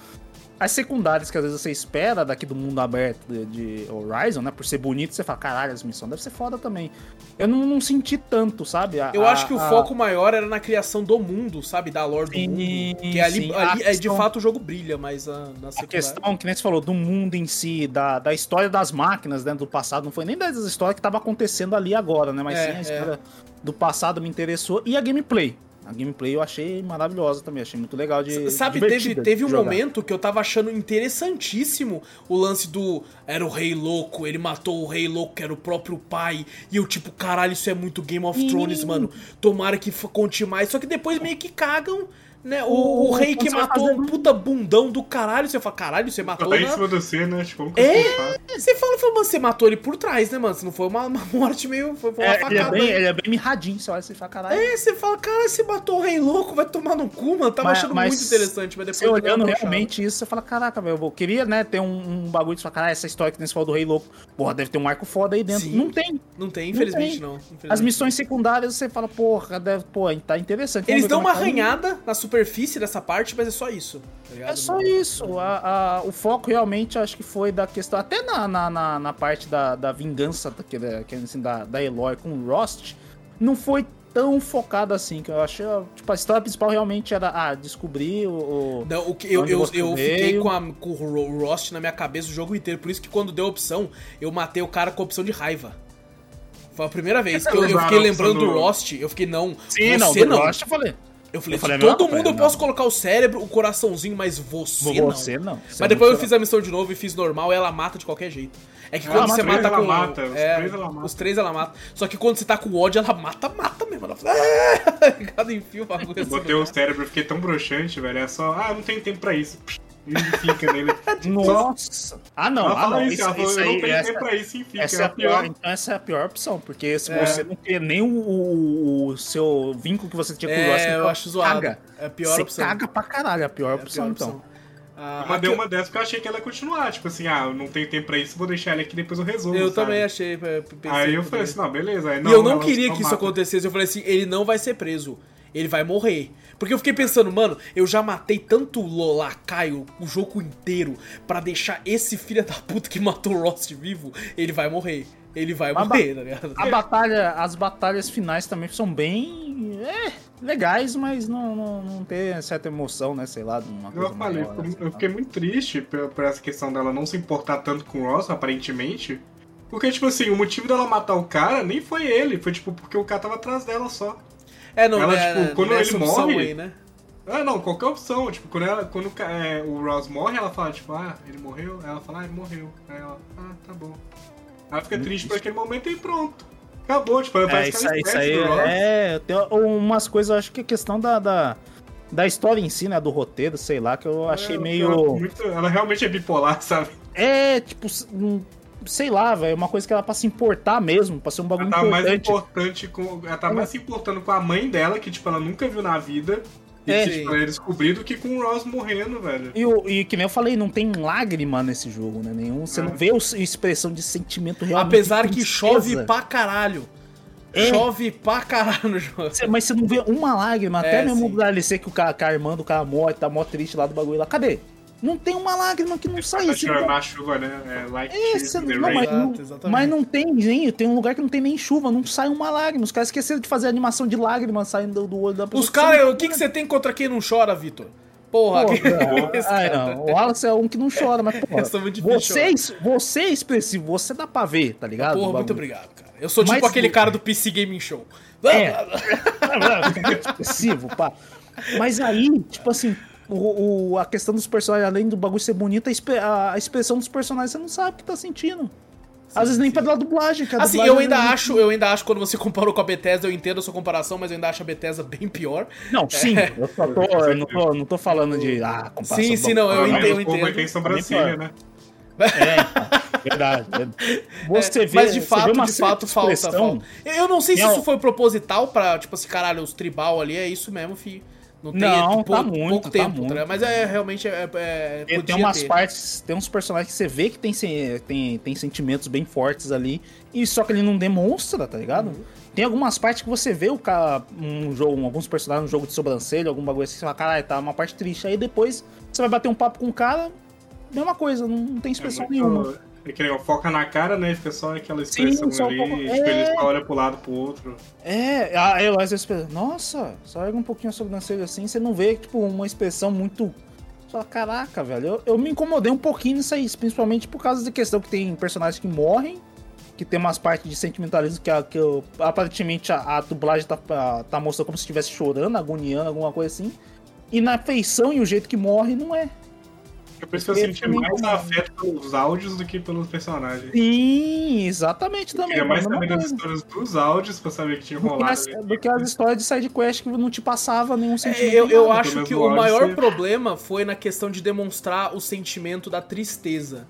As secundárias que às vezes você espera daqui do mundo aberto de, de Horizon, né? Por ser bonito, você fala, caralho, as missões devem ser foda também. Eu não, não senti tanto, sabe? A- Eu a- acho que o a- foco maior era na criação do mundo, sabe? Da lore do Sim, mundo. Que ali, sim. ali A é de questão- fato o jogo brilha, mas ah, na A secundária. questão, que nem você falou, do mundo em si, da, da história das máquinas dentro do passado, não foi nem das histórias que estava acontecendo ali agora, né? Mas É, sim a história do passado me interessou. E a gameplay. A gameplay eu achei maravilhosa também, achei muito legal de. Sabe, teve, teve um jogar. momento que eu tava achando interessantíssimo o lance do. Era o rei louco, ele matou o rei louco, que era o próprio pai. E eu, tipo, caralho, isso é muito Game of Thrones, mano. Tomara que conte mais. Só que depois meio que cagam, né? O, o O- rei que matou fazendo- um puta bundão do caralho. Você fala, caralho, você matou. Tá em na- cima do C, né? Tipo, É? você fala, fala, mano, você matou ele por trás, né, mano? Se não foi uma, uma morte meio. Foi foi uma É, ele, é facada. bem, né? ele é bem mirradinho, você olha e você fala, caralho. É, você fala, cara, você matou o rei louco, vai tomar no cu, mano. Tava Mas- achando mas muito interessante, mas depois Você olhando uma realmente isso, você fala, caraca, velho, eu queria, né, ter um, um bagulho de falar, caralho, essa história que você falou do Rei Louco, porra, deve ter um arco foda aí dentro. Sim. Não tem. Não tem, infelizmente tem. não. infelizmente As não. missões secundárias, você fala, porra, deve, pô, tá interessante. Eles dão uma é que tá. arranhada na superfície dessa parte, mas é só isso. tá? É só isso. A- a- o foco realmente acho que foi da questão. Até na, na, na, na parte da, da vingança daquele, que, assim, da, da Eloy com o Rost, não foi tão focado assim. Que eu achei. Tipo, a história principal realmente era ah, descobrir o. o- Não, o que eu, eu, eu fiquei com, a, com o Ro- Rost na minha cabeça o jogo inteiro. Por isso que quando deu a opção, eu matei o cara com a opção de raiva. Foi a primeira vez que eu, eu fiquei lembrando do do- Rost. Eu fiquei, não. Sim, não, você do não. Rost eu falei. Eu falei, Eu falei, todo mundo eu posso não. colocar o cérebro, o coraçãozinho, mas você, não. Você não. Você Mas não depois eu fiz a missão de novo e fiz normal e ela mata de qualquer jeito. É que Ela quando você mata, com. mata, os é, três ela mata. Os três ela mata. Só que quando você tá com ódio, ela mata, mata mesmo. Ela fala. "Ah!" Cada enfio o bagulho assim. Botei o cérebro, eu fiquei tão broxante, velho. É só, ah, não tenho tempo pra isso. Fica nele. Nossa! Ah, não, ah, não. isso, Isso, isso eu não aí, tenho essa, tempo pra isso, e fica. essa é a pior, então essa é a pior opção, porque se É. você não tem nem o, o- seu vínculo que você tinha com o É, Ross, eu então acho zoado. caga. É a pior você opção. caga pra caralho, é a pior É a opção, pior então. opção. Ah, Eu mandei aqui- uma dessas porque eu achei que ela ia continuar. Tipo assim, ah, eu não tenho tempo pra isso, vou deixar ela aqui depois eu resolvo. Eu sabe? também achei. é, Aí eu falei assim, não, beleza. Aí, e eu não queria que isso mata. acontecesse. Eu falei assim, ele não vai ser preso. Ele vai morrer. Porque eu fiquei pensando, mano, eu já matei tanto lo- lacaio o jogo inteiro pra deixar esse filho da puta que matou o Rost vivo. Ele vai morrer. Ele vai Mas morrer, tá ligado? A batalha, as batalhas finais também são bem é, legais, mas não, não, não tem certa emoção, né? Sei lá, de uma coisa Eu falei, maior, né, sei eu fiquei muito triste por, por essa questão dela não se importar tanto com o Ross, aparentemente. Porque, tipo assim, o motivo dela matar o cara nem foi ele, foi tipo porque o cara tava atrás dela só. É, não, Ela, é, tipo, quando nessa ele opção morre- aí, né? Ah, não, qualquer opção. Tipo, quando, ela, quando é, o Ross morre, ela fala, tipo, ah, ele morreu? Aí ela fala, ah, ele morreu. Aí ela, ah, tá bom. Ela fica triste por aquele momento e pronto. Acabou, tipo, ela É, parece isso que ela aí, isso aí do Ross. é. Tem umas coisas, eu acho que é questão da, da, da história em si, né? Do roteiro, sei lá, que eu achei É, meio. ela, muito- ela realmente é bipolar, sabe? É, tipo, hum, sei lá, velho, uma coisa que ela pra se importar mesmo, pra ser um bagulho Ela tá mais importante. importante com. Ela tá mais se importando com a mãe dela, que, tipo, ela nunca viu na vida. E É. que, tipo, ele descobrir do que com o Ross morrendo, velho. E, o- e que nem eu falei, não tem lágrima nesse jogo, né? Nenhum. Você É. não vê o- expressão de sentimento realmente. Apesar que chove pra caralho. É. Chove pra caralho no jogo. Mas você não vê uma lágrima, até É, mesmo sim. do DLC que o cara, que a irmã do cara morre, tá mó triste lá do bagulho lá. Cadê? Não tem uma lágrima que não sai. Tá Você chorando não- na chuva, né? É, like É, você não, mas, Exato, mas não tem nem, tem um lugar que não tem nem chuva, não sai uma lágrima. Os caras esqueceram de fazer animação de lágrima saindo do, do olho da pessoa. Os caras, o que, que você tem contra quem não chora, Vitor? Porra, Porra, que... Ai, não. O Wallace é um que não chora, mas porra, Eu sou muito difícil você, é é expressivo, você dá pra ver, tá ligado? Porra, muito obrigado, cara. Eu sou tipo Mas- aquele cara do PC Gaming Show. É. expressivo, pá. Mas aí, tipo assim, o, o- a questão dos personagens, além do bagulho ser bonito, a, a- expressão dos personagens você não sabe o que tá sentindo. Às vezes nem pela dublagem, cara. Assim, eu ainda acho, eu ainda acho, quando você comparou com a Bethesda, eu entendo a sua comparação, mas eu ainda acho a Bethesda bem pior. Não, sim, eu só tô, eu não, tô, não tô falando de. Ah, comparação. Sim, sim, não, eu entendo, o povo entendo. aqui em sobrancelha, né? Verdade. verdade. Você vê, mas de você fato, vê uma de fato, falta, falta. Eu não sei se Não. isso foi proposital pra, tipo assim, caralho, os tribal ali, é isso mesmo, fi. Não tem Não, pou- tá muito, pouco tá tempo, muito. tá ligado? Mas é realmente é, é, Tem, podia tem umas ter. partes, tem uns personagens que você vê que tem, tem, tem sentimentos bem fortes ali, e só que ele não demonstra, tá ligado? Uhum. Tem algumas partes que você vê o cara, um jogo, alguns personagens, um jogo de sobrancelha, algum bagulho assim, você fala, caralho, tá uma parte triste. Aí depois você vai bater um papo com o cara, mesma coisa, não, não tem É expressão muito- nenhuma. É que nem, ó, foca na cara, né? Fica só aquela expressão só um ali, pouco- tipo, é. ele só olha pro lado pro outro. É, aí eu às vezes penso, nossa, só erga um pouquinho a sobrancelha assim, você não vê, tipo, uma expressão muito. Só, caraca, velho, eu, eu me incomodei um pouquinho nisso aí, principalmente por causa da questão que tem personagens que morrem, que tem umas partes de sentimentalismo que, a- que eu- aparentemente a, a dublagem tá, tá mostrando como se estivesse chorando, agoniando, alguma coisa assim. E na feição e o jeito que morre, não é. É eu Ele senti também mais afeto pelos áudios do que pelos personagens. Sim, exatamente Eu também. queria mais mesma saber das histórias dos áudios pra saber que tinha do que, rolado. do que as histórias de side quest que não te passava nenhum É, sentimento. eu, de eu nada. acho que o maior você- problema foi na questão de demonstrar o sentimento da tristeza.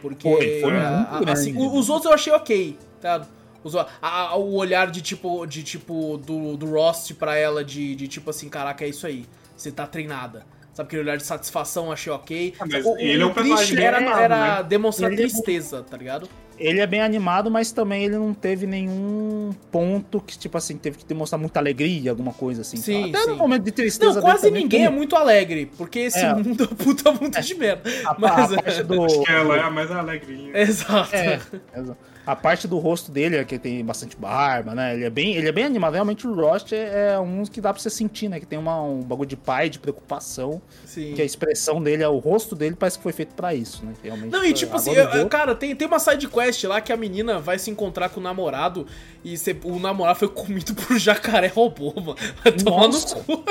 Porque Foi, foi a- muito a- assim, os outros eu achei ok, tá? Os- a- o olhar de tipo, de tipo do, do Rost pra ela de, de tipo assim, caraca, é isso aí. Você tá treinada. Sabe aquele olhar de satisfação, achei ok. Ah, mas o, ele é um triste personagem era, animado, era né? demonstrar Ele é- tristeza, tá ligado? Ele é bem animado, mas também ele não teve nenhum ponto que, tipo assim, teve que demonstrar muita alegria, alguma coisa assim. Sim, Até sim. no momento de tristeza Não, quase ninguém é como muito alegre, porque esse É. mundo é puta mundo de merda. a, Mas, a parte do... Acho que ela é a mais alegrinha. Exato. É, exato. A parte do rosto dele é que tem bastante barba, né? Ele é bem, ele é bem animado. Realmente o Rost é, é um que dá pra você sentir, né? Que tem uma, um bagulho de pai, de preocupação. Sim. Que a expressão dele, é o rosto dele parece que foi feito pra isso, né? Realmente. Não, e tipo assim, eu- eu- cara, tem, tem uma side quest lá que a menina vai se encontrar com o namorado e o namorado foi comido por um jacaré robô, mano. Vai tomar no cu.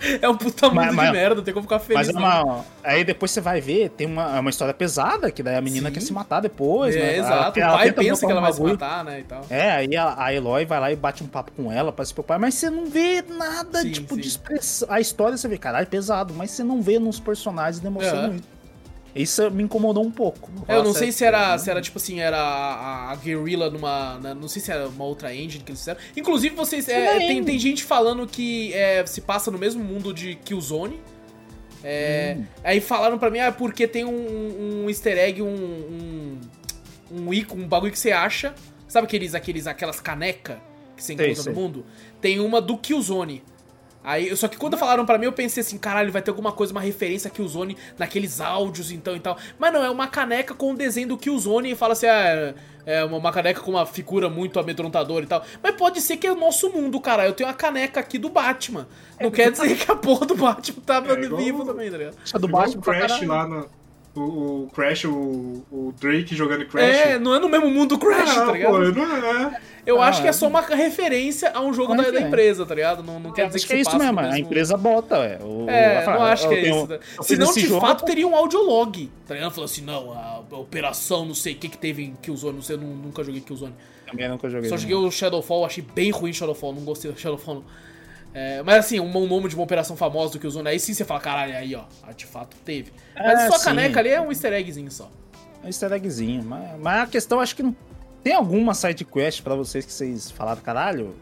é um puta mundo Mas- de mas- merda, não tem como ficar feliz. Mas é uma. Aí depois você vai ver, tem uma, é uma história pesada, que daí a menina Sim. quer se matar depois, É, né? exato. Ela- o pai tenta pensa que ela vai se matar, né, e tal. É, aí a, a Eloy vai lá e bate um papo com ela pra se preocupar, mas você não vê nada, Sim, tipo, sim. de expressão. A história você vê, caralho, é pesado, mas você não vê nos personagens demonstrando É. isso. Isso me incomodou um pouco. É, eu não sei se era, né? se era tipo assim, era a, a Guerrilla numa. na- não sei se era uma outra engine que eles fizeram. Inclusive, vocês. é, é tem, tem gente falando que é, se passa no mesmo mundo de Killzone. É, Hum. Aí falaram pra mim, ah, porque tem um, um easter egg, um. um, um ícone, um bagulho que você acha. Sabe aqueles, aqueles, aquelas caneca que você encontra sei. no mundo? Tem uma do Killzone. Aí, só que quando falaram pra mim, eu pensei assim, caralho, vai ter alguma coisa, uma referência a Killzone naqueles áudios, então e tal. Mas não, é uma caneca com o desenho do Killzone e fala assim, ah, é uma, uma caneca com uma figura muito amedrontadora e tal. Mas pode ser que é o nosso mundo, cara. Eu tenho a caneca aqui do Batman. Não quer dizer que a porra do Batman tá É igual- vivo também, tá ligado? É do Igual Batman Crash lá no. O, o Crash, o, o Drake jogando Crash. É, não é no mesmo mundo do Crash, Ah, tá ligado? pô, não é. Eu Ah, acho que é é. só uma referência a um jogo da, da referência. empresa, tá ligado? Não, não quer dizer Acho que, que é se isso no mesmo, a mesmo- empresa bota, é. O- É, fala, não acho que eu é tenho- isso. né? Senão, esse de jogo, fato, teria um audiolog. Tá ligado? Falando assim, não, a operação, não sei o que que teve em Killzone, não sei, eu nu- nunca joguei Killzone. Também nunca joguei. Só não. joguei o Shadowfall, achei bem ruim Shadowfall, não gostei do Shadowfall. Não. É, mas assim, um, um nome de uma operação famosa do Killzone, aí sim você fala, caralho, aí ó, de fato teve. Mas É, sua sim. caneca ali é um easter eggzinho só. É um easter eggzinho. Mas, mas a questão, acho que não. Tem alguma side quest pra vocês que vocês falaram, caralho?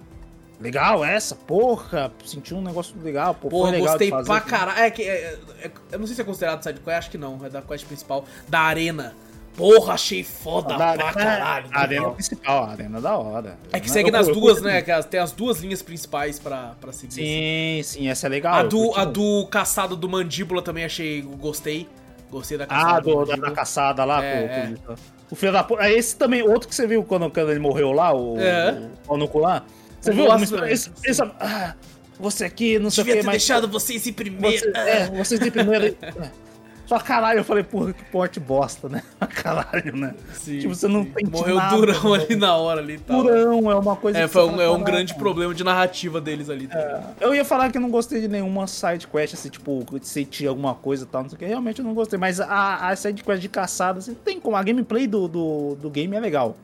legal essa, porra, senti um negócio legal, pô, Porra, legal gostei fazer. pra caralho. É que. é- é- eu não sei se é considerado side quest, acho que não. É da quest principal. Da arena. Porra, achei foda Da- pra caralho. A arena principal, a arena da hora. É que segue eu- nas eu duas, né? as- tem as duas linhas principais pra, pra seguir. Sim, sim, essa é legal. A do, a do caçado do mandíbula também achei. Gostei. Gostei da Ah, caçada do, da, caçada lá, É, pô, pô, O filho da puta. É esse também, outro que você viu quando, quando ele morreu lá, o, É. o lá. Você viu? também. esse, esse- ah, você aqui, não sei o Devia que, mas. deixado vocês em primeiro. Você, é, vocês de primeiro. é. Só caralho, eu falei, porra, que porte bosta, né? Caralho, né? Sim, tipo, você não sim. sente Morreu nada, durão né? ali na hora ali tal. Durão, é uma coisa É, foi um, é um grande problema de narrativa deles ali. tá ligado? Eu ia falar que não gostei de nenhuma side quest, assim, tipo, de sentir alguma coisa e tal, não sei o que. Realmente eu não gostei. Mas a, a side quest de caçada, assim, tem como. A gameplay do, do, do game é legal.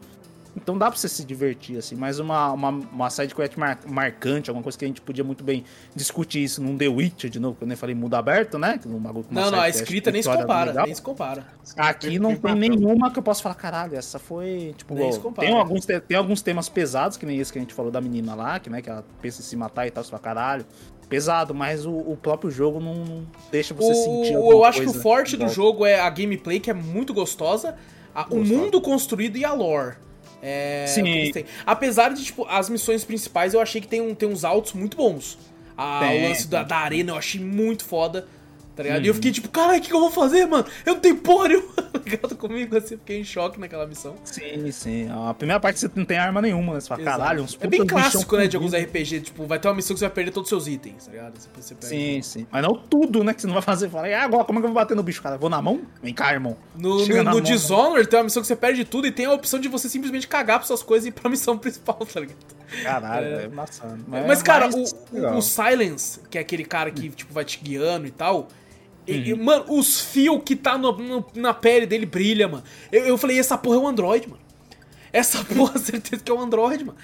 Então dá pra você se divertir, assim. Mas uma, uma, uma side quest mar- marcante, alguma coisa que a gente podia muito bem discutir isso num The Witcher, de novo, que eu nem falei mundo aberto, né? Bagulho uma Não, não, a quest escrita nem se compara. legal. Nem se compara. Aqui não tem nenhuma que eu possa falar, caralho, essa foi, tipo, Nem se igual- compara. tem alguns, te- tem alguns temas pesados, que nem esse que a gente falou da menina lá, que, né, que ela pensa em se matar e tal, você fala, caralho, pesado, mas o, o próprio jogo não, deixa você O- sentir eu acho que o forte do jogo é a gameplay, que é muito gostosa, a- o mundo construído e a lore. É, Sim. Apesar de, tipo, as missões principais eu achei que tem, um, tem uns altos muito bons. A- Tem, o lance da, da arena eu achei muito foda. Tá ligado? E eu fiquei tipo, caralho, o que, que eu vou fazer, mano? Eu não tenho porra nenhuma. Tá ligado comigo? Assim, eu fiquei em choque naquela missão. Sim, sim. A primeira parte você não tem arma nenhuma, né? Você fala, Exato. caralho, uns É bem clássico, né, de alguns. RPG. Tipo, vai ter uma missão que você vai perder todos os seus itens, tá ligado? Você, pega- Sim, sim. Mas não tudo, né? Que você não vai fazer. Fala, e agora, como é que eu vou bater no bicho, cara? Vou na mão? Vem cá, irmão. No, Chega no, no mão, né? Dishonored tem uma missão que você perde tudo e tem a opção de você simplesmente cagar pra suas coisas e ir pra missão principal, tá ligado? Caralho, É. é, maçã. Mas, cara, mais o, legal. o Silence, que é aquele cara que, tipo, vai te guiando e tal. E- Uhum. e, mano, os fios que tá no- no- na pele dele brilha, mano. Eu, eu falei, essa porra é um Android, mano. Essa porra, certeza que é um Android, mano.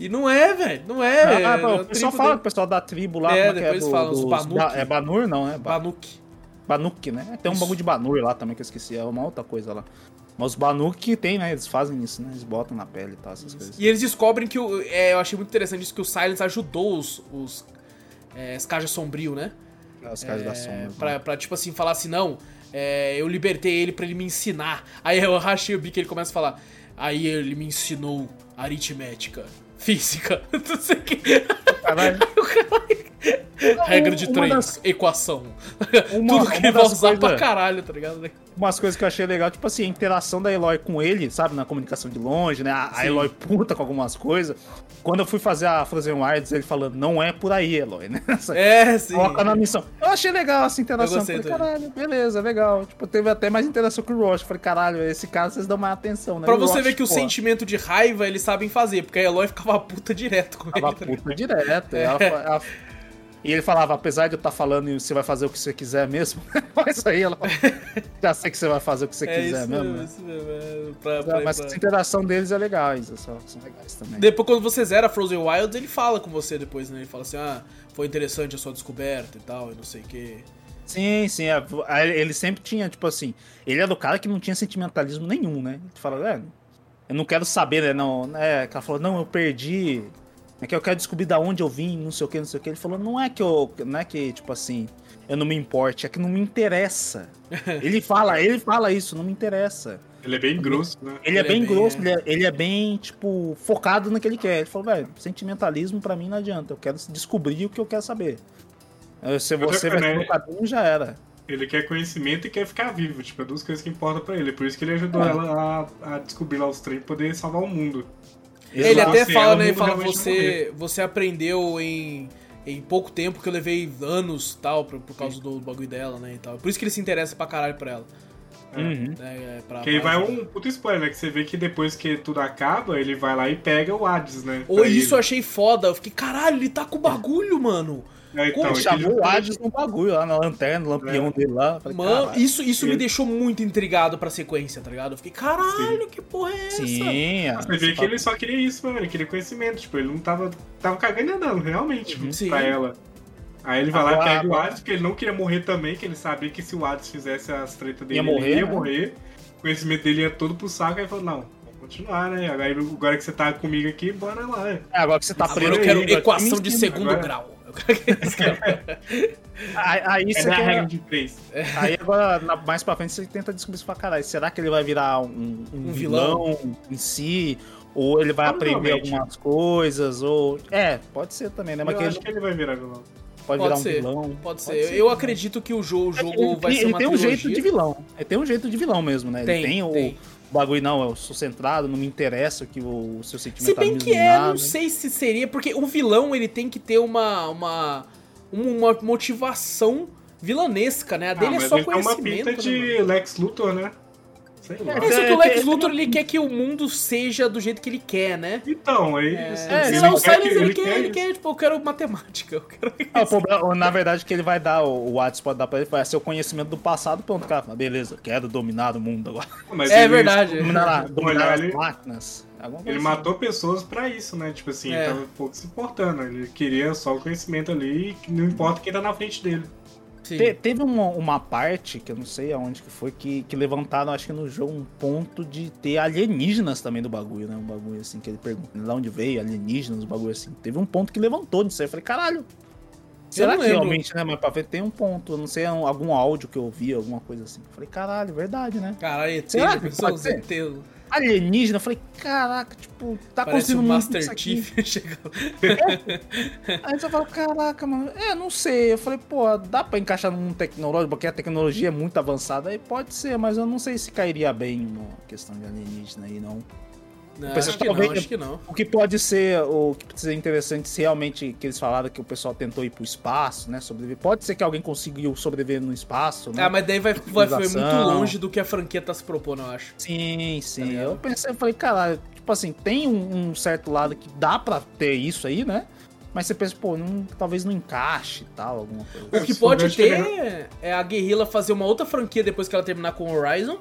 E não é, velho. Não é. Ah, é, pô, é o pessoal tribo fala, dele. o pessoal da tribo lá, É, como é é? depois do- falam, os dos- Banuk. Ba- É Banur, não, né? Ba- Banuk. Banuk, né? Tem um Isso. bagulho de Banur lá também que eu esqueci, é uma outra coisa lá. Mas os Banuk tem, né? Eles fazem isso, né? Eles botam na pele e tal, essas coisas. E eles descobrem que o. É, eu achei muito interessante isso que o Silence ajudou os. os é, Escaja Sombrio, né? As caras da É, sombra. pra, pra, tipo assim, falar assim, não, é, eu libertei ele pra ele me ensinar. Aí eu rachei o bico e ele começa a falar. Aí ele me ensinou aritmética, física, não sei o que. Caralho. Regra de três, das- equação. Uma- Tudo que ele vai usar pra coisas- caralho, tá ligado? Umas coisas que eu achei legal, tipo assim, a interação da Eloy com ele, sabe? Na comunicação de longe, né? A, a. Eloy puta com algumas coisas. Quando eu fui fazer a Frozen Wilds, ele falando, não é por aí, Eloy, né? É, sim. Coloca na missão. Eu achei legal essa interação. Eu falei, caralho, beleza, legal. Tipo, teve até mais interação com o Roche. Falei, caralho, esse cara vocês dão mais atenção, né? Pra você Roche, ver que o sentimento de raiva eles sabem fazer, porque a Eloy ficava puta direto com Tava ele. tá ligado? puto direto. Ela fa- ela- E ele falava, apesar de eu estar falando e você vai fazer o que você quiser mesmo, mas aí ela já sei que você vai fazer o que você É quiser isso mesmo. mesmo, né? isso mesmo. é, pra- pra- Mas pra- essa interação deles é legal, são, são legais também. Depois, quando você zera Frozen Wilds, ele fala com você depois, né? Ele fala assim, ah, foi interessante a sua descoberta e tal, e não sei o que. Sim, sim. é, ele sempre tinha, tipo assim, ele era o cara que não tinha sentimentalismo nenhum, né? Ele fala, é, eu não quero saber, né? Não, é, que ela falou, não, eu perdi. É que eu quero descobrir da onde eu vim, não sei o que, não sei o que. Ele falou, não é que eu. Não é que, tipo assim, eu não me importe, é que não me interessa. ele fala, ele fala isso, não me interessa. Ele é bem grosso, né? Ele, é Ele é bem bem, grosso, é. Ele, é, ele é bem, tipo, focado no que ele quer. Ele falou, velho, sentimentalismo pra mim não adianta. Eu quero descobrir o que eu quero saber. Se você vai né? pelo caminho, já era. Ele quer conhecimento e quer ficar vivo. Tipo, é duas coisas que importam pra ele. Por isso que ele ajudou É. ela a, a descobrir lá os trem e poder salvar o mundo. Ele Exato. até Assim, fala, né? Ele fala, você, você aprendeu em, em pouco tempo, que eu levei anos tal, por, por causa do bagulho dela, né? E tal. Por isso que ele se interessa pra caralho por ela. Uhum. Né, é, pra- Que aí pra- vai um puto spoiler, né? Que você vê que depois que tudo acaba, ele vai lá e pega o Hades, né? Pra isso eu ele. achei foda. Eu fiquei, caralho, ele tá com o bagulho, mano. É, então, que chamou o Hades no bagulho, lá na lanterna, no lampião É. dele lá. Falei, Mano, caralho. isso, isso me Ele- deixou muito intrigado pra sequência, tá ligado? Eu fiquei, caralho, que porra é essa? Sim, é. Você vê que ele só queria isso, mano. Ele queria conhecimento. Tipo, ele não tava. Tava cagando e andando, realmente, Uhum. Sim. pra ela. Aí ele vai lá e Agora- pega o Hades, porque ele não queria morrer também, que ele sabia que se o Hades fizesse as tretas dele, Ia morrer, ele ia né? morrer. O conhecimento dele ia todo pro saco, aí ele falou, não, vou continuar, né? Agora, agora que você tá comigo aqui, bora lá. É, agora que você tá Agora preso eu quero aqui, equação de segundo agora. grau. Aí, É você na quer- de três. Aí agora, mais pra frente, você tenta descobrir se fala, caralho, será que ele vai virar um, um Um vilão, em si? Ou ele vai aprender algumas coisas? Ou. É, pode ser também, né? Mas Eu que acho ele que ele vai virar vilão. pode, Pode virar ser, um vilão. Pode ser. Eu acredito que o jogo, o jogo ele vai tem, ser ele uma tem um trilogia. jeito de vilão. Ele tem um jeito de vilão mesmo, né? Tem, ele tem, tem. o bagulho, não, eu sou centrado, não me interessa que o, o seu Se sentimento bem que é, não sei se seria, porque o vilão ele tem que ter uma uma uma motivação vilanesca, né? A dele ah, é só ele tem uma conhecimento. pinta né, de? Lex Luthor, né? Sei lá. É, É, que o É, Lex Luthor ele quer que o mundo seja do jeito que ele quer, né? Então, aí. É, assim, sei ele lá, o quer Silence que- ele, quer, ele quer, tipo, eu quero matemática, eu quero Ah, o problema, na verdade, que ele vai dar, o o Watts pode dar pra ele, vai ser o conhecimento do passado, pronto, cara. fala, Beleza, quero dominar o mundo agora. Mas É ele- verdade. Dominar, lá, Olha, dominar as ele- máquinas. Ele assim. matou pessoas pra isso, né? Tipo assim, É. ele tava pouco se importando. Ele queria só o conhecimento ali, que não importa quem tá na frente dele. Te- teve uma, uma parte, que eu não sei aonde que foi, que, que levantaram, acho que no jogo, um ponto de ter alienígenas também do bagulho, né? Um bagulho assim, que ele pergunta, de onde veio, alienígenas, um bagulho assim. Teve um ponto que levantou disso aí. Eu falei, caralho, será que lembro. realmente, né? Mas pra ver, tem um ponto, eu não sei, um- algum áudio que eu ouvi, alguma coisa assim. Eu falei, caralho, verdade, né? Caralho, ET, Será que pensou? pode ser? ET, Alienígena, eu falei, caraca, tipo, tá Parece conseguindo o muito Master isso aqui. Chief chegando. Aí você fala, caraca, mano, é, não sei. Eu falei, pô, dá pra encaixar num tecnológico, porque a tecnologia é muito avançada. Aí pode ser, mas eu não sei se cairia bem uma questão de alienígena aí, não. Não, acho que que não, talvez- acho que não. O que pode ser, o que pode ser interessante se realmente que eles falaram que o pessoal tentou ir pro espaço, né, sobreviver. Pode ser que alguém conseguiu sobreviver no espaço, né? Ah, mas daí vai, vai foi muito longe do que a franquia tá se propondo, eu acho. Sim, Tá sim. ligado? eu pensei, eu falei, cara, tipo assim, tem um, um certo lado que dá pra ter isso aí, né? Mas você pensa, pô, não- talvez não encaixe e tal, alguma coisa. O que se pode ter é a Guerrilla fazer uma outra franquia depois que ela terminar com o Horizon.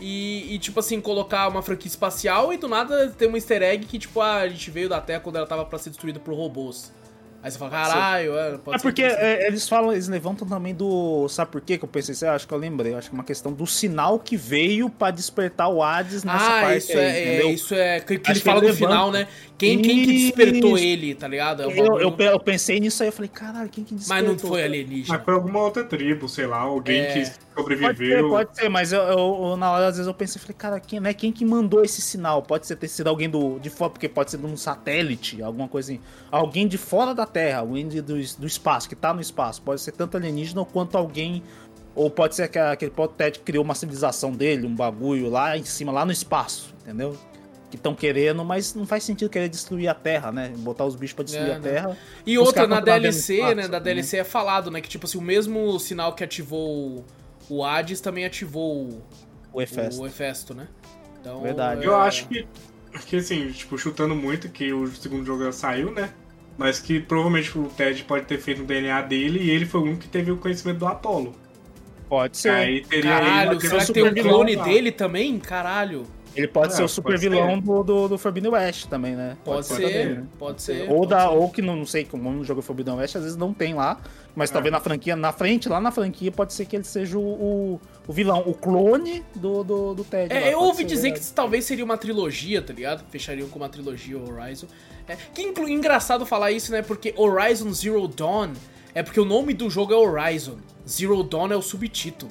E, e, tipo assim, colocar uma franquia espacial e do nada ter um easter egg que, tipo, ah, a gente veio da Terra quando ela tava pra ser destruída por robôs. Aí você fala, caralho, é, pode É ser porque que é, eles falam, eles levantam também do. Sabe por quê que eu pensei isso? Eu acho que eu lembrei. Eu acho que é uma questão do sinal que veio pra despertar o Hades nessa Ah, parte isso aí, é, é, entendeu? isso é. Que, que ele que fala ele no levanta. final, né? Quem, quem que Isso. despertou ele, tá ligado? É Eu, eu, pe- eu pensei nisso aí, eu falei, caralho, quem que Mas despertou? não foi alienígena. Mas foi alguma outra tribo, sei lá, alguém É. que Pode ser, sobreviveu. pode ser, mas eu, eu- eu, na hora às vezes eu pensei, falei, cara, quem, né, quem que mandou esse sinal? Pode ser ter sido alguém do, de fora, porque pode ser de um satélite, alguma coisa assim. Alguém de fora da Terra, alguém de- do, do espaço, que tá no espaço. Pode ser tanto alienígena quanto alguém. Ou pode ser que aquele Ted criou uma civilização dele, um bagulho lá em cima, lá no espaço, entendeu? Que estão querendo, mas não faz sentido querer destruir a Terra, né? Botar os bichos pra destruir É, a né? Terra. E outra, na DLC, né? Da? DLC é falado, né? Que, tipo assim, o mesmo sinal que ativou o Hades também ativou o, O Efesto. o Hefesto, né? Então, Verdade. Eu é- acho que, que, assim, tipo, chutando muito que o segundo jogo já saiu, né? Mas que provavelmente o Ted pode ter feito no DNA dele e ele foi o único que teve o conhecimento do Apollo. Pode ser. Aí teria Caralho, ele será que tem um clone dele também? Caralho. Ele pode É, ser o super ser. vilão do, do, do Forbidden West também, né? Pode, Pode ser, ser. pode ser. Ou, pode da, ser. ou que não, não sei como no jogo Forbidden West, às vezes não tem lá. Mas É. talvez na franquia, na frente, lá na franquia, pode ser que ele seja o, o, o vilão, o clone do, do, do Ted. lá, É, eu pode ouvi ser, dizer que verdade. isso talvez seria uma trilogia, tá ligado? Fechariam com uma trilogia o Horizon. É, que inclu- engraçado falar isso, né? Porque Horizon Zero Dawn é porque o nome do jogo é Horizon. Zero Dawn é o subtítulo.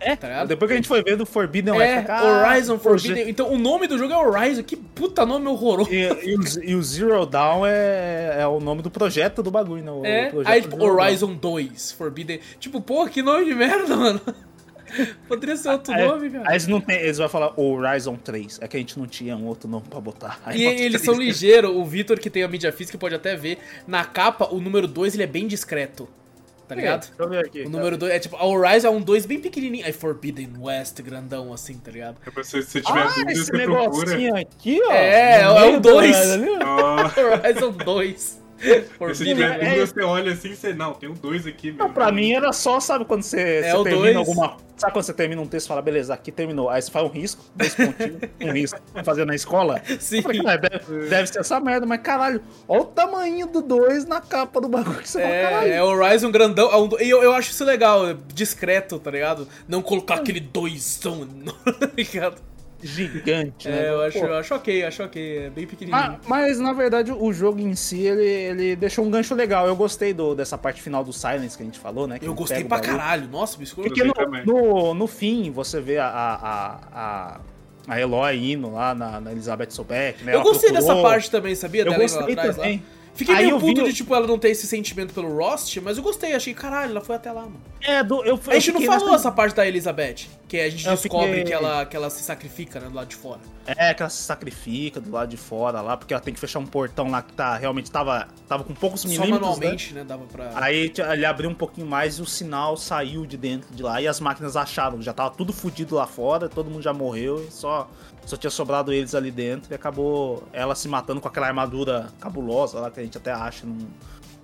É, tá depois que a gente foi ver do Forbidden é, West, cara, Horizon pô, Forbidden. Então o nome do jogo é Horizon. Que puta nome horroroso. E, e o, e o Zero Dawn é, é o nome do projeto do bagulho, né? O É, aí tipo. Horizon 2, Forbidden. Tipo, pô, que nome de merda, mano. Poderia ser outro nome, cara. aí eles, não tem, eles vão falar Horizon 3. É que a gente não tinha um outro nome pra botar. Aí E eles 3. são ligeiros, o Vitor que tem a mídia física pode até ver. Na capa, o número 2 ele é bem discreto. Tá ligado? Deixa eu ver aqui. O número 2 é tipo, a Horizon é um 2 bem pequenininho. Aí Forbidden West, grandão assim, tá ligado? Depois, se você tiver Ah, dúvida, esse você procura. negocinho aqui, ó. É, é ó. Ó, Horizon 2. Se Forbidden. tiver é- dúvida, você olha assim, você. Não, tem um dois aqui mesmo. Não, pra mim era só, sabe, quando você, É você o termina dois. alguma. Sabe quando você termina um texto e fala, beleza, aqui terminou. Aí você faz um risco, dois pontinhos, um risco. Fazer na escola? Sim. Falei, cara, deve, deve ser essa merda, mas caralho, olha o tamanho do 2 na capa do bagulho. Você fala, É, caralho. é Horizon grandão. é um E eu, eu acho isso legal, é discreto, tá ligado? Não colocar aquele doisão, tá ligado? Gigante, né? É, eu acho, Pô, eu acho ok, acho ok. É bem pequenininho. mas, mas, na verdade o jogo em si ele, ele deixou um gancho legal. Eu gostei do, dessa parte final do Silence que a gente falou, né? que eu gostei pra caralho. Nossa, bicho. Porque no, Gostei também. no, no fim você vê a, a, a, a Eloy indo lá na, na Elizabeth Sobek, né? Eu Ela gostei dessa parte também, sabia? Eu gostei lá atrás, também. Lá. Fiquei Aí meio eu vi puto o- de, tipo, ela não ter esse sentimento pelo Rost, mas eu gostei. Achei, caralho, ela foi até lá, mano. É, do, eu, A gente não falou essa parte da Elizabeth, que a gente Eu descobre fiquei- que, ela, que ela se sacrifica, né, do lado de fora. É, que ela se sacrifica do lado de fora lá, porque ela tem que fechar um portão lá que tá, realmente tava, tava com poucos Só milímetros, né? manualmente, né, dava pra... Aí ele abriu um pouquinho mais e o sinal saiu de dentro de lá e as máquinas acharam, já tava tudo fudido lá fora, todo mundo já morreu e só, só tinha sobrado eles ali dentro e acabou ela se matando com aquela armadura cabulosa lá que a gente até acha num-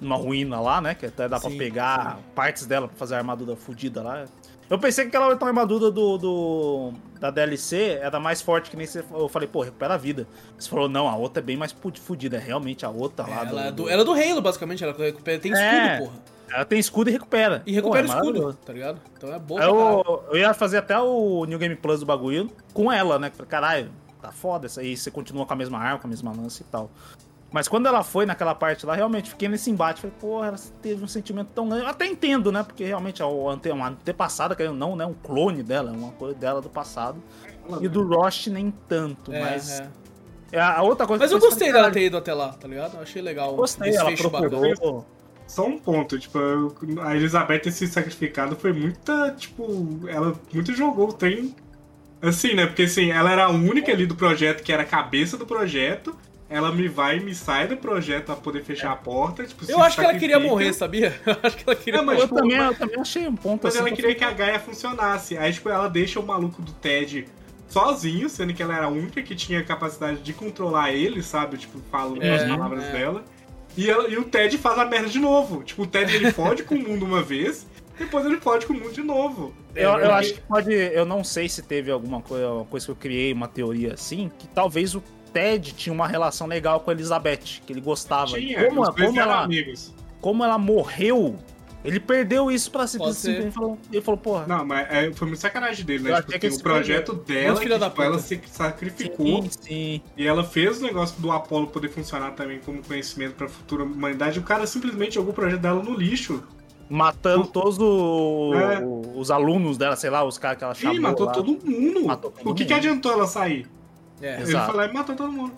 numa ruína lá, né? Que até dá pra Sim, pegar partes dela pra fazer a armadura fudida lá. Eu pensei que aquela outra armadura do, do- da DLC era mais forte que nem você. Eu falei, pô, recupera a vida. Você falou, não, a outra é bem mais fudida. É realmente a outra lá. ela, é do, do, ela é do Halo, basicamente. Ela recupera- tem escudo, É. porra. Ela tem escudo e recupera. E recupera Pô, é o escudo, tá ligado? Então é boa pra caralho. Eu, eu ia fazer até o New Game Plus do bagulho com ela, né? Caralho, tá foda isso aí. Você continua com a mesma arma, com a mesma lança e tal. Mas quando ela foi naquela parte lá, realmente fiquei nesse embate. Falei, porra, ela teve um sentimento tão grande. Eu até entendo, né? Porque realmente é ante, uma antepassada, querendo não, né? Um clone dela, uma coisa dela do passado. E do Rost nem tanto, É, mas. é. É. A outra coisa Mas que eu gostei dela ter ido até lá, tá ligado? Eu achei legal. "Caralho, o Gostei, ela procurou. Só um ponto, tipo, eu- a Elizabeth ter se sacrificado foi muita, tipo, ela muito jogou o trem assim, né? Porque assim, ela era a única ali do projeto que era a cabeça do projeto. Ela me vai e me sai do projeto pra poder fechar a porta. Tipo, Eu acho que ela queria morrer, sabia? Eu acho que ela queria Não, mas, morrer. Eu tipo, também, mas- eu também achei um ponto Mas assim. ela que eu queria que a Gaia funcionasse. Aí, tipo, ela deixa o maluco do Ted sozinho, sendo que ela era a única que tinha capacidade de controlar ele, sabe? Tipo, falando É, as palavras é. dela. E, ela- e o Ted faz a merda de novo. Tipo, o Ted ele fode com o mundo uma vez, depois ele fode com o mundo de novo. Eu, eu É, acho que pode. Eu não sei se teve alguma coisa, uma coisa que eu criei, uma teoria assim, que talvez o Ted tinha uma relação legal com a Elizabeth, que ele gostava. E Tinha, como, como, ela, amigos. como ela morreu, ele perdeu isso pra si. Ele falou, ele falou, porra. Não, mas é, foi muito sacanagem dele, né? Tipo, que assim, o projeto dela, que, tipo, ela se sacrificou. sim, sim. E ela fez o negócio do Apollo poder funcionar também como conhecimento pra futura humanidade. E o cara simplesmente jogou o projeto dela no lixo. Matando O- todos o- É. os alunos dela, sei lá, os caras que ela chamou. Ih, matou lá. todo mundo. Matou todo o que, que mundo. adiantou ela sair? É. Exato. Ele foi lá e matou todo mundo.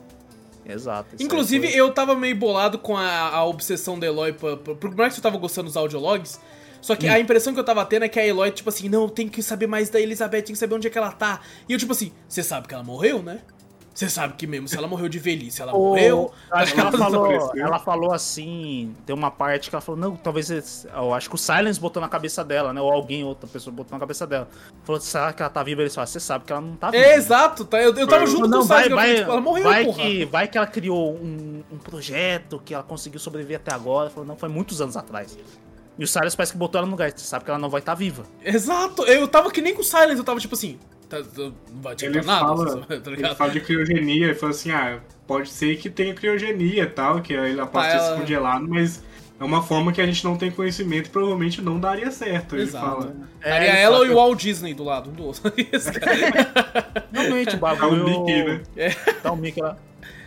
Exato. Inclusive, foi- eu tava meio bolado com a, a obsessão da Eloy. Pra, pra, por mais que eu tava gostando dos audiologs. Só Hum. que a impressão que eu tava tendo é que a Eloy, tipo assim, não, tem que saber mais da Elizabeth, tem que saber onde é que ela tá. E eu, tipo assim, você sabe que ela morreu, né? Você sabe que mesmo se ela morreu de velhice, ela O- morreu. Acho que ela Ela falou, ela falou assim, tem uma parte que ela falou, não, talvez, eu acho que o Silence botou na cabeça dela, né, ou alguém, outra pessoa botou na cabeça dela. Falou, será que ela tá viva? Ele falou, você sabe que ela não tá viva. É, né?" exato, tá? Eu, eu tava Foi. junto com Não, o vai, Sasha, eu falei, vai, tipo, ela morreu, vai porra. que, vai que ela criou um, um projeto que ela conseguiu sobreviver até agora. Falou, não, foi muitos anos atrás. E o Silence parece que botou ela no lugar, você sabe que ela não vai estar viva. Exato, eu tava que nem com o Silence, eu tava tipo assim, tá, tá- não vai adiantar Ele nada, fala, tá ele fala de criogenia, ele fala assim, ah, pode ser que tenha criogenia e tal, que ela pode Tá, ter ela- se congelado, mas é uma forma que a gente não tem conhecimento e provavelmente não daria certo. Ele Exato. fala. Daria ele ela fala e o Walt Disney do lado, um do outro. Realmente, o Tá o bagulho... Mickey, né? Tá o Mickey lá.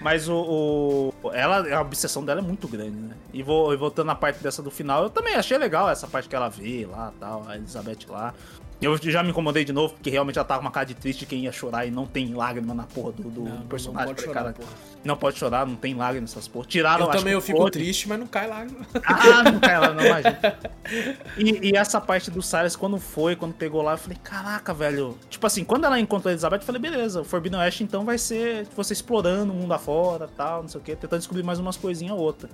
Mas o, o- Ela, a obsessão dela é muito grande, né? E, vou, e voltando na parte dessa do final, eu também achei legal essa parte que ela vê lá tal, a Elizabeth lá. Eu já me incomodei de novo, porque realmente ela tava com uma cara de triste de quem ia chorar e não tem lágrima na porra do, do Não, não personagem. pode Falei, chorar, cara, porra. Não pode chorar, não tem lágrima nessas porra. Tiraram, Eu acho também eu fico triste, mas não cai lá. Ah, não cai lá, não, imagina. E, e essa parte do Silas, quando foi, quando pegou lá, eu falei, caraca, velho. Tipo assim, quando ela encontrou a Elizabeth, eu falei, beleza, o Forbidden West então vai ser você explorando o mundo afora, tal, não sei o que, tentando descobrir mais umas coisinhas ou outra.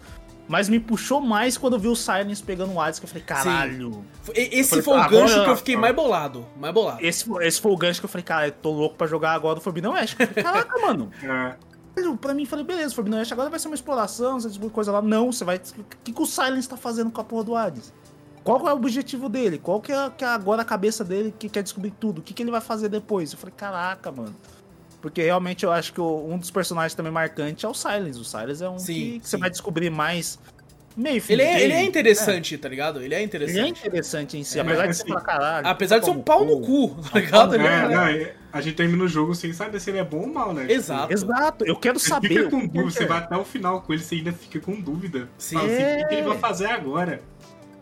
Mas me puxou mais quando eu vi o Silence pegando o Hades, que eu falei, caralho. E- Esse Falei, foi o agora- gancho que eu fiquei mais bolado. Mais bolado. Esse, esse foi o gancho que eu falei, cara, eu tô louco pra jogar agora o Forbidden West. Eu falei, Caraca, mano. É, Pra mim, falei, beleza, Forbidden West agora vai ser uma exploração, esse tipo de coisa lá. Não, você vai. O que, que o Silence tá fazendo com a porra do Hades? Qual é o objetivo dele? Qual que é, que é agora a cabeça dele que quer descobrir tudo? O que, que ele vai fazer depois? Eu falei, caraca, mano. Porque realmente eu acho que o- um dos personagens também marcantes é o Silence. O Silence é um Sim, que, que você sim. vai descobrir mais meio Ele é, ele é interessante, tá ligado? Ele é Ele é interessante. interessante em si, É, apesar de você assim, falar caralho. Apesar de ser um pau no cu, tá ligado? É, é- não, é- a gente termina o jogo sem saber se ele é bom ou mal, né? Tipo, Exato. Exato, eu quero Você saber. fica o com dúvida, que você é. vai até o final com ele, você ainda fica com dúvida. Sim. Fala assim, o que que ele É. vai fazer agora?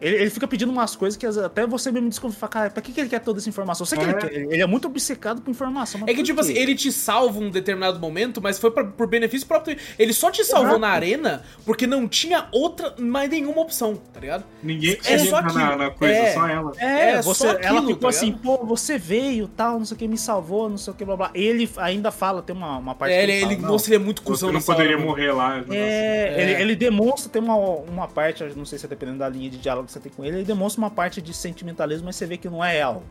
Ele, ele fica pedindo umas coisas que até você mesmo desconfia. fala, Cara, pra que, que ele quer toda essa informação? Eu sei que É. ele, quer, ele é muito obcecado por informação. mas É que, tipo quê? assim, ele te salva um determinado momento, mas foi pra, por benefício próprio. Ele só te salvou Exato. na arena porque não tinha outra, mais nenhuma opção, tá ligado? Ninguém É só entrar na, aquilo. na coisa, É. só ela. É, É, você, só ela aquilo, ficou tá assim, pô, você veio, tal, não sei o que, me salvou, não sei o que, blá blá. Ele ainda fala, tem uma, uma parte É, ele, fala, ele ele é muito Você cuzão não poderia hora, mano. morrer lá. É, É. Ele, ele demonstra, tem uma, uma parte, não sei se é dependendo da linha de diálogo você tem com ele, ele demonstra uma parte de sentimentalismo, mas você vê que não é real.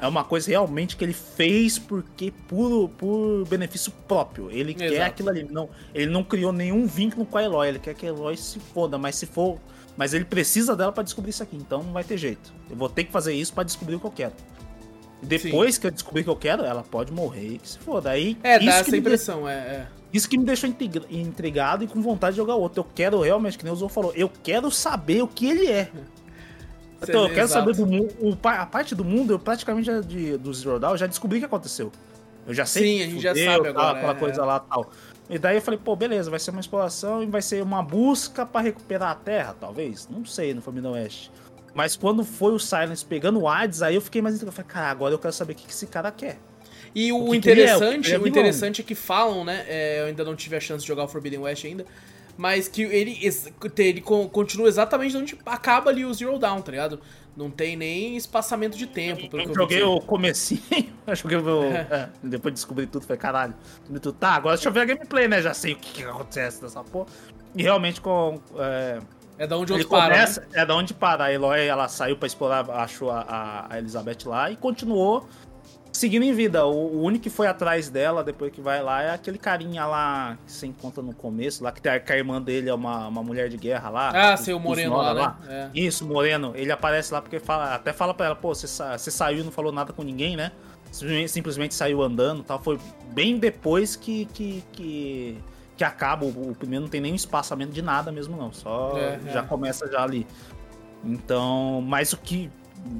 É uma coisa realmente que ele fez porque por, por benefício próprio. Ele quer Exato. aquilo ali. Não, ele não criou nenhum vínculo com a Eloy. Ele quer que a Eloy se foda, mas se for. Mas ele precisa dela pra descobrir isso aqui, então não vai ter jeito. Eu vou ter que fazer isso pra descobrir o que eu quero. Depois que eu descobrir o que eu quero, ela pode morrer e que se foda. Aí, É, isso dá que essa impressão, é, é. Isso que me deixou intriga- intrigado e com vontade de jogar outro. Eu quero realmente, que nem o Zou falou, eu quero saber o que ele é. Então, eu quero Exato. saber do mundo. A parte do mundo, eu praticamente já, de, do Zero Dawn, eu já descobri o que aconteceu. Eu já sei. Sim, que a gente já fudeu, sabe tal, agora, Aquela é. coisa lá tal. E daí eu falei, pô, beleza, vai ser uma exploração e vai ser uma busca pra recuperar a Terra, talvez? Não sei, no Família Oeste. Mas quando foi o Silence pegando o Hades, aí eu fiquei mais intrigado. Eu falei, cara, agora eu quero saber o que que esse cara quer. E o, O que que ele é? O interessante, é o, interessante é que falam, né? é, eu ainda não tive a chance de jogar o Forbidden West ainda. Mas que ele, ele con- continua exatamente onde acaba ali o Zero Down, tá ligado? Não tem nem espaçamento de tempo, Eu eu joguei vi. o comecinho, eu joguei o... É. é, depois de descobrir tudo, falei, caralho, descobri tudo. Tá, agora deixa eu ver a gameplay, né? Já sei o que, que acontece dessa porra. E realmente com... É, É da onde ele para, começa, né? é da onde para. A Eloy, ela saiu pra explorar, achou a- a Elizabeth lá e continuou seguindo em vida. O, único que foi atrás dela, depois que vai lá, é aquele carinha lá que você encontra no começo, lá que, tem, a- que a irmã dele é uma, uma mulher de guerra lá. Ah, os Moreno lá, né? É. Isso, Moreno. Ele aparece lá porque fala, até fala pra ela, pô, você, você saiu e não falou nada com ninguém, né? Simplesmente, simplesmente saiu andando e tal. Foi bem depois que, que, que, que acaba. O, o primeiro não tem nenhum espaçamento de nada mesmo, não. Só É, já é. começa já ali. Então, mas o que.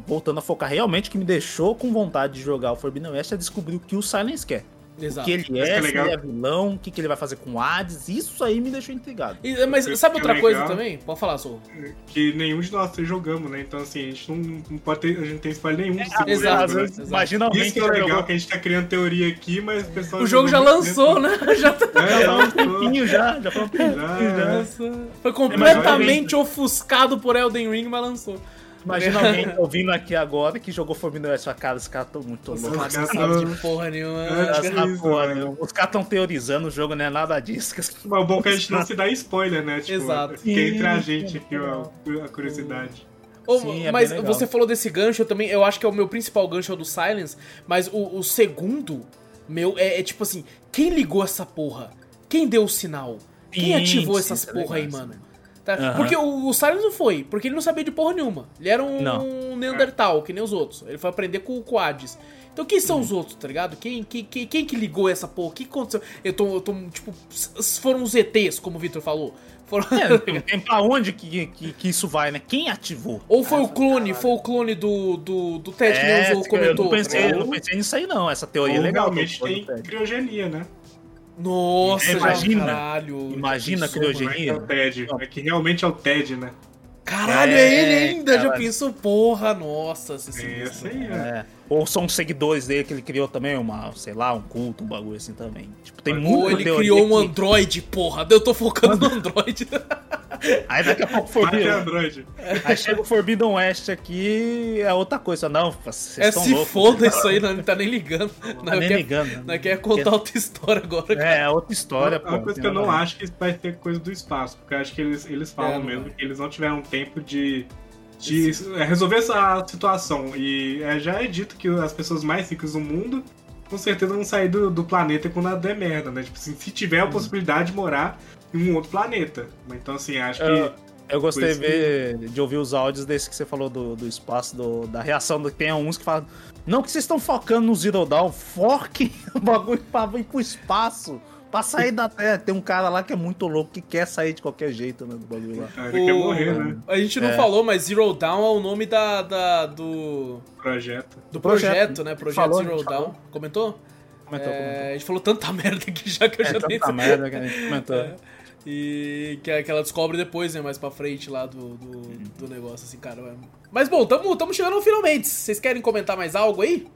Voltando a focar, realmente o que me deixou com vontade de jogar o Forbidden West é descobrir o que o Silence quer. O Exato. que ele que é, se legal. ele é vilão, o que, que ele vai fazer com o Hades. Isso aí me deixou intrigado. E- mas Isso sabe que é outra coisa também? Pode falar, Sou. Que nenhum de nós três jogamos, né? Então, assim, a gente não, não pode ter. A gente não tem spoiler nenhum do segundo exato, né? exato. Imagina alguém Isso que é legal, jogou que a gente tá criando teoria aqui, mas o pessoal. O jogo já lançou, né? Já tá... É, já Já foi um tempinho já, já foi um tempinho Já, já. é. Foi completamente ofuscado por Elden Ring, mas lançou. Imagina alguém ouvindo aqui agora que jogou Forbidden West, sua cara, os caras estão muito Os loucos. caras Não tão- sabe de porra nenhuma. É, Os caras isso, porra, né? meu, os caras estão teorizando o jogo, não é nada disso. Mas o bom é que a gente não se dá spoiler, né? Tipo, Exato. Fica entre a gente aqui a curiosidade. Ô, Sim, é mas você falou desse gancho eu também, eu acho que é o meu principal gancho é o do Silence, mas o, o segundo, meu, é, é tipo assim, quem ligou essa porra? Quem deu o sinal? Quem Sim, ativou essas é porra aí, mano? Tá? Aham. Porque o, o Silence não foi, porque ele não sabia de porra nenhuma. Ele era um Não. Neandertal, que nem os outros. Ele foi aprender com o Quades. Então quem Uhum. são os outros, tá ligado? Quem, quem, quem, quem que ligou essa porra? O que aconteceu? Eu tô, eu tô tipo, foram os ETs, como o Victor falou. Foram... É, pra onde que, que, que isso vai, né? Quem ativou? Ou foi o clone, foi o clone do, do, do Ted que nem o É, eu comentou. não pensei, tá eu ligado? não pensei nisso aí não, essa teoria é Ou legal. realmente tem criogenia, né? Nossa, Imagina, já, caralho. imagina já pensou, a Como é que é o Ted? É que realmente é o Ted, né? Caralho, é, É, ele ainda, já cara. pensou? Porra, nossa, esse É sinistro. né? É. Ou são seguidores dele que ele criou também, uma, sei lá, um culto, um bagulho assim também. Tipo, tem Ou muita Ou ele criou um que- Android, porra. Eu tô focando no Android. Aí daqui a pouco Forbidden, Android. aí chega o Forbidden West aqui, é outra coisa. Não, vocês É estão se loucos. foda isso aí, não, ele tá nem ligando. Tá Não, nem quer, ligando. não quer contar outra história agora, cara. É, outra história, Uma pô. coisa tem que eu não acho que vai ter coisa do espaço, porque eu acho que eles, eles falam É, não mesmo vai. que eles não tiveram tempo de, de é, resolver essa situação. E é, já é dito que as pessoas mais ricas do mundo com certeza vão sair do, do planeta quando nada der merda, né? Tipo assim, se tiver a Hum. possibilidade de morar em um outro planeta. Então, assim, acho que. Eu, gostei ver- de ouvir os áudios desse que você falou do, do espaço, do- da reação. Do, tem uns que falam. Não que vocês estão focando no Zero Dawn, foquem o bagulho pra ir pro espaço. Pra sair da terra, tem um cara lá que é muito louco, que quer sair de qualquer jeito, né, do bagulho lá. Ah, Ele quer morrer, né? A gente não É. falou, mas Zero Down é o nome da, da- do, Projeto. do projeto, Projeto. né? Projeto Falou, Zero Down. falou. Comentou, Comentou? É, comentou. a gente falou tanta merda aqui já que eu É já nem tanta merda que a gente comentou. É. E que, que ela descobre depois, né? Mais pra frente lá do, do, do negócio, assim, cara. Mas bom, tamo, tamo chegando ao finalmente. Vocês querem comentar mais algo aí?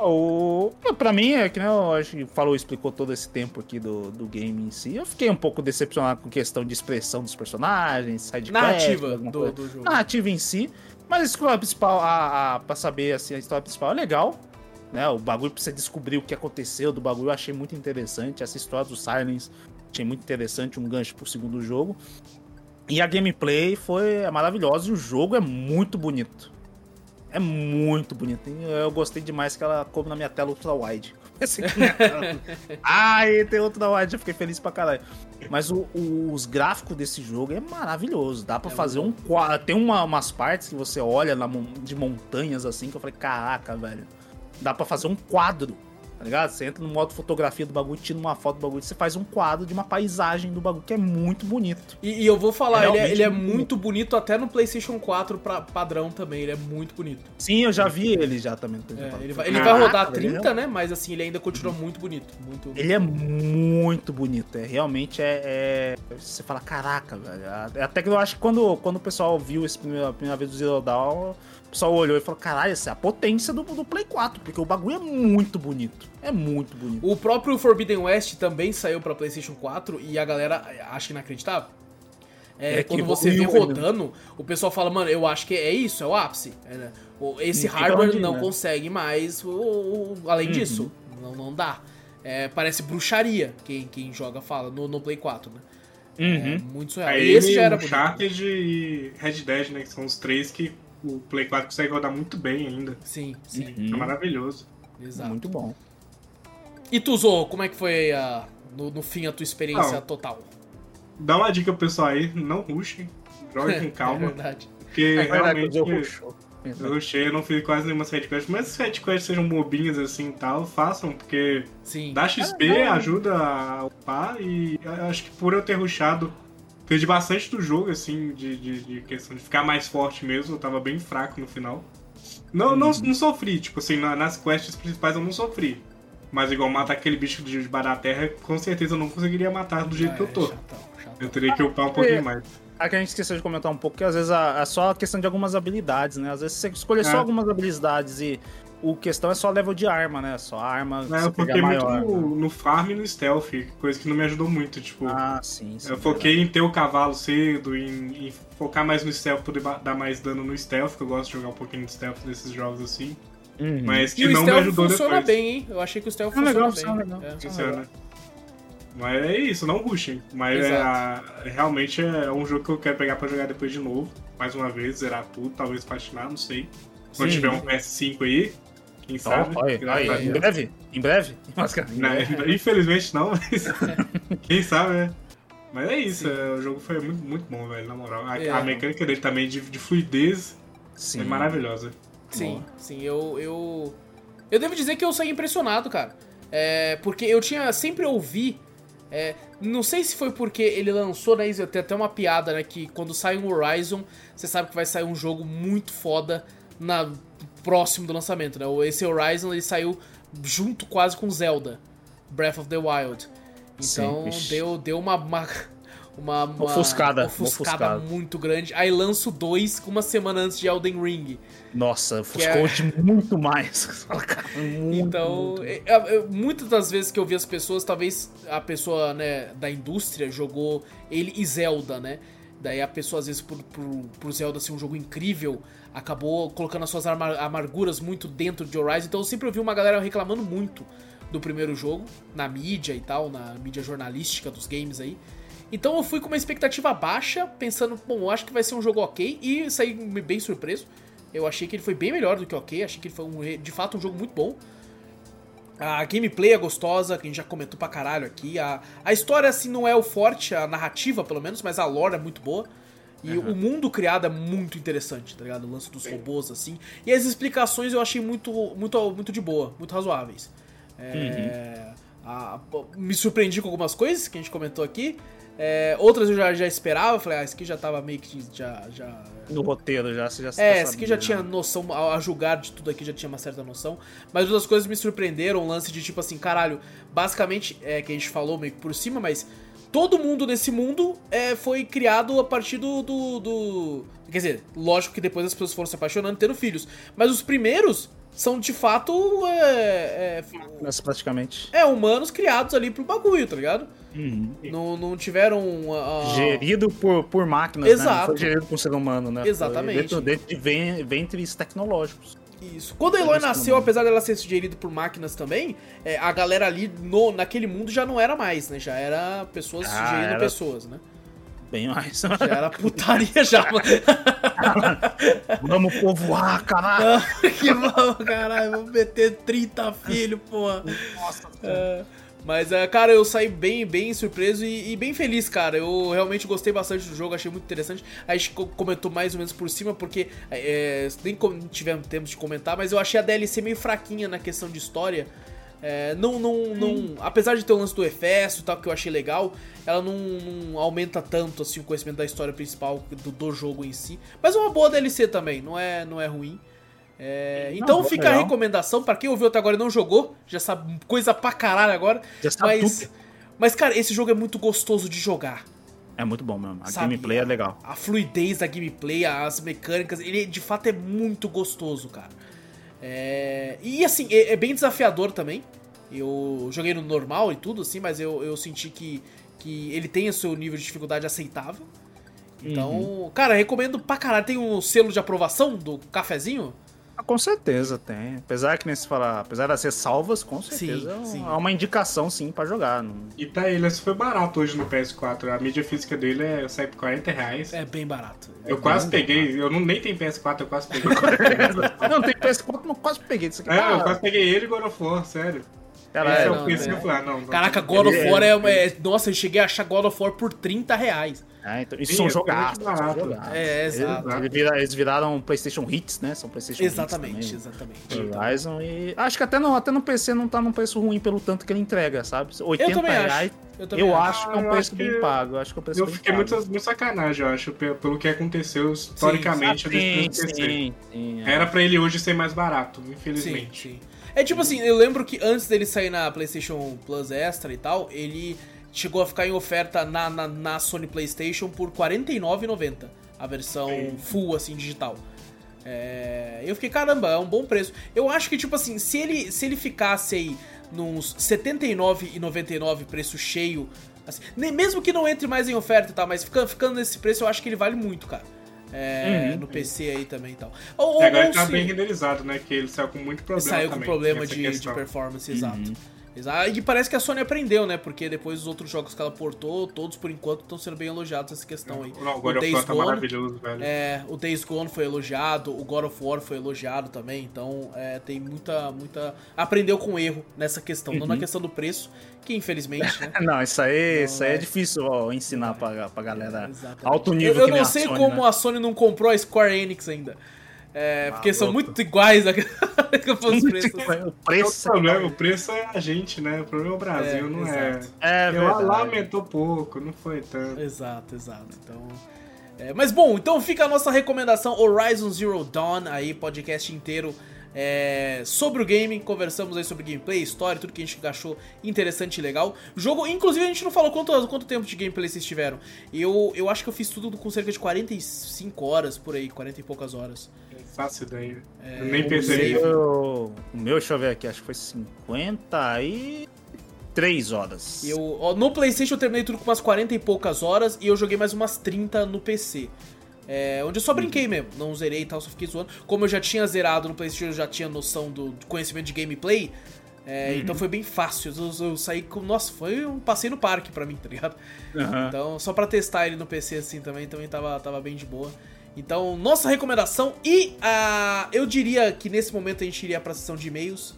O... Pra mim, é que nem eu acho que falou, explicou todo esse tempo aqui do, do game em si. Eu fiquei um pouco decepcionado com questão de expressão dos personagens, side Narrativa quest, do, do jogo. narrativa em si. Mas a história principal, a, a, pra saber assim, a história principal é legal. Né? O bagulho pra você descobrir o que aconteceu do bagulho eu achei muito interessante. Essa história do Silence achei muito interessante, um gancho pro segundo jogo. E a gameplay foi é maravilhosa e o jogo é muito bonito. É muito bonito. Eu gostei demais que ela coube na minha tela ultra wide. Né? Ai, tem ultra wide, eu fiquei feliz pra caralho. Mas o- o- os gráficos desse jogo é maravilhoso. Dá pra É fazer um quadro. Tem uma- umas partes que você olha na de montanhas assim que eu falei, caraca, velho. Dá pra fazer um quadro. Tá ligado? Você entra no modo fotografia do bagulho, tira uma foto do bagulho, você faz um quadro de uma paisagem do bagulho que é muito bonito. E, e eu vou falar, ele é, ele é muito bonito até no PlayStation 4 pra, padrão também. Ele é muito bonito. Sim, eu já vi ele já também. É, ele vai, ele vai rodar velho, 30, né? Mas assim, ele ainda continua muito bonito. Muito... Ele é muito bonito, é realmente é, é- Você fala, caraca, velho. É Até que eu acho que quando, quando o pessoal viu esse primeira, a primeira vez do Zero Dawn, o pessoal olhou e falou, caralho, essa é a potência do, do Play 4, porque o bagulho é muito bonito. É muito bonito. O próprio Forbidden West também saiu pra PlayStation 4 e a galera acha inacreditável. É, É que quando você vê rodando, o pessoal fala, mano, eu acho que é isso, é o ápice. É, né? Esse pra hardware onde não né? consegue mais o- o- além Uhum. disso. Não, não dá. É, parece bruxaria, quem, quem joga fala, no, no Play 4, né? É Uhum. muito surreal. Aí E esse ele, já era bonito. Uncharted e Red Dead, né? Que são os três que o Play 4 consegue rodar muito bem ainda. Sim, sim, É maravilhoso. exato. Muito bom. E tu, Zorro, como é que foi a- no, no fim a tua experiência Não. total? Dá uma dica pro pessoal aí, não rushem. Jogue com É calma. verdade. porque realmente. eu Eu rushei, eu não fiz quase nenhuma sidequest, mas se sidequests sejam bobinhas assim e tal, façam, porque Sim. dá XP, ajuda a upar e acho que por eu ter rushado, perdi bastante do jogo, assim, de, de, de questão de ficar mais forte mesmo, eu tava bem fraco no final. Não, não, não sofri, tipo assim, na- nas quests principais eu não sofri. Mas igual matar aquele bicho de debaixo da terra, com certeza eu não conseguiria matar do jeito que eu É, tô. chatão, chatão. Eu teria que upar um pouquinho mais. Aqui a gente esqueceu de comentar um pouco que às vezes a- é só a questão de algumas habilidades, né? Às vezes você escolher É. só algumas habilidades e o questão é só level de arma, né? Só a arma que É, você eu foquei pegar muito maior. no, né? no farm e no stealth, coisa que não me ajudou muito, tipo. Ah, sim, sim. eu foquei em ter o cavalo cedo, em, em focar mais no stealth, poder dar mais dano no stealth, que eu gosto de jogar um pouquinho de stealth nesses jogos assim. Uhum. Mas que E o não me stealth ajudou funciona depois. bem, hein? Eu achei que o stealth É funciona legal, bem. funciona legal. É. Funciona. Mas é isso, não rushem. Mas é, realmente é um jogo que eu quero pegar pra jogar depois de novo. Mais uma vez, zerar tudo, talvez patinar, não sei. Quando Sim. tiver um PS5 aí, quem Ó, sabe. olha, em breve, em breve. Em. Infelizmente não, mas quem sabe, né? Mas é isso, é, o jogo foi muito, muito bom, velho, na moral. A, É. a mecânica dele também de, de fluidez Sim. é maravilhosa. Sim, sim, eu, eu. Eu devo dizer que eu saí impressionado, cara. É, porque eu tinha. Sempre ouvi. é, não sei se foi porque ele lançou, né? isso Tem até uma piada, né? Que quando sai um Horizon, você sabe que vai sair um jogo muito foda na, próximo do lançamento, né? Esse Horizon ele saiu junto quase com Zelda, Breath of the Wild. Sim, Então vixe. deu, deu uma, uma, uma, uma Ofuscada, ofuscada ofuscada. muito grande. Aí lanço dois uma semana antes de Elden Ring. Nossa, é- ofuscou de muito mais. Muito, Então, muito. é- é- é- muitas das vezes que eu vi as pessoas, talvez a pessoa né, da indústria jogou ele e Zelda, né? Daí a pessoa, às vezes, por, por, por Zelda ser um jogo incrível, acabou colocando as suas amar- amarguras muito dentro de Horizon. Então eu sempre ouvi uma galera reclamando muito do primeiro jogo, na mídia e tal, na mídia jornalística dos games aí. Então eu fui com uma expectativa baixa, pensando, bom, eu acho que vai ser um jogo ok, e saí bem surpreso. Eu achei que ele foi bem melhor do que ok, achei que ele foi um, de fato um jogo muito bom. A gameplay é gostosa, que a gente já comentou pra caralho aqui. A, a história, assim, não é o forte, a narrativa, pelo menos, mas a lore é muito boa. E o mundo criado é muito interessante, tá ligado? O lance dos robôs, assim. E as explicações eu achei muito, muito, muito de boa, muito razoáveis. É, a- me surpreendi com algumas coisas que a gente comentou aqui. É, outras eu já, já esperava, falei, ah, esse aqui já tava meio que já. já... No roteiro já, você já É, tá esse aqui já tinha né? noção, a, julgar de tudo aqui já tinha uma certa noção. Mas outras coisas me surpreenderam, um lance de tipo assim, caralho, basicamente, é que a gente falou meio que por cima, mas todo mundo nesse mundo é, foi criado a partir do, do, do- Quer dizer, lógico que depois as pessoas foram se apaixonando tendo filhos. Mas os primeiros são de fato. É, é, Mas praticamente. é, humanos criados ali pro bagulho, tá ligado? Uhum. Não, não tiveram. ah, Gerido por, por máquinas, né? Não Exato. foi gerido por ser humano, né? Exatamente. Dentro, dentro de ven- ventres tecnológicos. Isso. Quando a Eloy nasceu, apesar dela ser sugerida por máquinas também, é, a galera ali no, naquele mundo já não era mais, né? Já era pessoas Ah, sugerindo era- pessoas, né? Bem mais. Já era putaria já, mano. Vamos povoar, caralho. que mal, caralho. Vou meter 30 filhos, porra. Nossa, É, mas, é, cara, eu saí bem, bem surpreso e, e bem feliz, cara. Eu realmente gostei bastante do jogo, achei muito interessante. A gente co- comentou mais ou menos por cima, porque é, nem tivemos tempo de comentar, mas eu achei a DLC meio fraquinha na questão de história. É, não, não, não, apesar de ter o lance do Efesto e tal, que eu achei legal, ela não, não aumenta tanto assim o conhecimento da história principal do, do jogo em si. Mas é uma boa DLC também, não é, não é ruim. É, então fica a legal. recomendação pra quem ouviu até agora e não jogou, já sabe coisa pra caralho agora. Já sabe Mas, tudo. mas, cara, esse jogo é muito gostoso de jogar. É muito bom mesmo. A Sabe? gameplay é legal. A fluidez da gameplay, as mecânicas, ele de fato é muito gostoso, cara. É, E assim, é, é bem desafiador também. Eu joguei no normal e tudo, assim, mas eu, eu senti que, que ele tem o seu nível de dificuldade aceitável. Então, Uhum. cara, recomendo pra caralho. Tem um selo de aprovação do cafezinho? Com certeza tem. Apesar que nem se falar, apesar de ser salvas, com certeza Sim, é sim. é uma indicação sim pra jogar. Não... E tá ele, esse foi barato hoje no PS4. A mídia física dele é, sai por 40 reais. É bem barato. Eu quase peguei, eu não nem tenho PS4, eu quase peguei. não, tem PS4, mas quase peguei disso aqui. é, eu Ah, quase peguei ele e God of War, sério. cara, é, é não, é. eu ah, não. não. Caraca, God of War é, é- Nossa, eu cheguei a achar God of War por 30 reais. É, então, isso Sim, são é barato. jogaços. É, exato. Eles, vira- eles viraram PlayStation Hits, né? São PlayStation Exatamente, Hits exatamente. também. Então, Horizon e. Acho que até no, até no PC não tá num preço ruim pelo tanto que ele entrega, sabe? 80 eu reais. acho. Eu, Eu acho. acho que é Ah, um eu preço bem que- pago. Eu acho que é um preço Eu bem fiquei pago. muito, muito sacanagem, eu acho, pe- pelo que aconteceu historicamente Ah, sim, PC. sim, sim, é. Era pra ele hoje ser mais barato, Sim, infelizmente. sim. É tipo assim, eu lembro que antes dele sair na PlayStation Plus Extra e tal, ele chegou a ficar em oferta na, na, na Sony PlayStation por R$ 49,90. A versão Sim. full, assim, digital. É, eu fiquei, caramba, é um bom preço. Eu acho que, tipo assim, se ele, se ele ficasse aí nos R$ 79,99 preço cheio, assim, nem, mesmo que não entre mais em oferta e tal, mas ficando, ficando nesse preço, eu acho que ele vale muito, cara. É, Uhum. no PC aí também e tal. Ou, ou, agora ou ele tá bem renderizado, né? Que ele saiu com muito problema saiu com também, problema de, de performance, Uhum. exato. Exato. E parece que a Sony aprendeu, né? Porque depois os outros jogos que ela portou, todos por enquanto estão sendo bem elogiados nessa questão aí. Não, o God o of Days War tá Gone, maravilhoso, velho. é, o Days Gone foi elogiado, o God of War foi elogiado também, então é, tem muita, muita... Aprendeu com erro nessa questão, não na Uhum. questão do preço, que infelizmente, né? Não, isso aí, Não, isso aí é, é. difícil ó, ensinar pra, pra galera Exatamente. alto nível Eu, eu não a sei Sony, como né? a Sony não comprou a Square Enix ainda. É, porque são louco. muito iguais a- os preços. O É o preço problema, o preço é a gente, né? O problema é o Brasil, É, não é. exato. é Eu verdade. lá aumentou pouco, não foi tanto. Exato, exato. Então. é, mas bom, então fica a nossa recomendação Horizon Zero Dawn, aí podcast inteiro é, sobre o game, conversamos aí sobre gameplay, história, tudo que a gente achou interessante e legal. Jogo, inclusive a gente não falou quanto, quanto tempo de gameplay vocês tiveram. Eu, eu acho que eu fiz tudo com cerca de 45 horas por aí, 40 e poucas horas. Fácil ideia. É, Eu nem o percebi. O meu, deixa eu ver aqui, acho que foi 53 horas. Eu, ó, no PlayStation eu terminei tudo com umas 40 e poucas horas e eu joguei mais umas 30 no PC. É, onde eu só brinquei mesmo, não zerei e tal, só fiquei zoando. Como eu já tinha zerado no PlayStation, eu já tinha noção do, do conhecimento de gameplay. é, Então foi bem fácil. Eu, eu saí com. Nossa, foi um passeio no parque pra mim, tá ligado? Aham. Então, só pra testar ele no PC assim também, também tava, tava bem de boa. Então, nossa recomendação. E ah, eu diria que nesse momento a gente iria pra sessão de e-mails.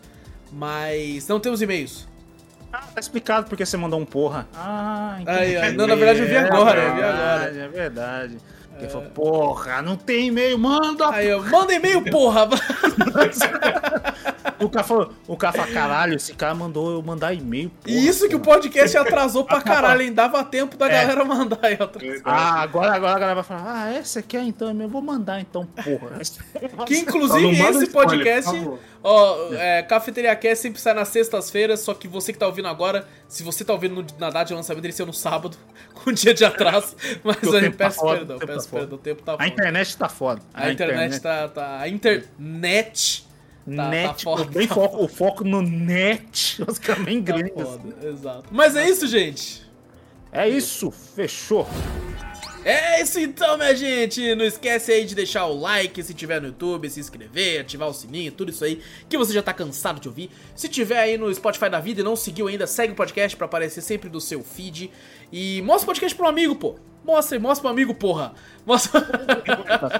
Mas não temos e-mails. Ah, tá explicado porque você mandou um porra. Ah, entendi. Aí. Não, na verdade eu vi agora, eu vi agora. É verdade. Ele falou, porra, não tem e-mail, manda! Aí, ó, manda e-mail, porra! O cara falou, o cara falou, caralho, esse cara mandou eu mandar e-mail. porra, E isso que o porra." podcast atrasou pra caralho, hein? Dava tempo da É. galera mandar aí outra. Ah, agora, agora a galera vai falar, ah, é, você quer então? Eu vou mandar então, porra. Que inclusive esse spoiler, podcast, favor. ó, é, Cafeteria Cast sempre sai nas sextas-feiras, só que você que tá ouvindo agora, se você tá ouvindo no- na data de lançamento, ele saiu no sábado, com um dia de atraso, mas tempo tá peço foda, perdão, o tempo peço tá foda. perdão, o tempo tá A foda. internet tá foda. A internet tá, tá. A internet tá, net, tá foda. bem foco, o foco no net, os caras bem Tá gringos. foda, exato. Mas é isso, gente. É isso, fechou. É isso então, minha gente! Não esquece aí de deixar o like se tiver no YouTube, se inscrever, ativar o sininho, tudo isso aí que você já tá cansado de ouvir. Se tiver aí no Spotify da vida e não seguiu ainda, segue o podcast pra aparecer sempre do seu feed. E mostra o podcast pro amigo, pô. Mostra aí, mostra pro amigo, porra. Mostra.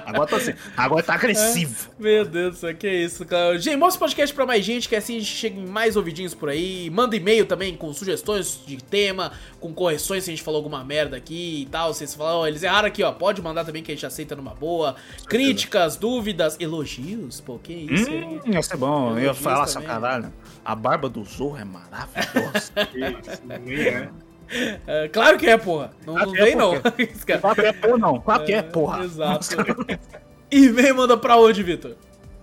Agora tá assim, agora tá agressivo. Meu Deus do céu, que isso, cara. Gente, mostra o podcast pra mais gente, que assim a gente chega em mais ouvidinhos por aí. Manda e-mail também com sugestões de tema, com correções se a gente falou alguma merda aqui e tal. Vocês falam, ó, eles erraram aqui, ó. Pode mandar também que a gente aceita numa boa. Críticas, dúvidas, elogios, pô, que isso aí. Hum, ia ser bom. Eu ia Elogios falar caralho. A barba do Zorro é maravilhosa. Isso, é. É, claro que é, porra. Não, Claro não é, vem, não. Esse cara- Claro que é porra, não. Claro que é porra. Exato. E-mail manda pra onde, Vitor?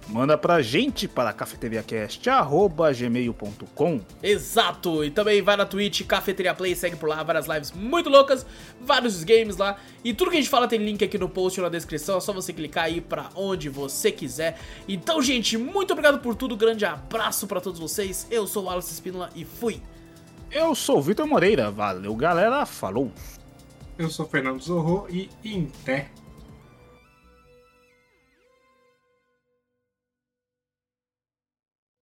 Manda pra gente para cafeteriacast.gmail.com Exato! E também vai na Twitch, Cafeteria Play, segue por lá, várias lives muito loucas, vários games lá. E tudo que a gente fala tem link aqui no post ou na descrição, é só você clicar aí pra onde você quiser. Então, gente, muito obrigado por tudo, grande abraço pra todos vocês. Eu sou o Wallace Espínola e fui! Eu sou o Vitor Moreira. Valeu, galera. Falou. Eu sou Fernando Zorro e Inté.